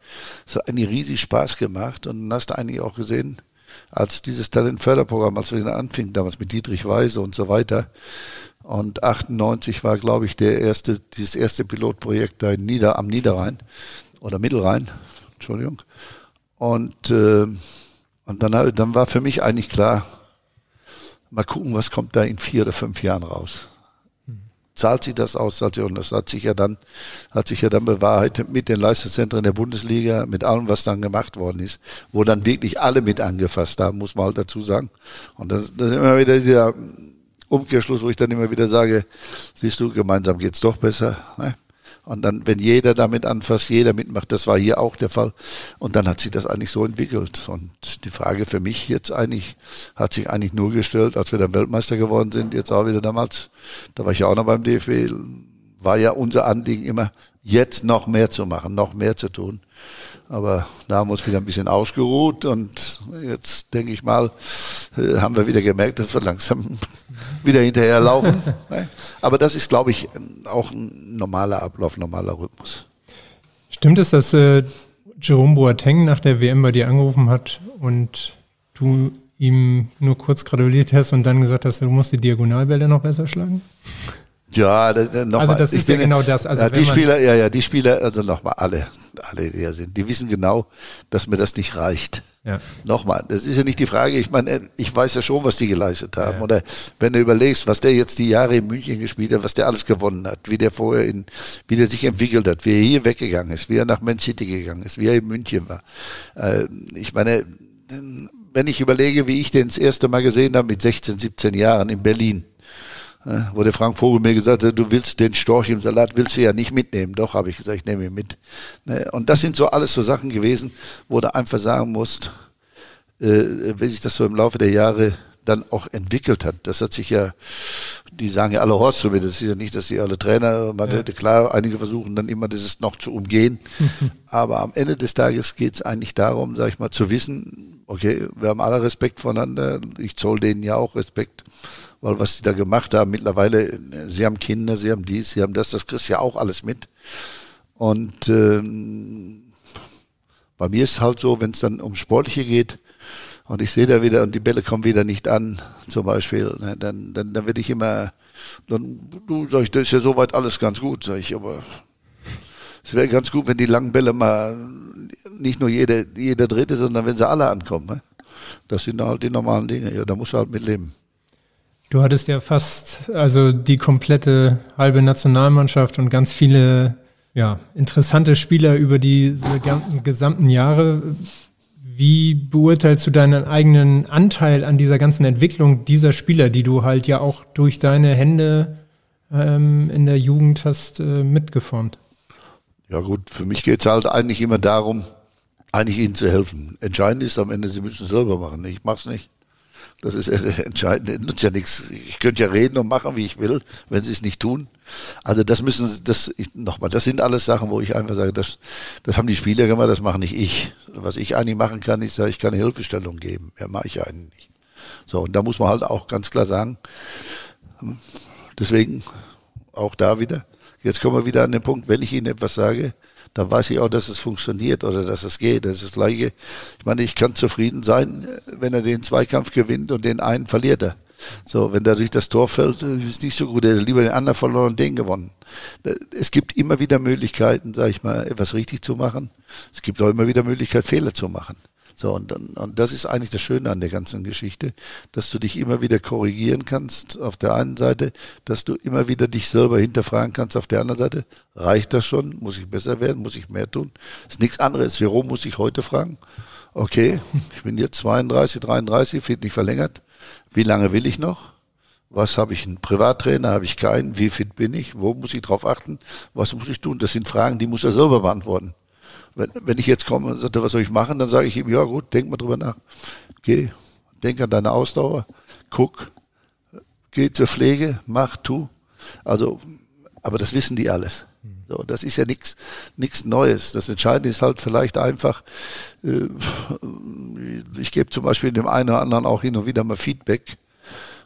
Es hat eigentlich riesig Spaß gemacht und dann hast du eigentlich auch gesehen, als dieses Talentförderprogramm, als wir anfingen, damals mit Dietrich Weise und so weiter, und 98 war, glaube ich, der erste, dieses erste Pilotprojekt da Nieder, am Niederrhein oder Mittelrhein, Entschuldigung. Und, äh, und dann, dann war für mich eigentlich klar, mal gucken, was kommt da in vier oder fünf Jahren raus. Zahlt sich das aus? Und das hat sich ja dann, hat sich ja dann bewahrheitet mit den Leistungszentren der Bundesliga, mit allem, was dann gemacht worden ist, wo dann wirklich alle mit angefasst haben, muss man halt dazu sagen. Und das, das ist immer wieder dieser, Umkehrschluss, wo ich dann immer wieder sage, siehst du, gemeinsam geht's doch besser. Ne? Und dann, wenn jeder damit anfasst, jeder mitmacht, das war hier auch der Fall. Und dann hat sich das eigentlich so entwickelt. Und die Frage für mich jetzt eigentlich, hat sich eigentlich nur gestellt, als wir dann Weltmeister geworden sind, jetzt auch wieder damals, da war ich ja auch noch beim DFB, war ja unser Anliegen immer, jetzt noch mehr zu machen, noch mehr zu tun. Aber da haben wir uns wieder ein bisschen ausgeruht und jetzt denke ich mal, äh, haben wir wieder gemerkt, dass wir langsam wieder hinterherlaufen. Aber das ist, glaube ich, auch ein normaler Ablauf, normaler Rhythmus. Stimmt es, dass äh, Jerome Boateng nach der WM bei dir angerufen hat und du ihm nur kurz gratuliert hast und dann gesagt hast, du musst die Diagonalbälle noch besser schlagen? Ja, das, noch also das ist ja genau das. Also die Spieler, ja, ja, die Spieler, also nochmal alle, alle, die hier sind, die wissen genau, dass mir das nicht reicht. Ja. Nochmal, das ist ja nicht die Frage. Ich meine, ich weiß ja schon, was die geleistet haben. Ja. Oder wenn du überlegst, was der jetzt die Jahre in München gespielt hat, was der alles gewonnen hat, wie der vorher in, wie der sich entwickelt hat, wie er hier weggegangen ist, wie er nach Man City gegangen ist, wie er in München war. Äh, ich meine, wenn ich überlege, wie ich den das erste Mal gesehen habe mit 16, 17 Jahren in Berlin, wo der Frank Vogel mir gesagt hat, du willst den Storch im Salat, willst du ja nicht mitnehmen. Doch, habe ich gesagt, ich nehme ihn mit. Ne, und das sind so alles so Sachen gewesen, wo du einfach sagen musst, äh, wie sich das so im Laufe der Jahre dann auch entwickelt hat. Das hat sich ja, die sagen ja alle Horst zu mir, das ist ja nicht, dass die alle Trainer, man ja. hätte klar, einige versuchen dann immer dieses noch zu umgehen. Aber am Ende des Tages geht es eigentlich darum, sag ich mal, zu wissen, okay, wir haben alle Respekt voneinander, ich zoll denen ja auch Respekt weil was sie da gemacht haben, mittlerweile, sie haben Kinder, sie haben dies, sie haben das, das kriegst ja auch alles mit. Und ähm, bei mir ist es halt so, wenn es dann um Sportliche geht und ich sehe da wieder und die Bälle kommen wieder nicht an, zum Beispiel, ne, dann, dann, dann werde ich immer, dann, du sag ich, das ist ja soweit alles ganz gut, sag ich, aber es wäre ganz gut, wenn die langen Bälle mal nicht nur jeder, jeder dritte, sondern wenn sie alle ankommen. Ne? Das sind halt die normalen Dinge, ja, da musst du halt mit leben. Du hattest ja fast, also die komplette halbe Nationalmannschaft und ganz viele ja, interessante Spieler über diese gesamten Jahre. Wie beurteilst du deinen eigenen Anteil an dieser ganzen Entwicklung dieser Spieler, die du halt ja auch durch deine Hände ähm, in der Jugend hast äh, mitgeformt? Ja gut, für mich geht es halt eigentlich immer darum, eigentlich ihnen zu helfen. Entscheidend ist am Ende, sie müssen es selber machen. Ich mach's nicht. Das ist das Entscheidende. Nutzt ja nichts. Ich könnte ja reden und machen, wie ich will, wenn sie es nicht tun. Also das müssen, das nochmal, das sind alles Sachen, wo ich einfach sage, das, das haben die Spieler gemacht, das mache nicht ich. Was ich eigentlich machen kann, ist, ich kann eine Hilfestellung geben. Ja, mache ich eigentlich nicht. So, und da muss man halt auch ganz klar sagen, hm, deswegen auch da wieder, jetzt kommen wir wieder an den Punkt, wenn ich Ihnen etwas sage, dann weiß ich auch, dass es funktioniert oder dass es geht. Das ist das Gleiche. Ich meine, ich kann zufrieden sein, wenn er den Zweikampf gewinnt und den einen verliert er. So, wenn da durch das Tor fällt, ist nicht so gut. Er hat lieber den anderen verloren und den gewonnen. Es gibt immer wieder Möglichkeiten, sag ich mal, etwas richtig zu machen. Es gibt auch immer wieder Möglichkeiten, Fehler zu machen. So, und, und das ist eigentlich das Schöne an der ganzen Geschichte, dass du dich immer wieder korrigieren kannst auf der einen Seite, dass du immer wieder dich selber hinterfragen kannst auf der anderen Seite. Reicht das schon? Muss ich besser werden? Muss ich mehr tun? Ist nichts anderes. Warum muss ich heute fragen? Okay, ich bin jetzt 32, 33, wird nicht verlängert. Wie lange will ich noch? Was habe ich? Einen Privattrainer? Habe ich keinen? Wie fit bin ich? Wo muss ich drauf achten? Was muss ich tun? Das sind Fragen, die muss er selber beantworten. Wenn, wenn ich jetzt komme und sage, was soll ich machen, dann sage ich ihm, ja gut, denk mal drüber nach. Geh, denk an deine Ausdauer, guck, geh zur Pflege, mach, tu. Also, aber das wissen die alles. So, das ist ja nichts nichts Neues. Das Entscheidende ist halt vielleicht einfach, äh, ich gebe zum Beispiel dem einen oder anderen auch hin und wieder mal Feedback.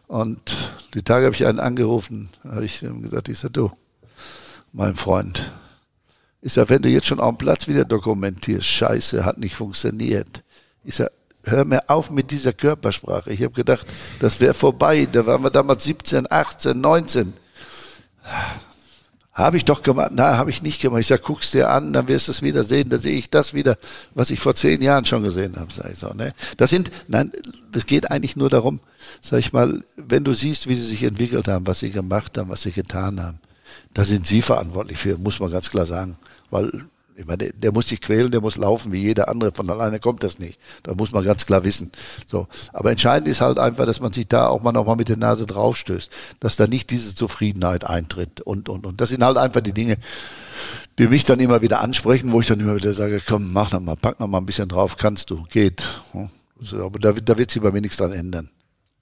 Und die Tage habe ich einen angerufen, habe ich ihm gesagt, ich sage, du, mein Freund, ist ja, wenn du jetzt schon dem Platz wieder dokumentierst, scheiße, hat nicht funktioniert. Ich sag, hör mir auf mit dieser Körpersprache. Ich habe gedacht, das wäre vorbei. Da waren wir damals 17, 18, 19. Habe ich doch gemacht. Na, habe ich nicht gemacht. Ich sag, guck's dir an, dann wirst du es wieder sehen. Da sehe ich das wieder, was ich vor zehn Jahren schon gesehen habe. Sag ich so, ne? Das sind, nein, das geht eigentlich nur darum, sag ich mal, wenn du siehst, wie sie sich entwickelt haben, was sie gemacht haben, was sie getan haben, da sind sie verantwortlich für, muss man ganz klar sagen. Weil, ich meine, der, muss sich quälen, der muss laufen wie jeder andere. Von alleine kommt das nicht. Da muss man ganz klar wissen. So. Aber entscheidend ist halt einfach, dass man sich da auch mal nochmal mit der Nase draufstößt. Dass da nicht diese Zufriedenheit eintritt. Und, und, und das sind halt einfach die Dinge, die mich dann immer wieder ansprechen, wo ich dann immer wieder sage, komm, mach noch mal, pack noch mal ein bisschen drauf, kannst du, geht. So, aber da, da wird sich bei mir nichts dran ändern.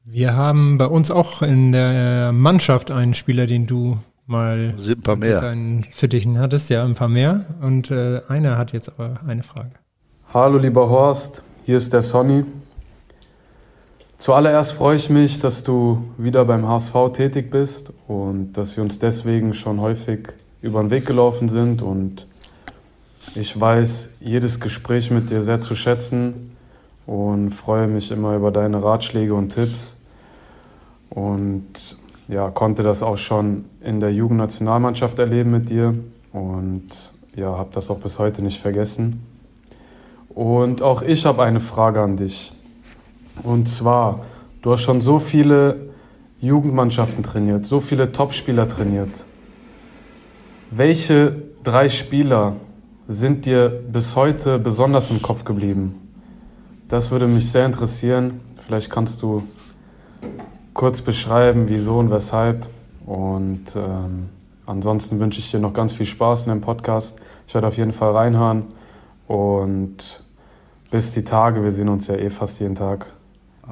Wir haben bei uns auch in der Mannschaft einen Spieler, den du mal sind ein paar mehr. Deinen Fittichen hattest, ja, ein paar mehr. Und äh, einer hat jetzt aber eine Frage. Hallo lieber Horst, hier ist der Sonny. Zuallererst freue ich mich, dass du wieder beim HSV tätig bist und dass wir uns deswegen schon häufig über den Weg gelaufen sind. Und ich weiß jedes Gespräch mit dir sehr zu schätzen und freue mich immer über deine Ratschläge und Tipps. Und ja, konnte das auch schon in der Jugendnationalmannschaft erleben mit dir und ja, habe das auch bis heute nicht vergessen. Und auch ich habe eine Frage an dich. Und zwar, du hast schon so viele Jugendmannschaften trainiert, so viele Topspieler trainiert. Welche drei Spieler sind dir bis heute besonders im Kopf geblieben? Das würde mich sehr interessieren. Vielleicht kannst du kurz beschreiben, wieso und weshalb. Und ähm, ansonsten wünsche ich dir noch ganz viel Spaß in dem Podcast. Ich werde auf jeden Fall reinhören. Und bis die Tage, wir sehen uns ja eh fast jeden Tag.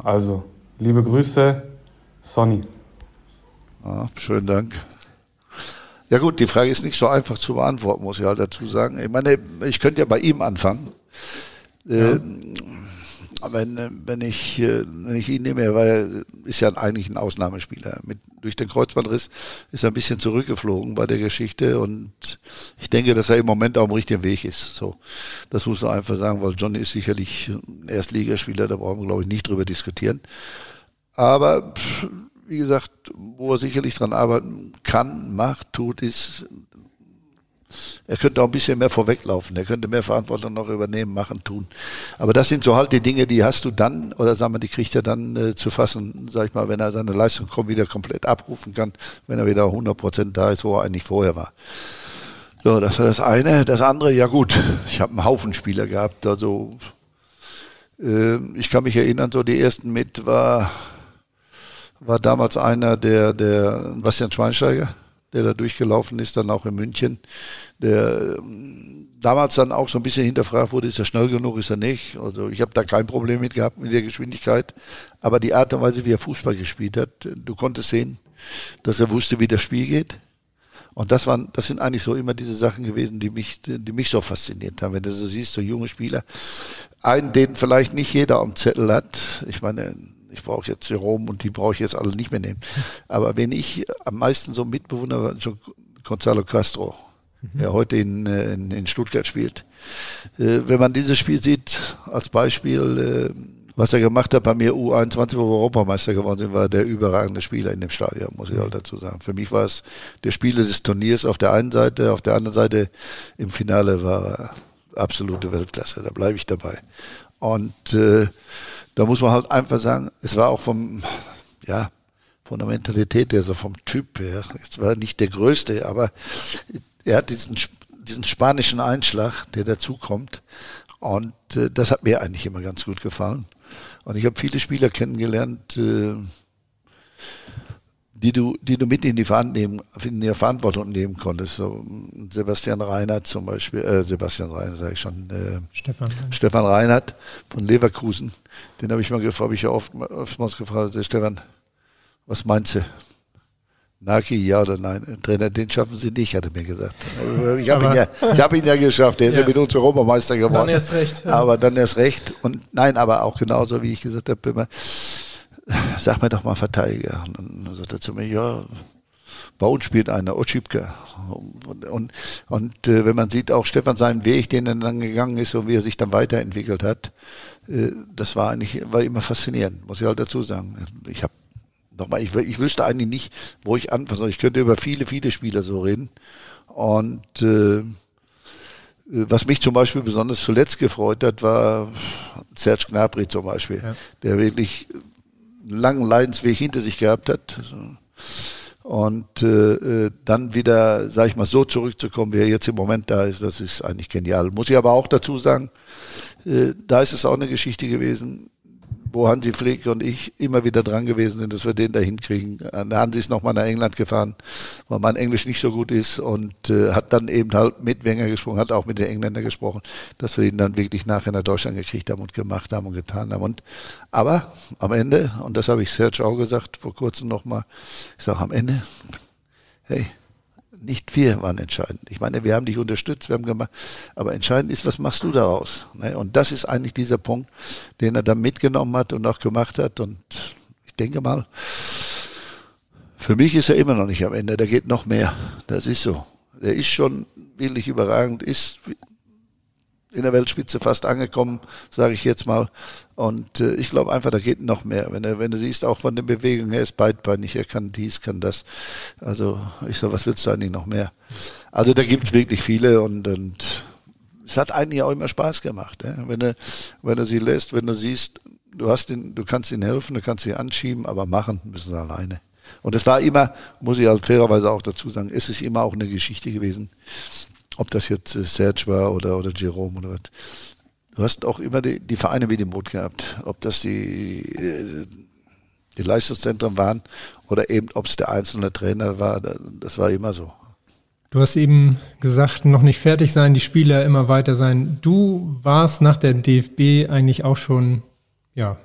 Also, liebe Grüße, Sonny. Ja, schönen Dank. Ja gut, die Frage ist nicht so einfach zu beantworten, muss ich halt dazu sagen. Ich meine, ich könnte ja bei ihm anfangen. Ja. Wenn, wenn, ich, äh, wenn ich ihn nehme, weil er ist ja eigentlich ein Ausnahmespieler. Mit, durch den Kreuzbandriss ist er ein bisschen zurückgeflogen bei der Geschichte und ich denke, dass er im Moment auf dem richtigen Weg ist. So, das muss man einfach sagen, weil Johnny ist sicherlich ein Erstligaspieler, da brauchen wir, glaube ich, nicht drüber diskutieren. Aber wie gesagt, wo er sicherlich dran arbeiten kann, macht, tut, ist er könnte auch ein bisschen mehr vorweglaufen. Er könnte mehr Verantwortung noch übernehmen, machen, tun. Aber das sind so halt die Dinge, die hast du dann, oder sagen wir, die kriegt er dann äh, zu fassen, sag ich mal, wenn er seine Leistung wieder komplett abrufen kann, wenn er wieder 100 Prozent da ist, wo er eigentlich vorher war. So, das war das eine. Das andere, ja gut, ich habe einen Haufen Spieler gehabt. Also äh, ich kann mich erinnern, so die ersten mit war, war damals einer, der, der Bastian Schweinsteiger der da durchgelaufen ist, dann auch in München, der ähm, damals dann auch so ein bisschen hinterfragt wurde, ist er schnell genug, ist er nicht. Also ich habe da kein Problem mit gehabt mit der Geschwindigkeit. Aber die Art und Weise, wie er Fußball gespielt hat, du konntest sehen, dass er wusste, wie das Spiel geht. Und das waren, das sind eigentlich so immer diese Sachen gewesen, die mich, die mich so fasziniert haben. Wenn du so siehst, so junge Spieler, einen, den vielleicht nicht jeder am Zettel hat. Ich meine, ich brauche jetzt Jerome und die brauche ich jetzt alle nicht mehr nehmen. Aber wenn ich am meisten so mitbewundere, war schon Gonzalo Castro, mhm. der heute in, äh, in, in Stuttgart spielt. Äh, wenn man dieses Spiel sieht, als Beispiel, äh, was er gemacht hat bei mir U21, wo wir Europameister geworden sind, war der überragende Spieler in dem Stadion, muss ich halt dazu sagen. Für mich war es der Spieler des Turniers auf der einen Seite, auf der anderen Seite im Finale war er absolute Weltklasse, da bleibe ich dabei. Und äh, da muss man halt einfach sagen, es war auch vom, ja, von der Mentalität her, so vom Typ her, es war nicht der Größte, aber er hat diesen, diesen spanischen Einschlag, der dazukommt. Und äh, das hat mir eigentlich immer ganz gut gefallen. Und ich habe viele Spieler kennengelernt, äh, die du, die du mit in die, nehmen, in die Verantwortung nehmen konntest. So Sebastian Reinhardt zum Beispiel, äh, Sebastian Reinhardt sage ich schon, äh, Stefan, Stefan Reinhardt von Leverkusen. Den habe ich mal gefragt, habe ich ja oft, oftmals gefragt, Stefan, was meinst du? Naki, ja oder nein? Trainer, den schaffen sie nicht, hat er mir gesagt. Ich habe ihn, ja, hab ihn ja geschafft. Der ist ja, ja mit uns Europameister geworden. Dann erst recht. Ja. Aber dann erst recht. Und nein, aber auch genauso, wie ich gesagt habe, immer, sag mir doch mal Verteidiger. Und dann sagt er zu mir, ja, bei uns spielt einer, Otschipka. Und, und, und äh, wenn man sieht, auch Stefan seinen Weg, den er dann gegangen ist und wie er sich dann weiterentwickelt hat, äh, das war eigentlich, war immer faszinierend, muss ich halt dazu sagen. Ich habe nochmal, ich, ich wüsste eigentlich nicht, wo ich anfangen soll. Ich könnte über viele, viele Spieler so reden. Und äh, was mich zum Beispiel besonders zuletzt gefreut hat, war Serge Gnabry zum Beispiel, ja. der wirklich langen Leidensweg hinter sich gehabt hat. Und äh, dann wieder, sag ich mal, so zurückzukommen, wie er jetzt im Moment da ist, das ist eigentlich genial. Muss ich aber auch dazu sagen, äh, da ist es auch eine Geschichte gewesen wo Hansi Flick und ich immer wieder dran gewesen sind, dass wir den da hinkriegen. Hansi ist nochmal nach England gefahren, weil mein Englisch nicht so gut ist und äh, hat dann eben halt mit Wenger gesprochen, hat auch mit den Engländern gesprochen, dass wir ihn dann wirklich nachher nach Deutschland gekriegt haben und gemacht haben und getan haben. Und aber am Ende, und das habe ich Serge auch gesagt vor kurzem nochmal, ich sage am Ende, hey, nicht wir waren entscheidend. Ich meine, wir haben dich unterstützt, wir haben gemacht, aber entscheidend ist, was machst du daraus? Ne? Und das ist eigentlich dieser Punkt, den er da mitgenommen hat und auch gemacht hat. Und ich denke mal, für mich ist er immer noch nicht am Ende. Da geht noch mehr. Das ist so. Der ist schon wirklich überragend, ist in der Weltspitze fast angekommen, sage ich jetzt mal. Und äh, ich glaube einfach, da geht noch mehr. Wenn du, wenn du siehst, auch von den Bewegungen, er ist beidbeinig, er kann dies, kann das. Also ich sage, was willst du eigentlich noch mehr? Also da gibt es wirklich viele und, und es hat eigentlich auch immer Spaß gemacht. Ja? Wenn, du, wenn du sie lässt, wenn du siehst, du hast ihn, du kannst ihnen helfen, du kannst sie anschieben, aber machen müssen sie alleine. Und es war immer, muss ich halt fairerweise auch dazu sagen, es ist immer auch eine Geschichte gewesen ob das jetzt äh, Serge war oder, oder Jerome oder was. Du hast auch immer die, die Vereine wie den Mut gehabt, ob das die, äh, die Leistungszentren waren oder eben ob es der einzelne Trainer war, das war immer so. Du hast eben gesagt, noch nicht fertig sein, die Spieler immer weiter sein. Du warst nach der DFB eigentlich auch schon, ja,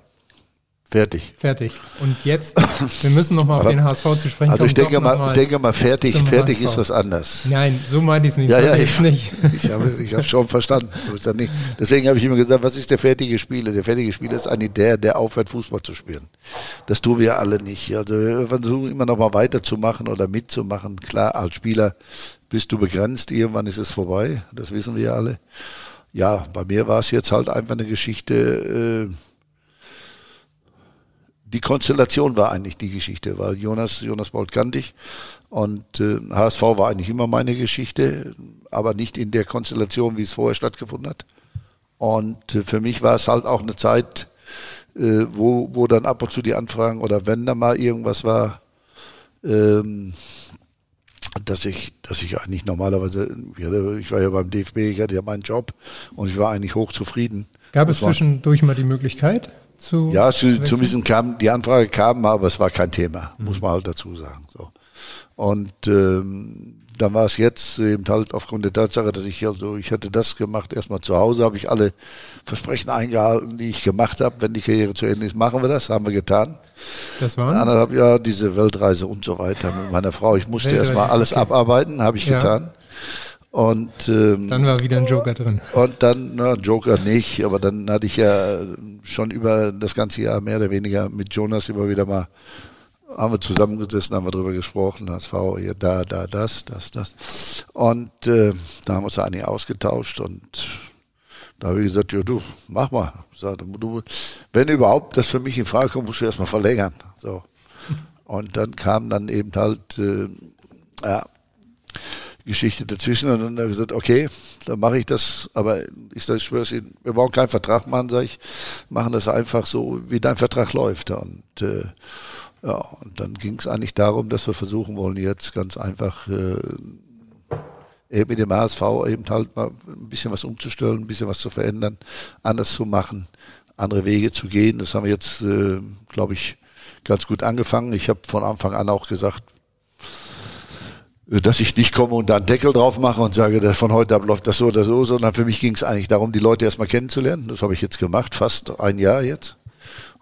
Fertig. Fertig. Und jetzt, wir müssen nochmal auf den HSV zu sprechen Also ich denke mal, mal, denke mal, fertig, fertig HSV. ist was anderes. Nein, so meine ich es nicht. Ja, so ja, ich, nicht. ich habe ich hab schon verstanden. Deswegen habe ich immer gesagt, was ist der fertige Spieler? Der fertige Spieler ist eigentlich der, der aufhört, Fußball zu spielen. Das tun wir alle nicht. Also wir versuchen immer noch mal weiterzumachen oder mitzumachen. Klar, als Spieler bist du begrenzt, irgendwann ist es vorbei. Das wissen wir alle. Ja, bei mir war es jetzt halt einfach eine Geschichte, äh, die Konstellation war eigentlich die Geschichte, weil Jonas, Jonas Bolt kannte ich und äh, HSV war eigentlich immer meine Geschichte, aber nicht in der Konstellation, wie es vorher stattgefunden hat. Und äh, für mich war es halt auch eine Zeit, äh, wo, wo dann ab und zu die Anfragen oder wenn da mal irgendwas war, ähm, dass ich, dass ich eigentlich normalerweise, ich war ja beim DFB, ich hatte ja meinen Job und ich war eigentlich hochzufrieden. Gab es zwischendurch mal die Möglichkeit? Zu. Ja, zu, zumindest kam, die Anfrage kam, aber es war kein Thema, mhm. muss man halt dazu sagen. So. Und ähm, dann war es jetzt eben halt aufgrund der Tatsache, dass ich also, ich hatte das gemacht, erstmal zu Hause, habe ich alle Versprechen eingehalten, die ich gemacht habe. Wenn die Karriere zu Ende ist, machen wir das, haben wir getan. Das waren? Anderthalb Jahre diese Weltreise und so weiter mit meiner Frau. Ich musste erstmal alles okay. abarbeiten, habe ich ja. getan. Und ähm, dann war wieder ein Joker drin. Und dann, na, Joker nicht, aber dann hatte ich ja schon über das ganze Jahr mehr oder weniger mit Jonas immer wieder mal haben wir zusammengesessen, haben wir drüber gesprochen, HSV, hier, da, da, das, das, das. Und äh, da haben wir uns eigentlich ausgetauscht und da habe ich gesagt, ja du, mach mal. Sag, du, wenn überhaupt das für mich in Frage kommt, musst du erstmal verlängern. So. Und dann kam dann eben halt, äh, ja, Geschichte dazwischen und dann habe ich gesagt, okay, dann mache ich das, aber ich sage, ich schwöre Ihnen, wir brauchen keinen Vertrag machen, sage ich, machen das einfach so, wie dein Vertrag läuft. Und äh, ja, und dann ging es eigentlich darum, dass wir versuchen wollen, jetzt ganz einfach äh, eben mit dem HSV eben halt mal ein bisschen was umzustellen, ein bisschen was zu verändern, anders zu machen, andere Wege zu gehen. Das haben wir jetzt, äh, glaube ich, ganz gut angefangen. Ich habe von Anfang an auch gesagt, dass ich nicht komme und da einen Deckel drauf mache und sage, von heute ab läuft das so oder so, sondern für mich ging es eigentlich darum, die Leute erstmal kennenzulernen. Das habe ich jetzt gemacht, fast ein Jahr jetzt.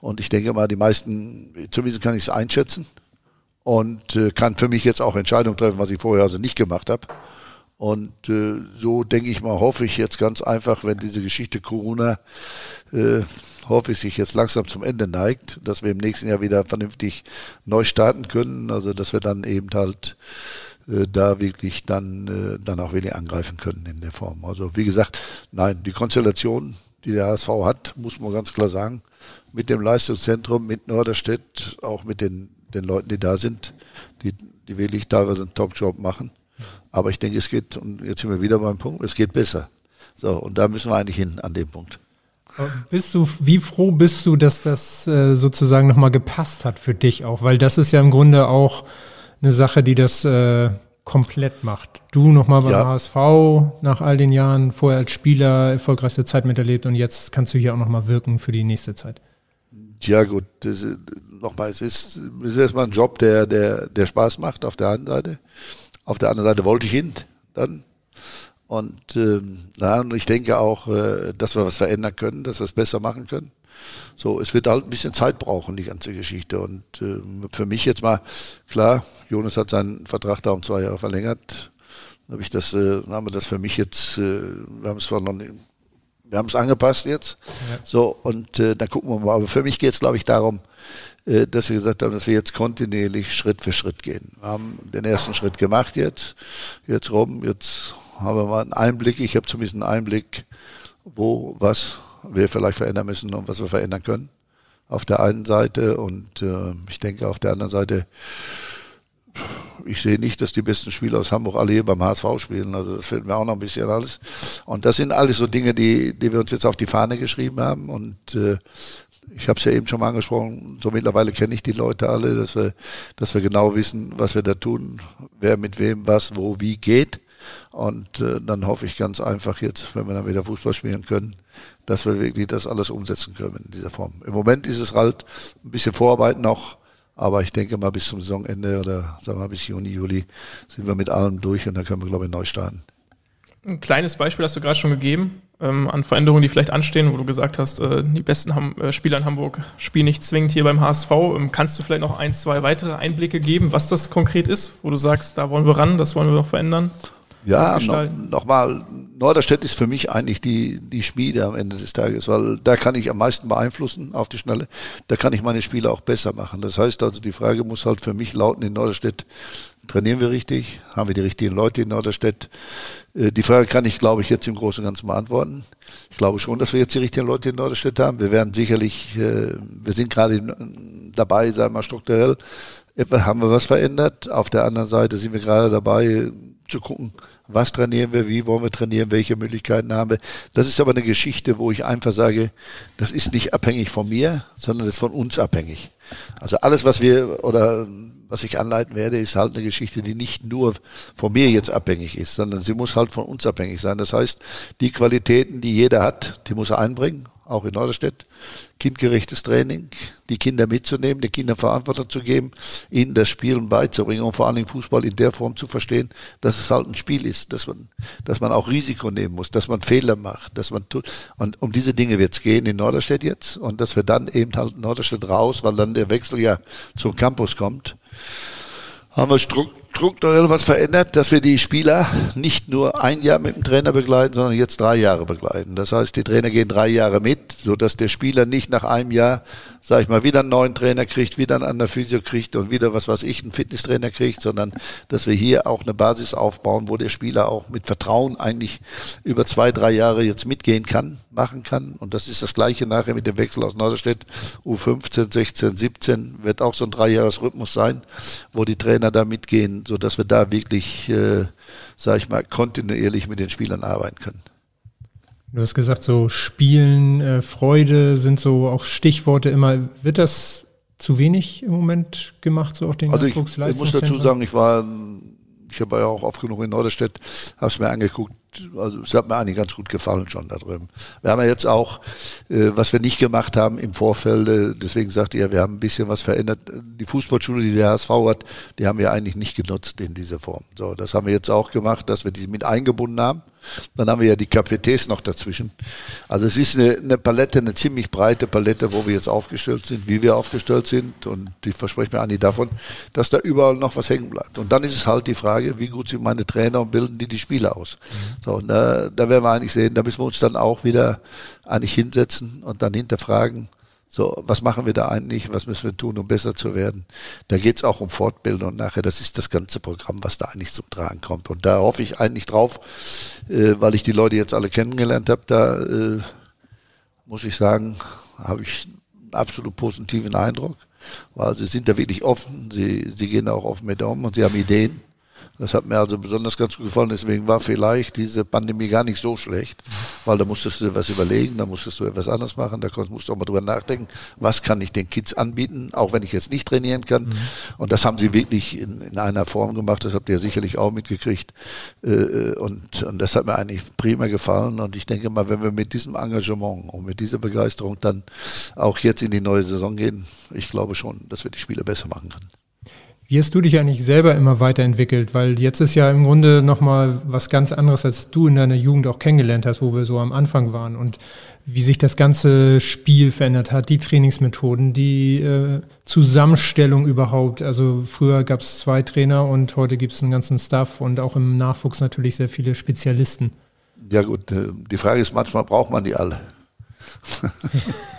Und ich denke mal, die meisten, zumindest kann ich es einschätzen und äh, kann für mich jetzt auch Entscheidungen treffen, was ich vorher also nicht gemacht habe. Und äh, so denke ich mal, hoffe ich jetzt ganz einfach, wenn diese Geschichte Corona, äh, hoffe ich, sich jetzt langsam zum Ende neigt, dass wir im nächsten Jahr wieder vernünftig neu starten können. Also dass wir dann eben halt äh, da wirklich dann, äh, dann auch wenig angreifen können in der Form. Also wie gesagt, nein, die Konstellation, die der HSV hat, muss man ganz klar sagen, mit dem Leistungszentrum, mit Norderstedt, auch mit den, den Leuten, die da sind, die, die wirklich teilweise einen Top-Job machen. Aber ich denke, es geht, und jetzt sind wir wieder beim Punkt, es geht besser. So, und da müssen wir eigentlich hin an dem Punkt. Bist du, wie froh bist du, dass das äh, sozusagen nochmal gepasst hat für dich auch? Weil das ist ja im Grunde auch eine Sache, die das äh, komplett macht. Du nochmal beim ja. HSV nach all den Jahren, vorher als Spieler erfolgreichste Zeit miterlebt und jetzt kannst du hier auch nochmal wirken für die nächste Zeit. Ja gut, das, nochmal, es ist, es ist erstmal ein Job, der, der, der Spaß macht auf der einen Seite. Auf der anderen Seite wollte ich hin dann. Und ähm, na, und ich denke auch, äh, dass wir was verändern können, dass wir es besser machen können. So, es wird halt ein bisschen Zeit brauchen, die ganze Geschichte. Und äh, für mich jetzt mal, klar, Jonas hat seinen Vertrag da um zwei Jahre verlängert. Habe ich das, äh, haben wir das für mich jetzt, äh, wir haben es zwar noch nicht, wir haben es angepasst jetzt. Ja. So, und äh, dann gucken wir mal. Aber für mich geht es, glaube ich, darum, äh, dass wir gesagt haben, dass wir jetzt kontinuierlich Schritt für Schritt gehen. Wir haben den ersten Schritt gemacht jetzt, jetzt rum, jetzt haben wir mal einen Einblick, ich habe zumindest einen Einblick, wo, was wir vielleicht verändern müssen und was wir verändern können. Auf der einen Seite und äh, ich denke auf der anderen Seite ich sehe nicht, dass die besten Spieler aus Hamburg alle hier beim HSV spielen. Also das fällt mir auch noch ein bisschen alles. Und das sind alles so Dinge, die, die wir uns jetzt auf die Fahne geschrieben haben. Und äh, ich habe es ja eben schon mal angesprochen, so mittlerweile kenne ich die Leute alle, dass wir, dass wir genau wissen, was wir da tun, wer mit wem was, wo, wie geht. Und äh, dann hoffe ich ganz einfach jetzt, wenn wir dann wieder Fußball spielen können, dass wir wirklich das alles umsetzen können in dieser Form. Im Moment ist es halt ein bisschen Vorarbeit noch aber ich denke mal, bis zum Saisonende oder sagen wir mal bis Juni, Juli sind wir mit allem durch und dann können wir, glaube ich, neu starten. Ein kleines Beispiel hast du gerade schon gegeben ähm, an Veränderungen, die vielleicht anstehen, wo du gesagt hast, äh, die besten Ham äh, Spieler in Hamburg spielen nicht zwingend hier beim HSV. Ähm, kannst du vielleicht noch ein, zwei weitere Einblicke geben, was das konkret ist, wo du sagst, da wollen wir ran, das wollen wir noch verändern? Ja, nochmal, noch Norderstedt ist für mich eigentlich die, die Schmiede am Ende des Tages, weil da kann ich am meisten beeinflussen auf die Schnelle. Da kann ich meine Spieler auch besser machen. Das heißt also, die Frage muss halt für mich lauten in Norderstedt, trainieren wir richtig? Haben wir die richtigen Leute in Norderstedt? Äh, die Frage kann ich, glaube ich, jetzt im Großen und Ganzen beantworten. Ich glaube schon, dass wir jetzt die richtigen Leute in Norderstedt haben. Wir werden sicherlich, äh, wir sind gerade dabei, sagen wir mal strukturell, haben wir was verändert. Auf der anderen Seite sind wir gerade dabei zu gucken, was trainieren wir, wie wollen wir trainieren, welche Möglichkeiten haben wir. Das ist aber eine Geschichte, wo ich einfach sage, das ist nicht abhängig von mir, sondern das ist von uns abhängig. Also alles, was wir oder was ich anleiten werde, ist halt eine Geschichte, die nicht nur von mir jetzt abhängig ist, sondern sie muss halt von uns abhängig sein. Das heißt, die Qualitäten, die jeder hat, die muss er einbringen, auch in Norderstedt, kindgerechtes Training, die Kinder mitzunehmen, den Kindern Verantwortung zu geben, ihnen das Spielen beizubringen und vor allen Dingen Fußball in der Form zu verstehen, dass es halt ein Spiel ist, dass man, dass man auch Risiko nehmen muss, dass man Fehler macht, dass man tut. Und um diese Dinge wird es gehen in Norderstedt jetzt und dass wir dann eben halt Norderstedt raus, weil dann der Wechsel ja zum Campus kommt, haben wir Struktur strukturell was verändert, dass wir die Spieler nicht nur ein Jahr mit dem Trainer begleiten, sondern jetzt drei Jahre begleiten. Das heißt, die Trainer gehen drei Jahre mit, so dass der Spieler nicht nach einem Jahr sag ich mal, wieder einen neuen Trainer kriegt, wieder einen anderen Physio kriegt und wieder was weiß ich, einen Fitnesstrainer kriegt, sondern dass wir hier auch eine Basis aufbauen, wo der Spieler auch mit Vertrauen eigentlich über zwei, drei Jahre jetzt mitgehen kann, machen kann. Und das ist das Gleiche nachher mit dem Wechsel aus Norderstedt. U15, 16, 17 wird auch so ein Dreijahresrhythmus sein, wo die Trainer da mitgehen, so dass wir da wirklich, äh, sag ich mal, kontinuierlich mit den Spielern arbeiten können. Du hast gesagt, so Spielen, äh, Freude sind so auch Stichworte immer. Wird das zu wenig im Moment gemacht, so auf den also ich, ich muss dazu sagen, ich war, ich habe ja auch oft genug in Norderstedt, habe es mir angeguckt, also es hat mir eigentlich ganz gut gefallen schon da drüben. Wir haben ja jetzt auch, äh, was wir nicht gemacht haben im Vorfeld, äh, deswegen sagte ihr, wir haben ein bisschen was verändert. Die Fußballschule, die der HSV hat, die haben wir eigentlich nicht genutzt in dieser Form. So, das haben wir jetzt auch gemacht, dass wir die mit eingebunden haben. Dann haben wir ja die KPTs noch dazwischen. Also es ist eine, eine, Palette, eine ziemlich breite Palette, wo wir jetzt aufgestellt sind, wie wir aufgestellt sind. Und ich verspreche mir Anni davon, dass da überall noch was hängen bleibt. Und dann ist es halt die Frage, wie gut sind meine Trainer und bilden die die Spieler aus. So, und da, da werden wir eigentlich sehen, da müssen wir uns dann auch wieder eigentlich hinsetzen und dann hinterfragen, so, was machen wir da eigentlich? Was müssen wir tun, um besser zu werden? Da geht es auch um Fortbildung und nachher. Das ist das ganze Programm, was da eigentlich zum Tragen kommt. Und da hoffe ich eigentlich drauf, äh, weil ich die Leute jetzt alle kennengelernt habe. Da äh, muss ich sagen, habe ich einen absolut positiven Eindruck, weil sie sind da wirklich offen. Sie, sie gehen da auch offen mit um und sie haben Ideen. Das hat mir also besonders ganz gut gefallen. Deswegen war vielleicht diese Pandemie gar nicht so schlecht, weil da musstest du dir was überlegen, da musstest du etwas anders machen, da musst du auch mal drüber nachdenken, was kann ich den Kids anbieten, auch wenn ich jetzt nicht trainieren kann. Mhm. Und das haben sie wirklich in, in, einer Form gemacht, das habt ihr sicherlich auch mitgekriegt. Äh, äh, und, und das hat mir eigentlich prima gefallen. Und ich denke mal, wenn wir mit diesem Engagement und mit dieser Begeisterung dann auch jetzt in die neue Saison gehen, ich glaube schon, dass wir die Spiele besser machen können. Wie hast du dich eigentlich selber immer weiterentwickelt? Weil jetzt ist ja im Grunde nochmal was ganz anderes, als du in deiner Jugend auch kennengelernt hast, wo wir so am Anfang waren. Und wie sich das ganze Spiel verändert hat, die Trainingsmethoden, die äh, Zusammenstellung überhaupt. Also früher gab es zwei Trainer und heute gibt es einen ganzen Staff und auch im Nachwuchs natürlich sehr viele Spezialisten. Ja gut, äh, die Frage ist, manchmal braucht man die alle.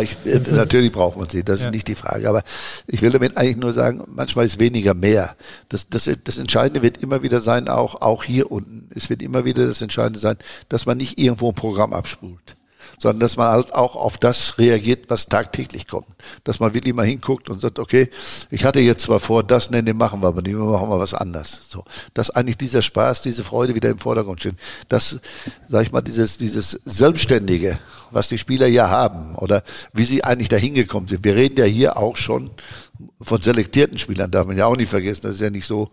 Ich, äh, natürlich braucht man sie, das ja. ist nicht die Frage. Aber ich will damit eigentlich nur sagen, manchmal ist weniger mehr. Das, das, das Entscheidende wird immer wieder sein, auch, auch hier unten. Es wird immer wieder das Entscheidende sein, dass man nicht irgendwo ein Programm abspult sondern dass man halt auch auf das reagiert, was tagtäglich kommt. Dass man wirklich mal hinguckt und sagt, okay, ich hatte jetzt zwar vor, das nennen, machen wir, aber nicht, wir machen wir was anders. So, dass eigentlich dieser Spaß, diese Freude wieder im Vordergrund steht. Das, sag ich mal, dieses, dieses Selbstständige, was die Spieler ja haben oder wie sie eigentlich dahin gekommen sind. Wir reden ja hier auch schon von selektierten Spielern darf man ja auch nicht vergessen. Das ist ja nicht so,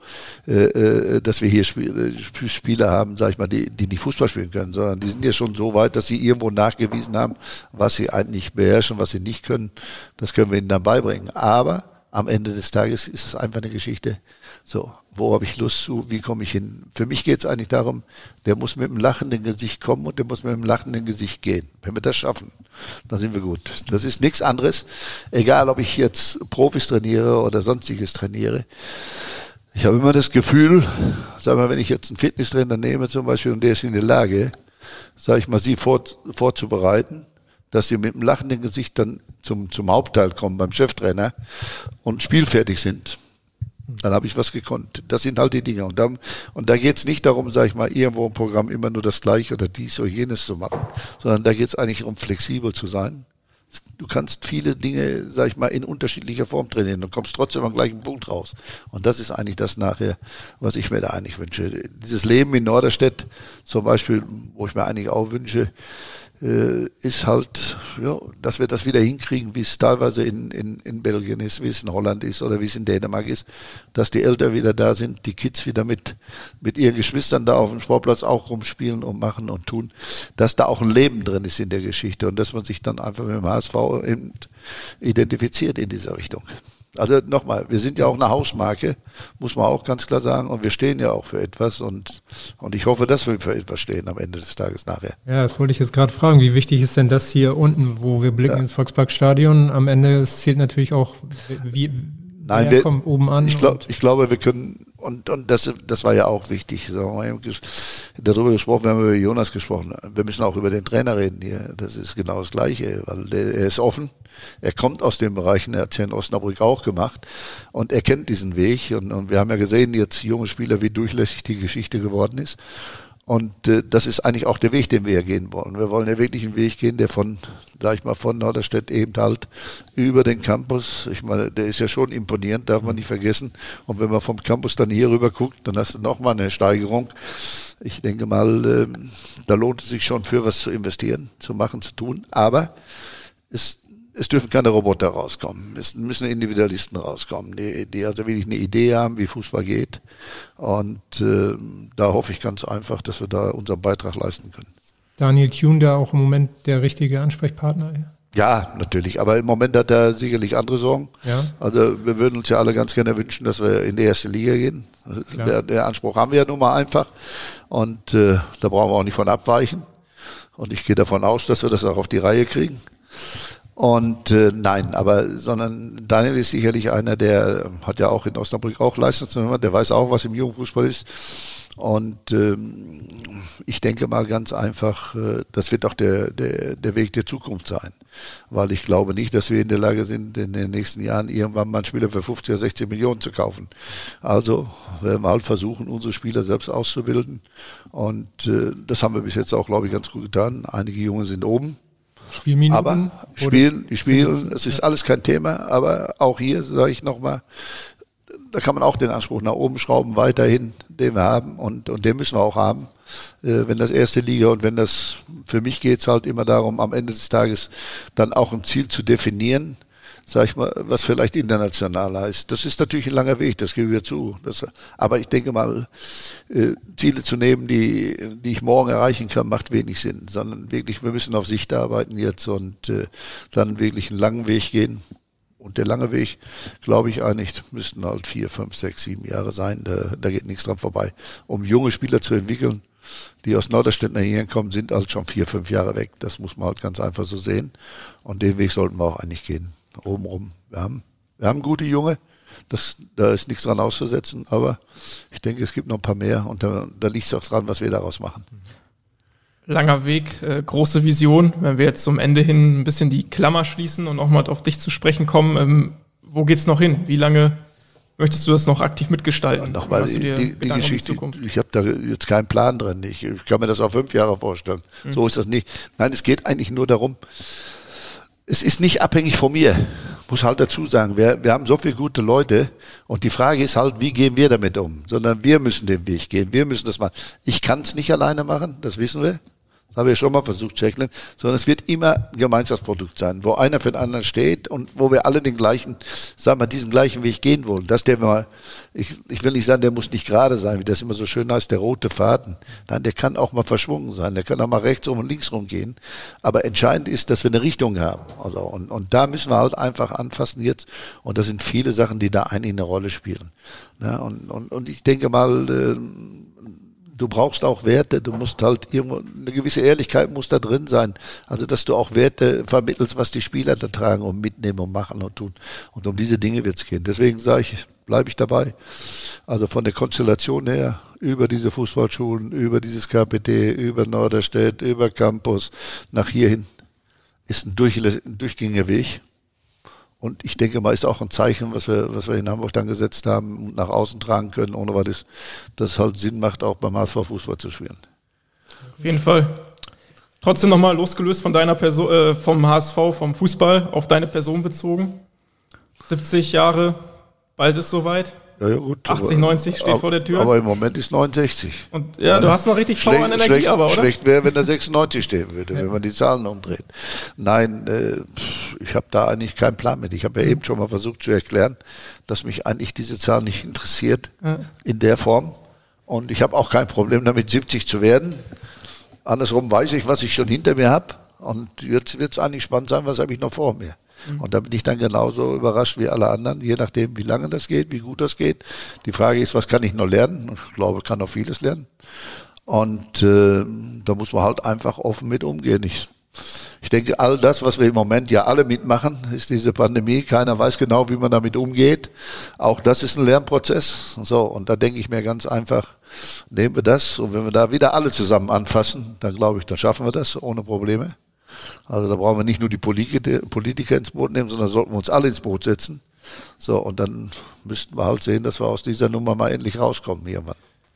äh, äh dass wir hier äh, Spieler haben, sag ich mal, die, die nicht Fußball spielen können, sondern die sind ja schon so weit, dass sie irgendwo nachgewiesen haben, was sie eigentlich beherrschen, was sie nicht können. Das können wir ihnen dann beibringen. Aber am Ende des Tages ist es einfach eine Geschichte. So, wo habe ich Lust zu, wie komme ich hin? Für mich geht es eigentlich darum, der muss mit einem lachenden Gesicht kommen und der muss mit einem lachenden Gesicht gehen. Wenn wir das schaffen, dann sind wir gut. Das ist nichts anderes, egal ob ich jetzt Profis trainiere oder sonstiges trainiere. Ich habe immer das Gefühl, sag mal, wenn ich jetzt einen Fitnesstrainer nehme zum Beispiel und der ist in der Lage, sage ich mal, sie vor, vorzubereiten, dass sie mit einem lachenden Gesicht dann zum, zum Hauptteil kommen beim Cheftrainer und spielfertig sind dann habe ich was gekonnt. Das sind halt die Dinge. Und da, und da geht es nicht darum, sage ich mal, irgendwo im Programm immer nur das Gleiche oder dies oder jenes zu machen, sondern da geht es eigentlich um flexibel zu sein. Du kannst viele Dinge, sag ich mal, in unterschiedlicher Form trainieren. Du kommst trotzdem am gleichen Punkt raus. Und das ist eigentlich das nachher, was ich mir da eigentlich wünsche. Dieses Leben in Norderstedt zum Beispiel, wo ich mir eigentlich auch wünsche, ist halt, ja, dass wir das wieder hinkriegen, wie es teilweise in, in, in Belgien ist, wie es in Holland ist oder wie es in Dänemark ist, dass die Eltern wieder da sind, die Kids wieder mit, mit ihren Geschwistern da auf dem Sportplatz auch rumspielen und machen und tun, dass da auch ein Leben drin ist in der Geschichte und dass man sich dann einfach mit dem HSV identifiziert in dieser Richtung. Also nochmal, wir sind ja auch eine Hausmarke, muss man auch ganz klar sagen. Und wir stehen ja auch für etwas. Und, und ich hoffe, dass wir für etwas stehen am Ende des Tages nachher. Ja, das wollte ich jetzt gerade fragen. Wie wichtig ist denn das hier unten, wo wir blicken ja. ins Volksparkstadion? Am Ende es zählt natürlich auch, wie, Nein, wir, kommt oben an. Ich, glaub, ich glaube, wir können, und, und das, das war ja auch wichtig. So, wir haben darüber gesprochen, wir haben über Jonas gesprochen. Wir müssen auch über den Trainer reden hier. Das ist genau das Gleiche, weil der, er ist offen er kommt aus den Bereichen, er hat es ja in Osnabrück auch gemacht und er kennt diesen Weg. Und, und wir haben ja gesehen, jetzt junge Spieler, wie durchlässig die Geschichte geworden ist. Und äh, das ist eigentlich auch der Weg, den wir ja gehen wollen. Wir wollen ja wirklich einen Weg gehen, der von, sag ich mal, von Norderstedt eben halt über den Campus, ich meine, der ist ja schon imponierend, darf man nicht vergessen. Und wenn man vom Campus dann hier rüber guckt, dann hast du nochmal eine Steigerung. Ich denke mal, äh, da lohnt es sich schon für was zu investieren, zu machen, zu tun. Aber es es dürfen keine Roboter rauskommen. Es müssen Individualisten rauskommen, die, die also wirklich eine Idee haben, wie Fußball geht. Und äh, da hoffe ich ganz einfach, dass wir da unseren Beitrag leisten können. Daniel Thune da auch im Moment der richtige Ansprechpartner? Ja, natürlich. Aber im Moment hat er sicherlich andere Sorgen. Ja. Also wir würden uns ja alle ganz gerne wünschen, dass wir in die erste Liga gehen. Der, der, Anspruch haben wir ja nun mal einfach. Und äh, da brauchen wir auch nicht von abweichen. Und ich gehe davon aus, dass wir das auch auf die Reihe kriegen. Und äh, nein, aber sondern Daniel ist sicherlich einer, der hat ja auch in Osnabrück auch Leistungsnummer, der weiß auch, was im Jugendfußball ist. Und ähm, ich denke mal ganz einfach, äh, das wird auch der, der, der Weg der Zukunft sein. Weil ich glaube nicht, dass wir in der Lage sind, in den nächsten Jahren irgendwann mal einen Spieler für 50 oder 60 Millionen zu kaufen. Also werden wir halt versuchen, unsere Spieler selbst auszubilden. Und äh, das haben wir bis jetzt auch, glaube ich, ganz gut getan. Einige Junge sind oben. Spielminuten? Aber spielen, die spielen, es ist alles kein Thema, aber auch hier sage ich nochmal, da kann man auch den Anspruch nach oben schrauben, weiterhin, den wir haben und, und den müssen wir auch haben. Äh, wenn das erste Liga und wenn das, für mich geht es halt immer darum, am Ende des Tages dann auch ein Ziel zu definieren, sag ich mal, was vielleicht international heißt. Das ist natürlich ein langer Weg, das gebe ich zu. Das, aber ich denke mal, äh, Ziele zu nehmen, die, die ich morgen erreichen kann, macht wenig Sinn, sondern wirklich, wir müssen auf Sicht arbeiten jetzt und äh, dann wirklich einen langen Weg gehen. Und der lange Weg, glaube ich eigentlich, müssten halt vier, fünf, sechs, sieben Jahre sein. Da, da geht nichts dran vorbei. Um junge Spieler zu entwickeln, die aus Norderstedt nach hier kommen, sind halt schon vier, fünf Jahre weg. Das muss man halt ganz einfach so sehen. Und den Weg sollten wir auch eigentlich gehen obenrum. Wir haben, wir haben gute Junge, das, da ist nichts dran auszusetzen, aber ich denke, es gibt noch ein paar mehr und da, da liegt es auch dran, was wir daraus machen. Langer Weg, äh, große Vision. Wenn wir jetzt zum Ende hin ein bisschen die Klammer schließen und nochmal auf dich zu sprechen kommen, ähm, wo es noch hin? Wie lange möchtest du das noch aktiv mitgestalten? Ja, nochmal die, die, die Geschichte. Ich habe da jetzt keinen Plan drin. Ich, ich, kann mir das auf fünf Jahre vorstellen. Mhm. So ist das nicht. Nein, es geht eigentlich nur darum, es ist nicht abhängig von mir, muss halt dazu sagen. Wir, wir haben so viele gute Leute und die Frage ist halt, wie gehen wir damit um? Sondern wir müssen den Weg gehen, wir müssen das machen. Ich kann es nicht alleine machen, das wissen wir. Das habe ich schon mal versucht erklären, sondern es wird immer ein Gemeinschaftsprodukt sein, wo einer für den anderen steht und wo wir alle den gleichen, sagen wir, diesen gleichen Weg gehen wollen. Dass der mal, ich, ich will nicht sagen, der muss nicht gerade sein, wie das immer so schön heißt, der rote Faden. Nein, der kann auch mal verschwungen sein, der kann auch mal rechts rum und links rum gehen. Aber entscheidend ist, dass wir eine Richtung haben. Also, und, und da müssen wir halt einfach anfassen jetzt. Und das sind viele Sachen, die da eigentlich eine Rolle spielen. Ja, und, und, und ich denke mal, äh, du brauchst auch Werte, du musst halt irgendwo, eine gewisse Ehrlichkeit muss da drin sein. Also, dass du auch Werte vermittelst, was die Spieler da tragen und mitnehmen und machen und tun. Und um diese Dinge wird es gehen. Deswegen sage ich, bleibe ich dabei. Also von der Konstellation her, über diese Fußballschulen, über dieses KPT, über Norderstedt, über Campus, nach hierhin, ist ein, durch, ein durchgängiger Weg. Und ich denke mal, ist auch ein Zeichen, was wir, was wir in Hamburg dann gesetzt haben und nach außen tragen können, ohne weil das, das halt Sinn macht, auch beim HSV Fußball zu spielen. Auf jeden Fall. Trotzdem nochmal losgelöst von deiner Person, äh, vom HSV, vom Fußball auf deine Person bezogen. 70 Jahre, bald ist soweit. Ja, ja, gut, 80, aber, 90 steht aber, vor der Tür. Aber im Moment ist 69. Und ja, du hast noch richtig Power schlecht, an Energie, schlecht, aber, oder? Schlecht wäre, wenn da 96 stehen würde, ja. wenn man die Zahlen umdreht. Nein, äh, ich habe da eigentlich keinen Plan mit. Ich habe ja eben schon mal versucht zu erklären, dass mich eigentlich diese Zahl nicht interessiert in der Form. Und ich habe auch kein Problem damit, 70 zu werden. Andersrum weiß ich, was ich schon hinter mir habe. Und jetzt wird es eigentlich spannend sein, was habe ich noch vor mir. Mhm. Und da bin ich dann genauso überrascht wie alle anderen, je nachdem, wie lange das geht, wie gut das geht. Die Frage ist, was kann ich noch lernen? Ich glaube, ich kann noch vieles lernen. Und äh, da muss man halt einfach offen mit umgehen. Ich, ich denke, all das, was wir im Moment ja alle mitmachen, ist diese Pandemie. Keiner weiß genau, wie man damit umgeht. Auch das ist ein Lernprozess. So, und da denke ich mir ganz einfach, nehmen wir das. Und wenn wir da wieder alle zusammen anfassen, dann glaube ich, dann schaffen wir das ohne Probleme. Also da brauchen wir nicht nur die Politiker ins Boot nehmen, sondern sollten wir uns alle ins Boot setzen. So, und dann müssten wir halt sehen, dass wir aus dieser Nummer mal endlich rauskommen irgendwann.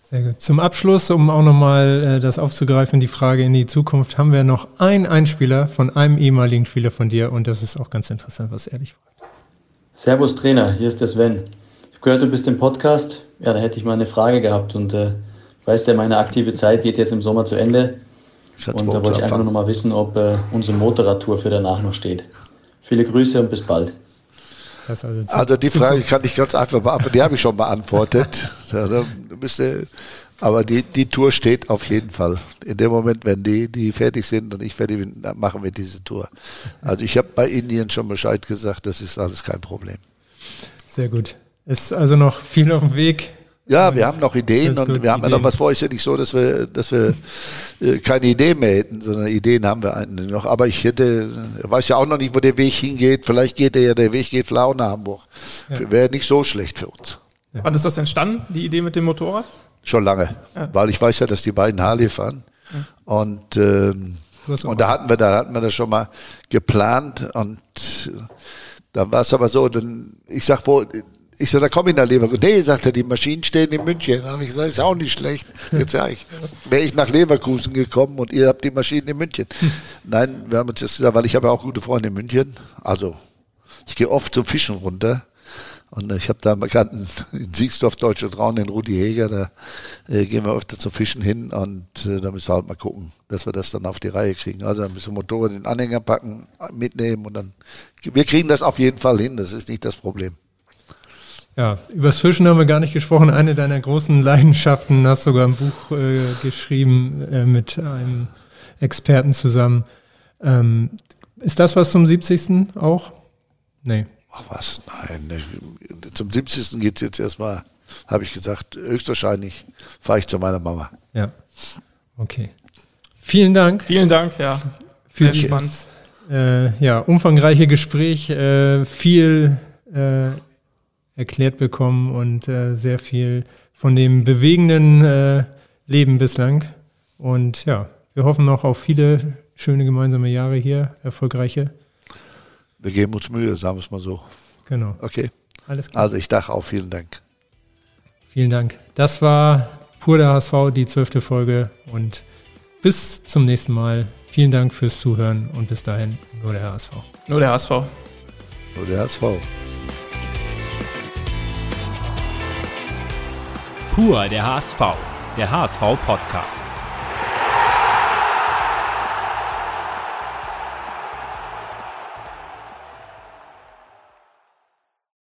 Sehr gut. Zum Abschluss, um auch nochmal äh, das aufzugreifen, die Frage in die Zukunft, haben wir noch einen Einspieler von einem ehemaligen Spieler von dir und das ist auch ganz interessant, was er dich fragt. Servus Trainer, hier ist der Sven. Ich habe gehört, du bist im Podcast. Ja, da hätte ich mal eine Frage gehabt und äh, weißt ja, meine aktive Zeit geht jetzt im Sommer zu Ende. Und da wollte ich einfach nur noch mal wissen, ob äh, unsere Motorradtour für danach noch steht. Viele Grüße und bis bald. Also, also, die Frage kann ich ganz einfach beantworten. Die habe ich schon beantwortet. ja, müsste, aber die, die Tour steht auf jeden Fall. In dem Moment, wenn die, die fertig sind und ich fertig bin, dann machen wir diese Tour. Also ich habe bei Indien schon Bescheid gesagt, das ist alles kein Problem. Sehr gut. Ist also noch viel auf dem Weg. Ja, wir haben noch Ideen und wir haben Ideen. ja noch was vor. Ist ja nicht so, dass wir, dass wir äh, keine Ideen mehr hätten, sondern Ideen haben wir eigentlich noch. Aber ich hätte, weiß ja auch noch nicht, wo der Weg hingeht. Vielleicht geht der ja, der Weg geht vielleicht auch nach Hamburg. Ja. Wäre nicht so schlecht für uns. Ja. Wann ist das entstanden, die Idee mit dem Motorrad? Schon lange, ja. weil ich weiß ja, dass die beiden Harley fahren. Und, ähm, und da hatten wir, da hatten wir das schon mal geplant und dann war es aber so, dann, ich sag wohl, ich so, da komm ich nach Leverkusen. Nee, sagt er, die Maschinen stehen in München. Dann habe ich gesagt, ist auch nicht schlecht. Jetzt sage ich, wäre ich nach Leverkusen gekommen und ihr habt die Maschinen in München. Nein, wir haben uns jetzt gesagt, weil ich habe auch gute Freunde in München. Also, ich gehe oft zum Fischen runter. Und ich habe da einen Bekannten in Siegsdorf, Deutsche Trauen, den Rudi Heger, da äh, gehen wir öfter zum Fischen hin und äh, da müssen wir halt mal gucken, dass wir das dann auf die Reihe kriegen. Also dann müssen wir Motorrad in den Anhänger packen, mitnehmen und dann, wir kriegen das auf jeden Fall hin, das ist nicht das Problem. Ja, übers Fischen haben wir gar nicht gesprochen. Eine deiner großen Leidenschaften hast sogar ein Buch äh, geschrieben äh, mit einem Experten zusammen. Ähm, ist das was zum 70. auch? Nee. Ach was, nein. Zum 70. geht es jetzt erstmal, habe ich gesagt, höchstwahrscheinlich fahre ich zu meiner Mama. Ja. Okay. Vielen Dank. Vielen Dank, ja. Für dieses äh, ja, umfangreiche Gespräch. Äh, viel äh, erklärt bekommen und äh, sehr viel von dem bewegenden äh, Leben bislang. Und ja, wir hoffen noch auf viele schöne gemeinsame Jahre hier, erfolgreiche. Wir geben uns Mühe, sagen wir es mal so. Genau. Okay. Alles klar. Also ich dachte auch vielen Dank. Vielen Dank. Das war Pur der HSV, die zwölfte Folge. Und bis zum nächsten Mal. Vielen Dank fürs Zuhören und bis dahin nur der HSV. Nur der HSV. Nur der HSV. Pur der HSV, der HSV Podcast.